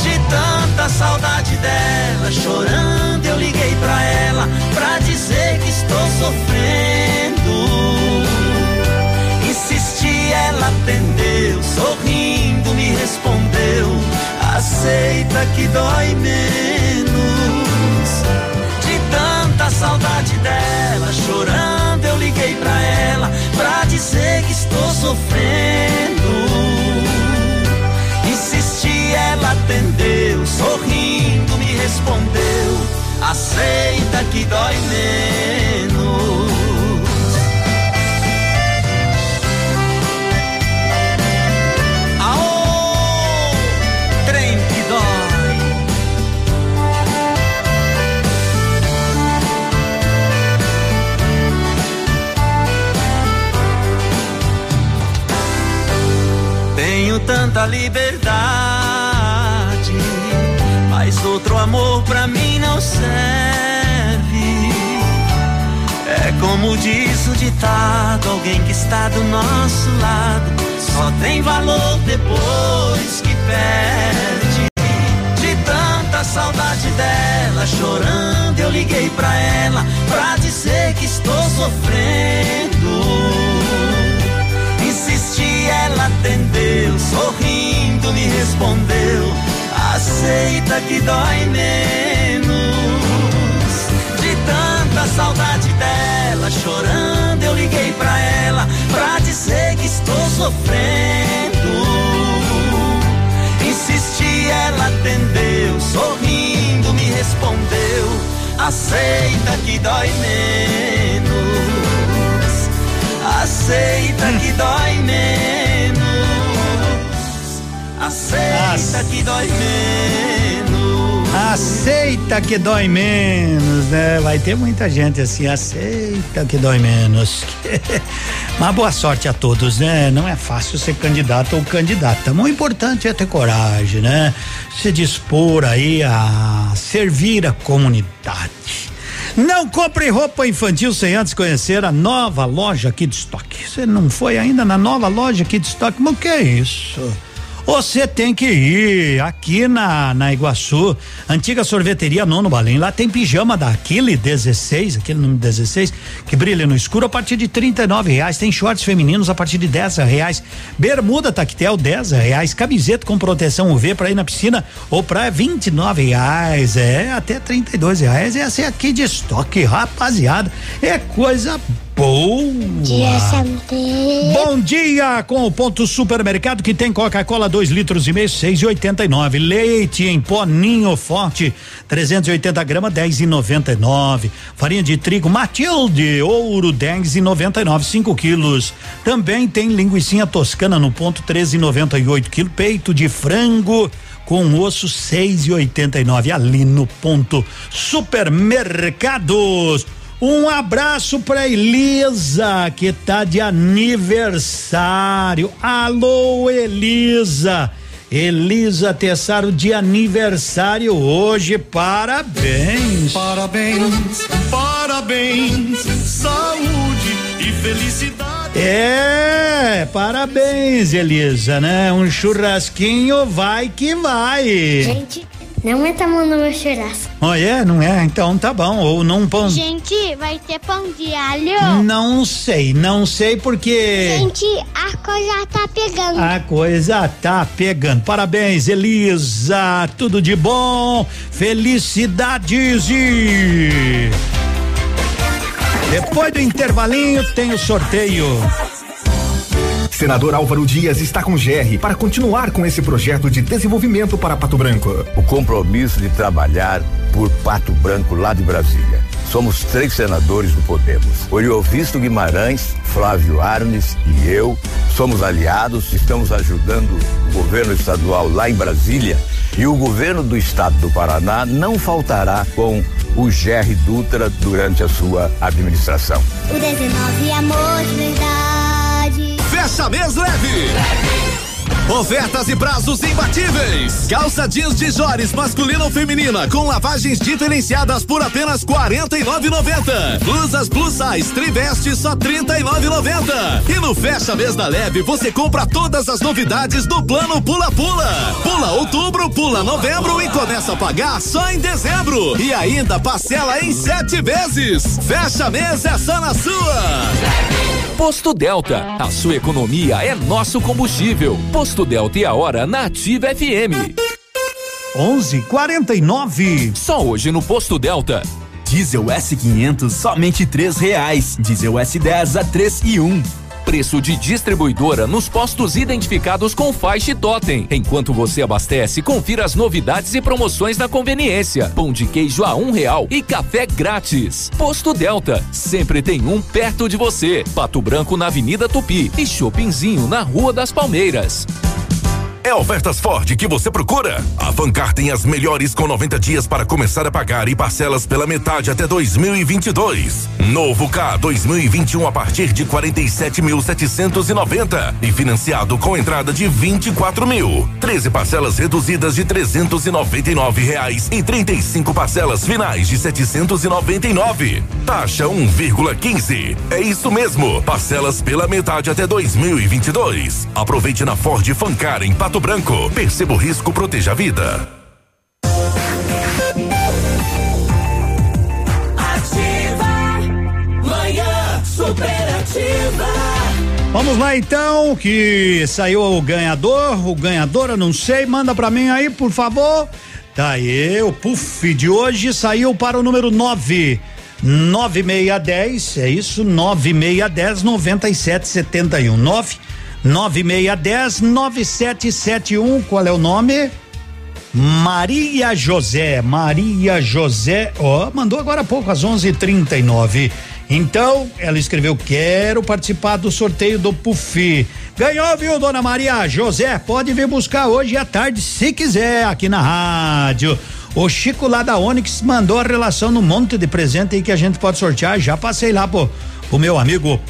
De tanta saudade dela, chorando, eu liguei pra ela pra dizer que estou sofrendo. Insisti, ela atendeu, sorrindo, me respondeu: Aceita que dói menos. Saudade dela, chorando, eu liguei pra ela pra dizer que estou sofrendo. Insisti, ela atendeu, sorrindo, me respondeu: Aceita que dói menos. Tanta liberdade, mas outro amor pra mim não serve. É como diz o ditado: alguém que está do nosso lado só tem valor depois que perde. De tanta saudade dela, chorando, eu liguei pra ela pra dizer que estou sofrendo. Atendeu, sorrindo me respondeu: Aceita que dói menos. De tanta saudade dela, chorando, eu liguei pra ela pra dizer que estou sofrendo. Insisti, ela atendeu, sorrindo me respondeu: Aceita que dói menos. Aceita que dói menos. Aceita que dói menos. Aceita que dói menos, né? Vai ter muita gente assim, aceita que dói menos. *laughs* Mas boa sorte a todos, né? Não é fácil ser candidato ou candidata. O importante é ter coragem, né? Se dispor aí a servir a comunidade. Não compre roupa infantil sem antes conhecer a nova loja Kid Stock. Você não foi ainda na nova loja Kid Stock? Mas o que é isso? Você tem que ir aqui na, na Iguaçu, antiga sorveteria Nono Balim. Lá tem pijama da Aquile 16, aquele número 16, que brilha no escuro a partir de R$ reais. Tem shorts femininos a partir de 10 reais. Bermuda tactel 10 reais. Camiseta com proteção UV para ir na piscina ou praia 29 reais. É, até 32 reais. Essa é aqui de estoque, rapaziada. É coisa Bom dia, Santé. Bom dia com o ponto supermercado que tem Coca-Cola 2 litros e meio, seis e oitenta e nove. Leite em pó ninho forte, 380 gramas, dez e noventa e nove. Farinha de trigo Matilde, ouro, dez e noventa e nove, cinco quilos. Também tem linguiça toscana no ponto, treze e noventa e oito quilos. Peito de frango com osso seis e oitenta e nove ali no ponto supermercados. Um abraço para Elisa, que tá de aniversário. Alô, Elisa. Elisa Tessaro de aniversário hoje. Parabéns. Parabéns, parabéns. Saúde e felicidade. É, parabéns, Elisa, né? Um churrasquinho vai que vai. Gente, não mão no meu churrasco. Oh, é? Não é? Então tá bom. Ou não pão. Gente, vai ter pão de alho? Não sei, não sei porque. Gente, a coisa tá pegando. A coisa tá pegando. Parabéns, Elisa. Tudo de bom. Felicidades e. Depois do intervalinho tem o sorteio. Senador Álvaro Dias está com GR para continuar com esse projeto de desenvolvimento para Pato Branco. O compromisso de trabalhar por Pato Branco lá de Brasília. Somos três senadores do Podemos. Oriovisto Guimarães, Flávio Arnes e eu somos aliados, estamos ajudando o governo estadual lá em Brasília e o governo do estado do Paraná não faltará com o GR Dutra durante a sua administração. O 19 é amor de verdade. Fecha mês leve. Ofertas e prazos imbatíveis. Calça jeans de Jores masculina ou feminina com lavagens diferenciadas por apenas 49,90. Blusas plus size triveste só 39,90. E no fecha mês da leve você compra todas as novidades do plano Pula Pula. Pula outubro, pula novembro e começa a pagar só em dezembro. E ainda parcela em sete vezes. Fecha mês é só na sua. Posto Delta, a sua economia é nosso combustível. Posto Delta e a hora na Ativa FM. 11:49. Só hoje no Posto Delta. Diesel S500 somente três reais. Diesel S10 a três e um. Preço de distribuidora nos postos identificados com faixa e totem. Enquanto você abastece, confira as novidades e promoções na conveniência. Pão de queijo a um real e café grátis. Posto Delta, sempre tem um perto de você. Pato Branco na Avenida Tupi e Shoppingzinho na Rua das Palmeiras. É ofertas Ford que você procura? A Fancar tem as melhores com 90 dias para começar a pagar e parcelas pela metade até 2022. Novo K 2021 a partir de 47.790 e financiado com entrada de 24 mil. 13 parcelas reduzidas de 399 reais e 35 parcelas finais de 799. Taxa 1,15. É isso mesmo. Parcelas pela metade até 2022. Aproveite na Ford Fancar em Pato Branco. Perceba o risco, proteja a vida. Ativa, manhã superativa. Vamos lá então, que saiu o ganhador, o ganhadora, não sei, manda pra mim aí, por favor. Tá aí, o puff de hoje saiu para o número 9. 9610, é isso? 9610 9771. 9 9610 9771. Qual é o nome? Maria José, Maria José, ó, mandou agora há pouco às 11:39. Então, ela escreveu: "Quero participar do sorteio do Pufi". Ganhou, viu, dona Maria José? Pode vir buscar hoje à tarde, se quiser, aqui na rádio. O Chico lá da Onix mandou a relação no monte de presente aí que a gente pode sortear. Já passei lá pro, pro meu amigo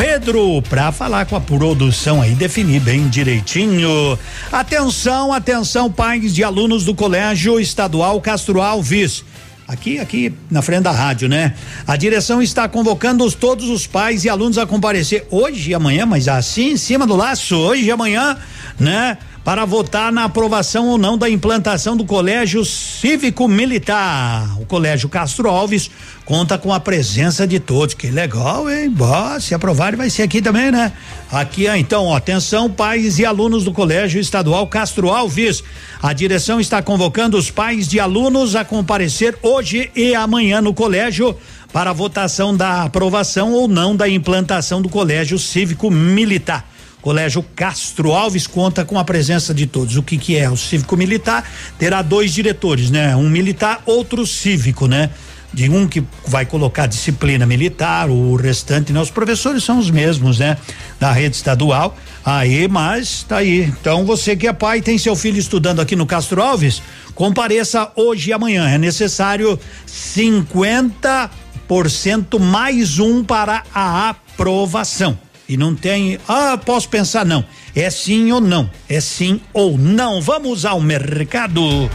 Pedro para falar com a produção aí, definir bem direitinho. Atenção, atenção, pais de alunos do Colégio Estadual Castro Alves. Aqui, aqui na frente da rádio, né? A direção está convocando os, todos os pais e alunos a comparecer hoje e amanhã, mas assim em cima do laço, hoje e amanhã, né? Para votar na aprovação ou não da implantação do Colégio Cívico Militar. O Colégio Castro Alves conta com a presença de todos. Que legal, hein? Boa, se aprovar, vai ser aqui também, né? Aqui, então, ó, atenção, pais e alunos do Colégio Estadual Castro Alves. A direção está convocando os pais de alunos a comparecer hoje e amanhã no colégio para votação da aprovação ou não da implantação do Colégio Cívico Militar. Colégio Castro Alves conta com a presença de todos. O que que é? O cívico militar terá dois diretores, né? Um militar, outro cívico, né? De um que vai colocar disciplina militar, o restante, né? Os professores são os mesmos, né? Da rede estadual. Aí, mas tá aí. Então você que é pai tem seu filho estudando aqui no Castro Alves, compareça hoje e amanhã. É necessário 50% mais um para a aprovação. E não tem, ah, posso pensar não. É sim ou não. É sim ou não. Vamos ao mercado.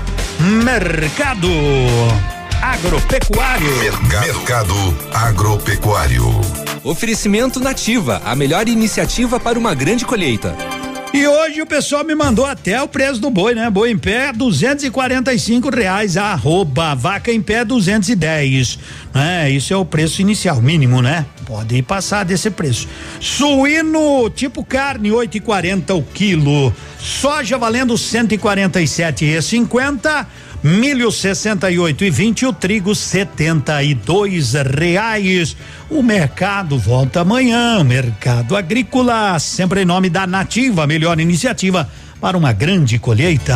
Mercado agropecuário. Mercado agropecuário. Oferecimento Nativa, a melhor iniciativa para uma grande colheita. E hoje o pessoal me mandou até o preço do boi, né? Boi em pé, duzentos e quarenta e cinco reais, arroba, vaca em pé, duzentos e dez, né? Isso é o preço inicial, mínimo, né? Pode passar desse preço. Suíno, tipo carne, oito e quarenta o quilo. Soja valendo cento e quarenta e sete e cinquenta. Milho 68 e 20, o trigo 72 reais. O mercado volta amanhã. Mercado Agrícola, sempre em nome da Nativa, melhor iniciativa para uma grande colheita.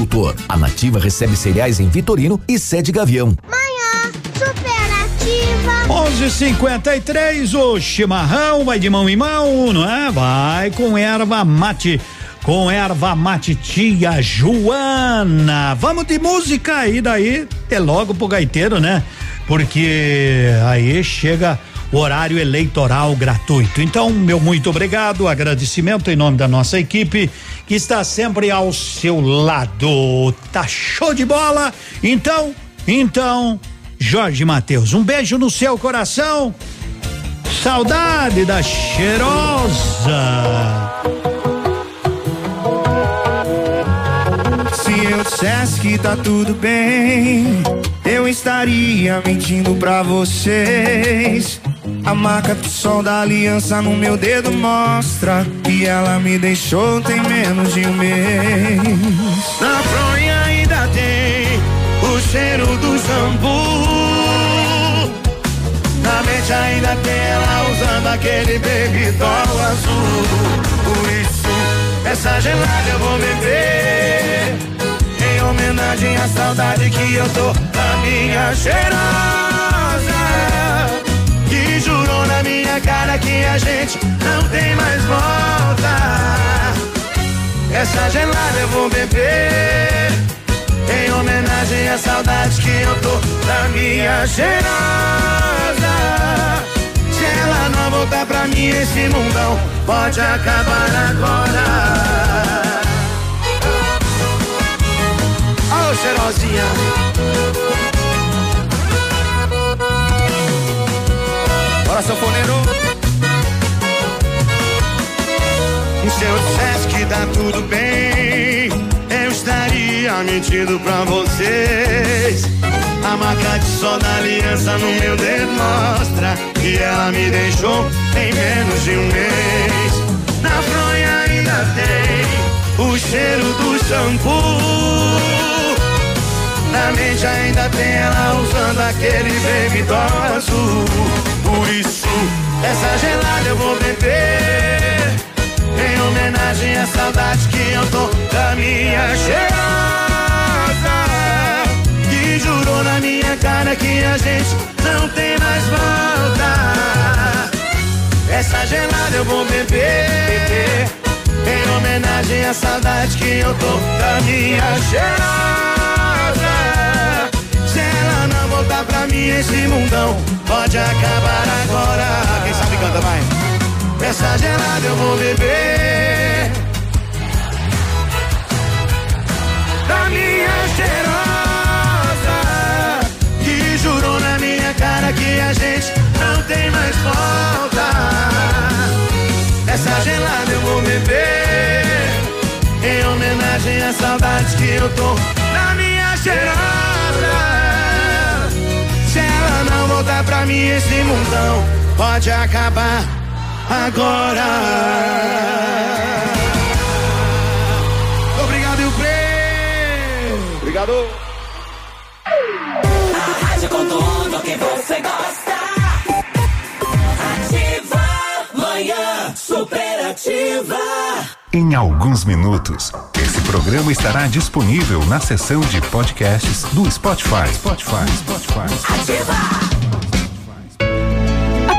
agricultor. A Nativa recebe cereais em Vitorino e sede Gavião. Manhã superativa. 11:53 o chimarrão vai de mão em mão, não é? Vai com erva mate. Com erva mate tia Joana. Vamos de música e daí é logo pro gaiteiro, né? Porque aí chega horário eleitoral gratuito. Então, meu muito obrigado, agradecimento em nome da nossa equipe que está sempre ao seu lado. Tá show de bola? Então, então, Jorge Matheus, um beijo no seu coração. Saudade da cheirosa. Se eu dissesse que tá tudo bem, eu estaria mentindo pra vocês. A marca do sol da aliança no meu dedo mostra que ela me deixou tem menos de um mês. Na fronha ainda tem o cheiro do shampoo. Na mente ainda tem ela usando aquele baby doll azul. Por isso, essa gelada eu vou beber. Em homenagem à saudade que eu tô da minha cheirosa minha cara que a gente não tem mais volta. Essa gelada eu vou beber em homenagem à saudade que eu tô da minha cheirosa. Se ela não voltar pra mim, esse mundão pode acabar agora. Ô, oh, cheirosinha. Sanfoneiro. Se eu dissesse que tá tudo bem, eu estaria mentindo pra vocês. A marca de sol da aliança no meu dedo mostra que ela me deixou em menos de um mês. Na fronha ainda tem o cheiro do shampoo. Na mente ainda tem ela usando aquele baby azul. Isso, essa gelada eu vou beber. Em homenagem à saudade que eu tô da minha cheirosa. Que jurou na minha a gente não tem mais volta. Essa gelada eu vou beber. Em homenagem à saudade que eu tô da minha cheirosa. Voltar pra mim, esse mundão pode acabar agora. Quem sabe canta, vai. Essa gelada eu vou beber. Da minha cheirosa. Que jurou na minha cara que a gente não tem mais volta. Essa gelada eu vou beber. Em homenagem à saudade que eu tô na minha cheirosa. Pra mim, esse mundão pode acabar agora. Obrigado, Ilfre. Obrigado. A rádio com tudo que você gosta. Superativa. Em alguns minutos, esse programa estará disponível na seção de podcasts do Spotify. Spotify, Spotify.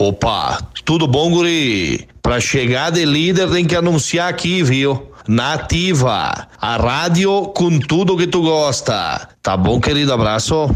Opa, tudo bom, guri? Pra chegar de líder tem que anunciar aqui, viu? Nativa, a rádio com tudo que tu gosta. Tá bom, querido? Abraço.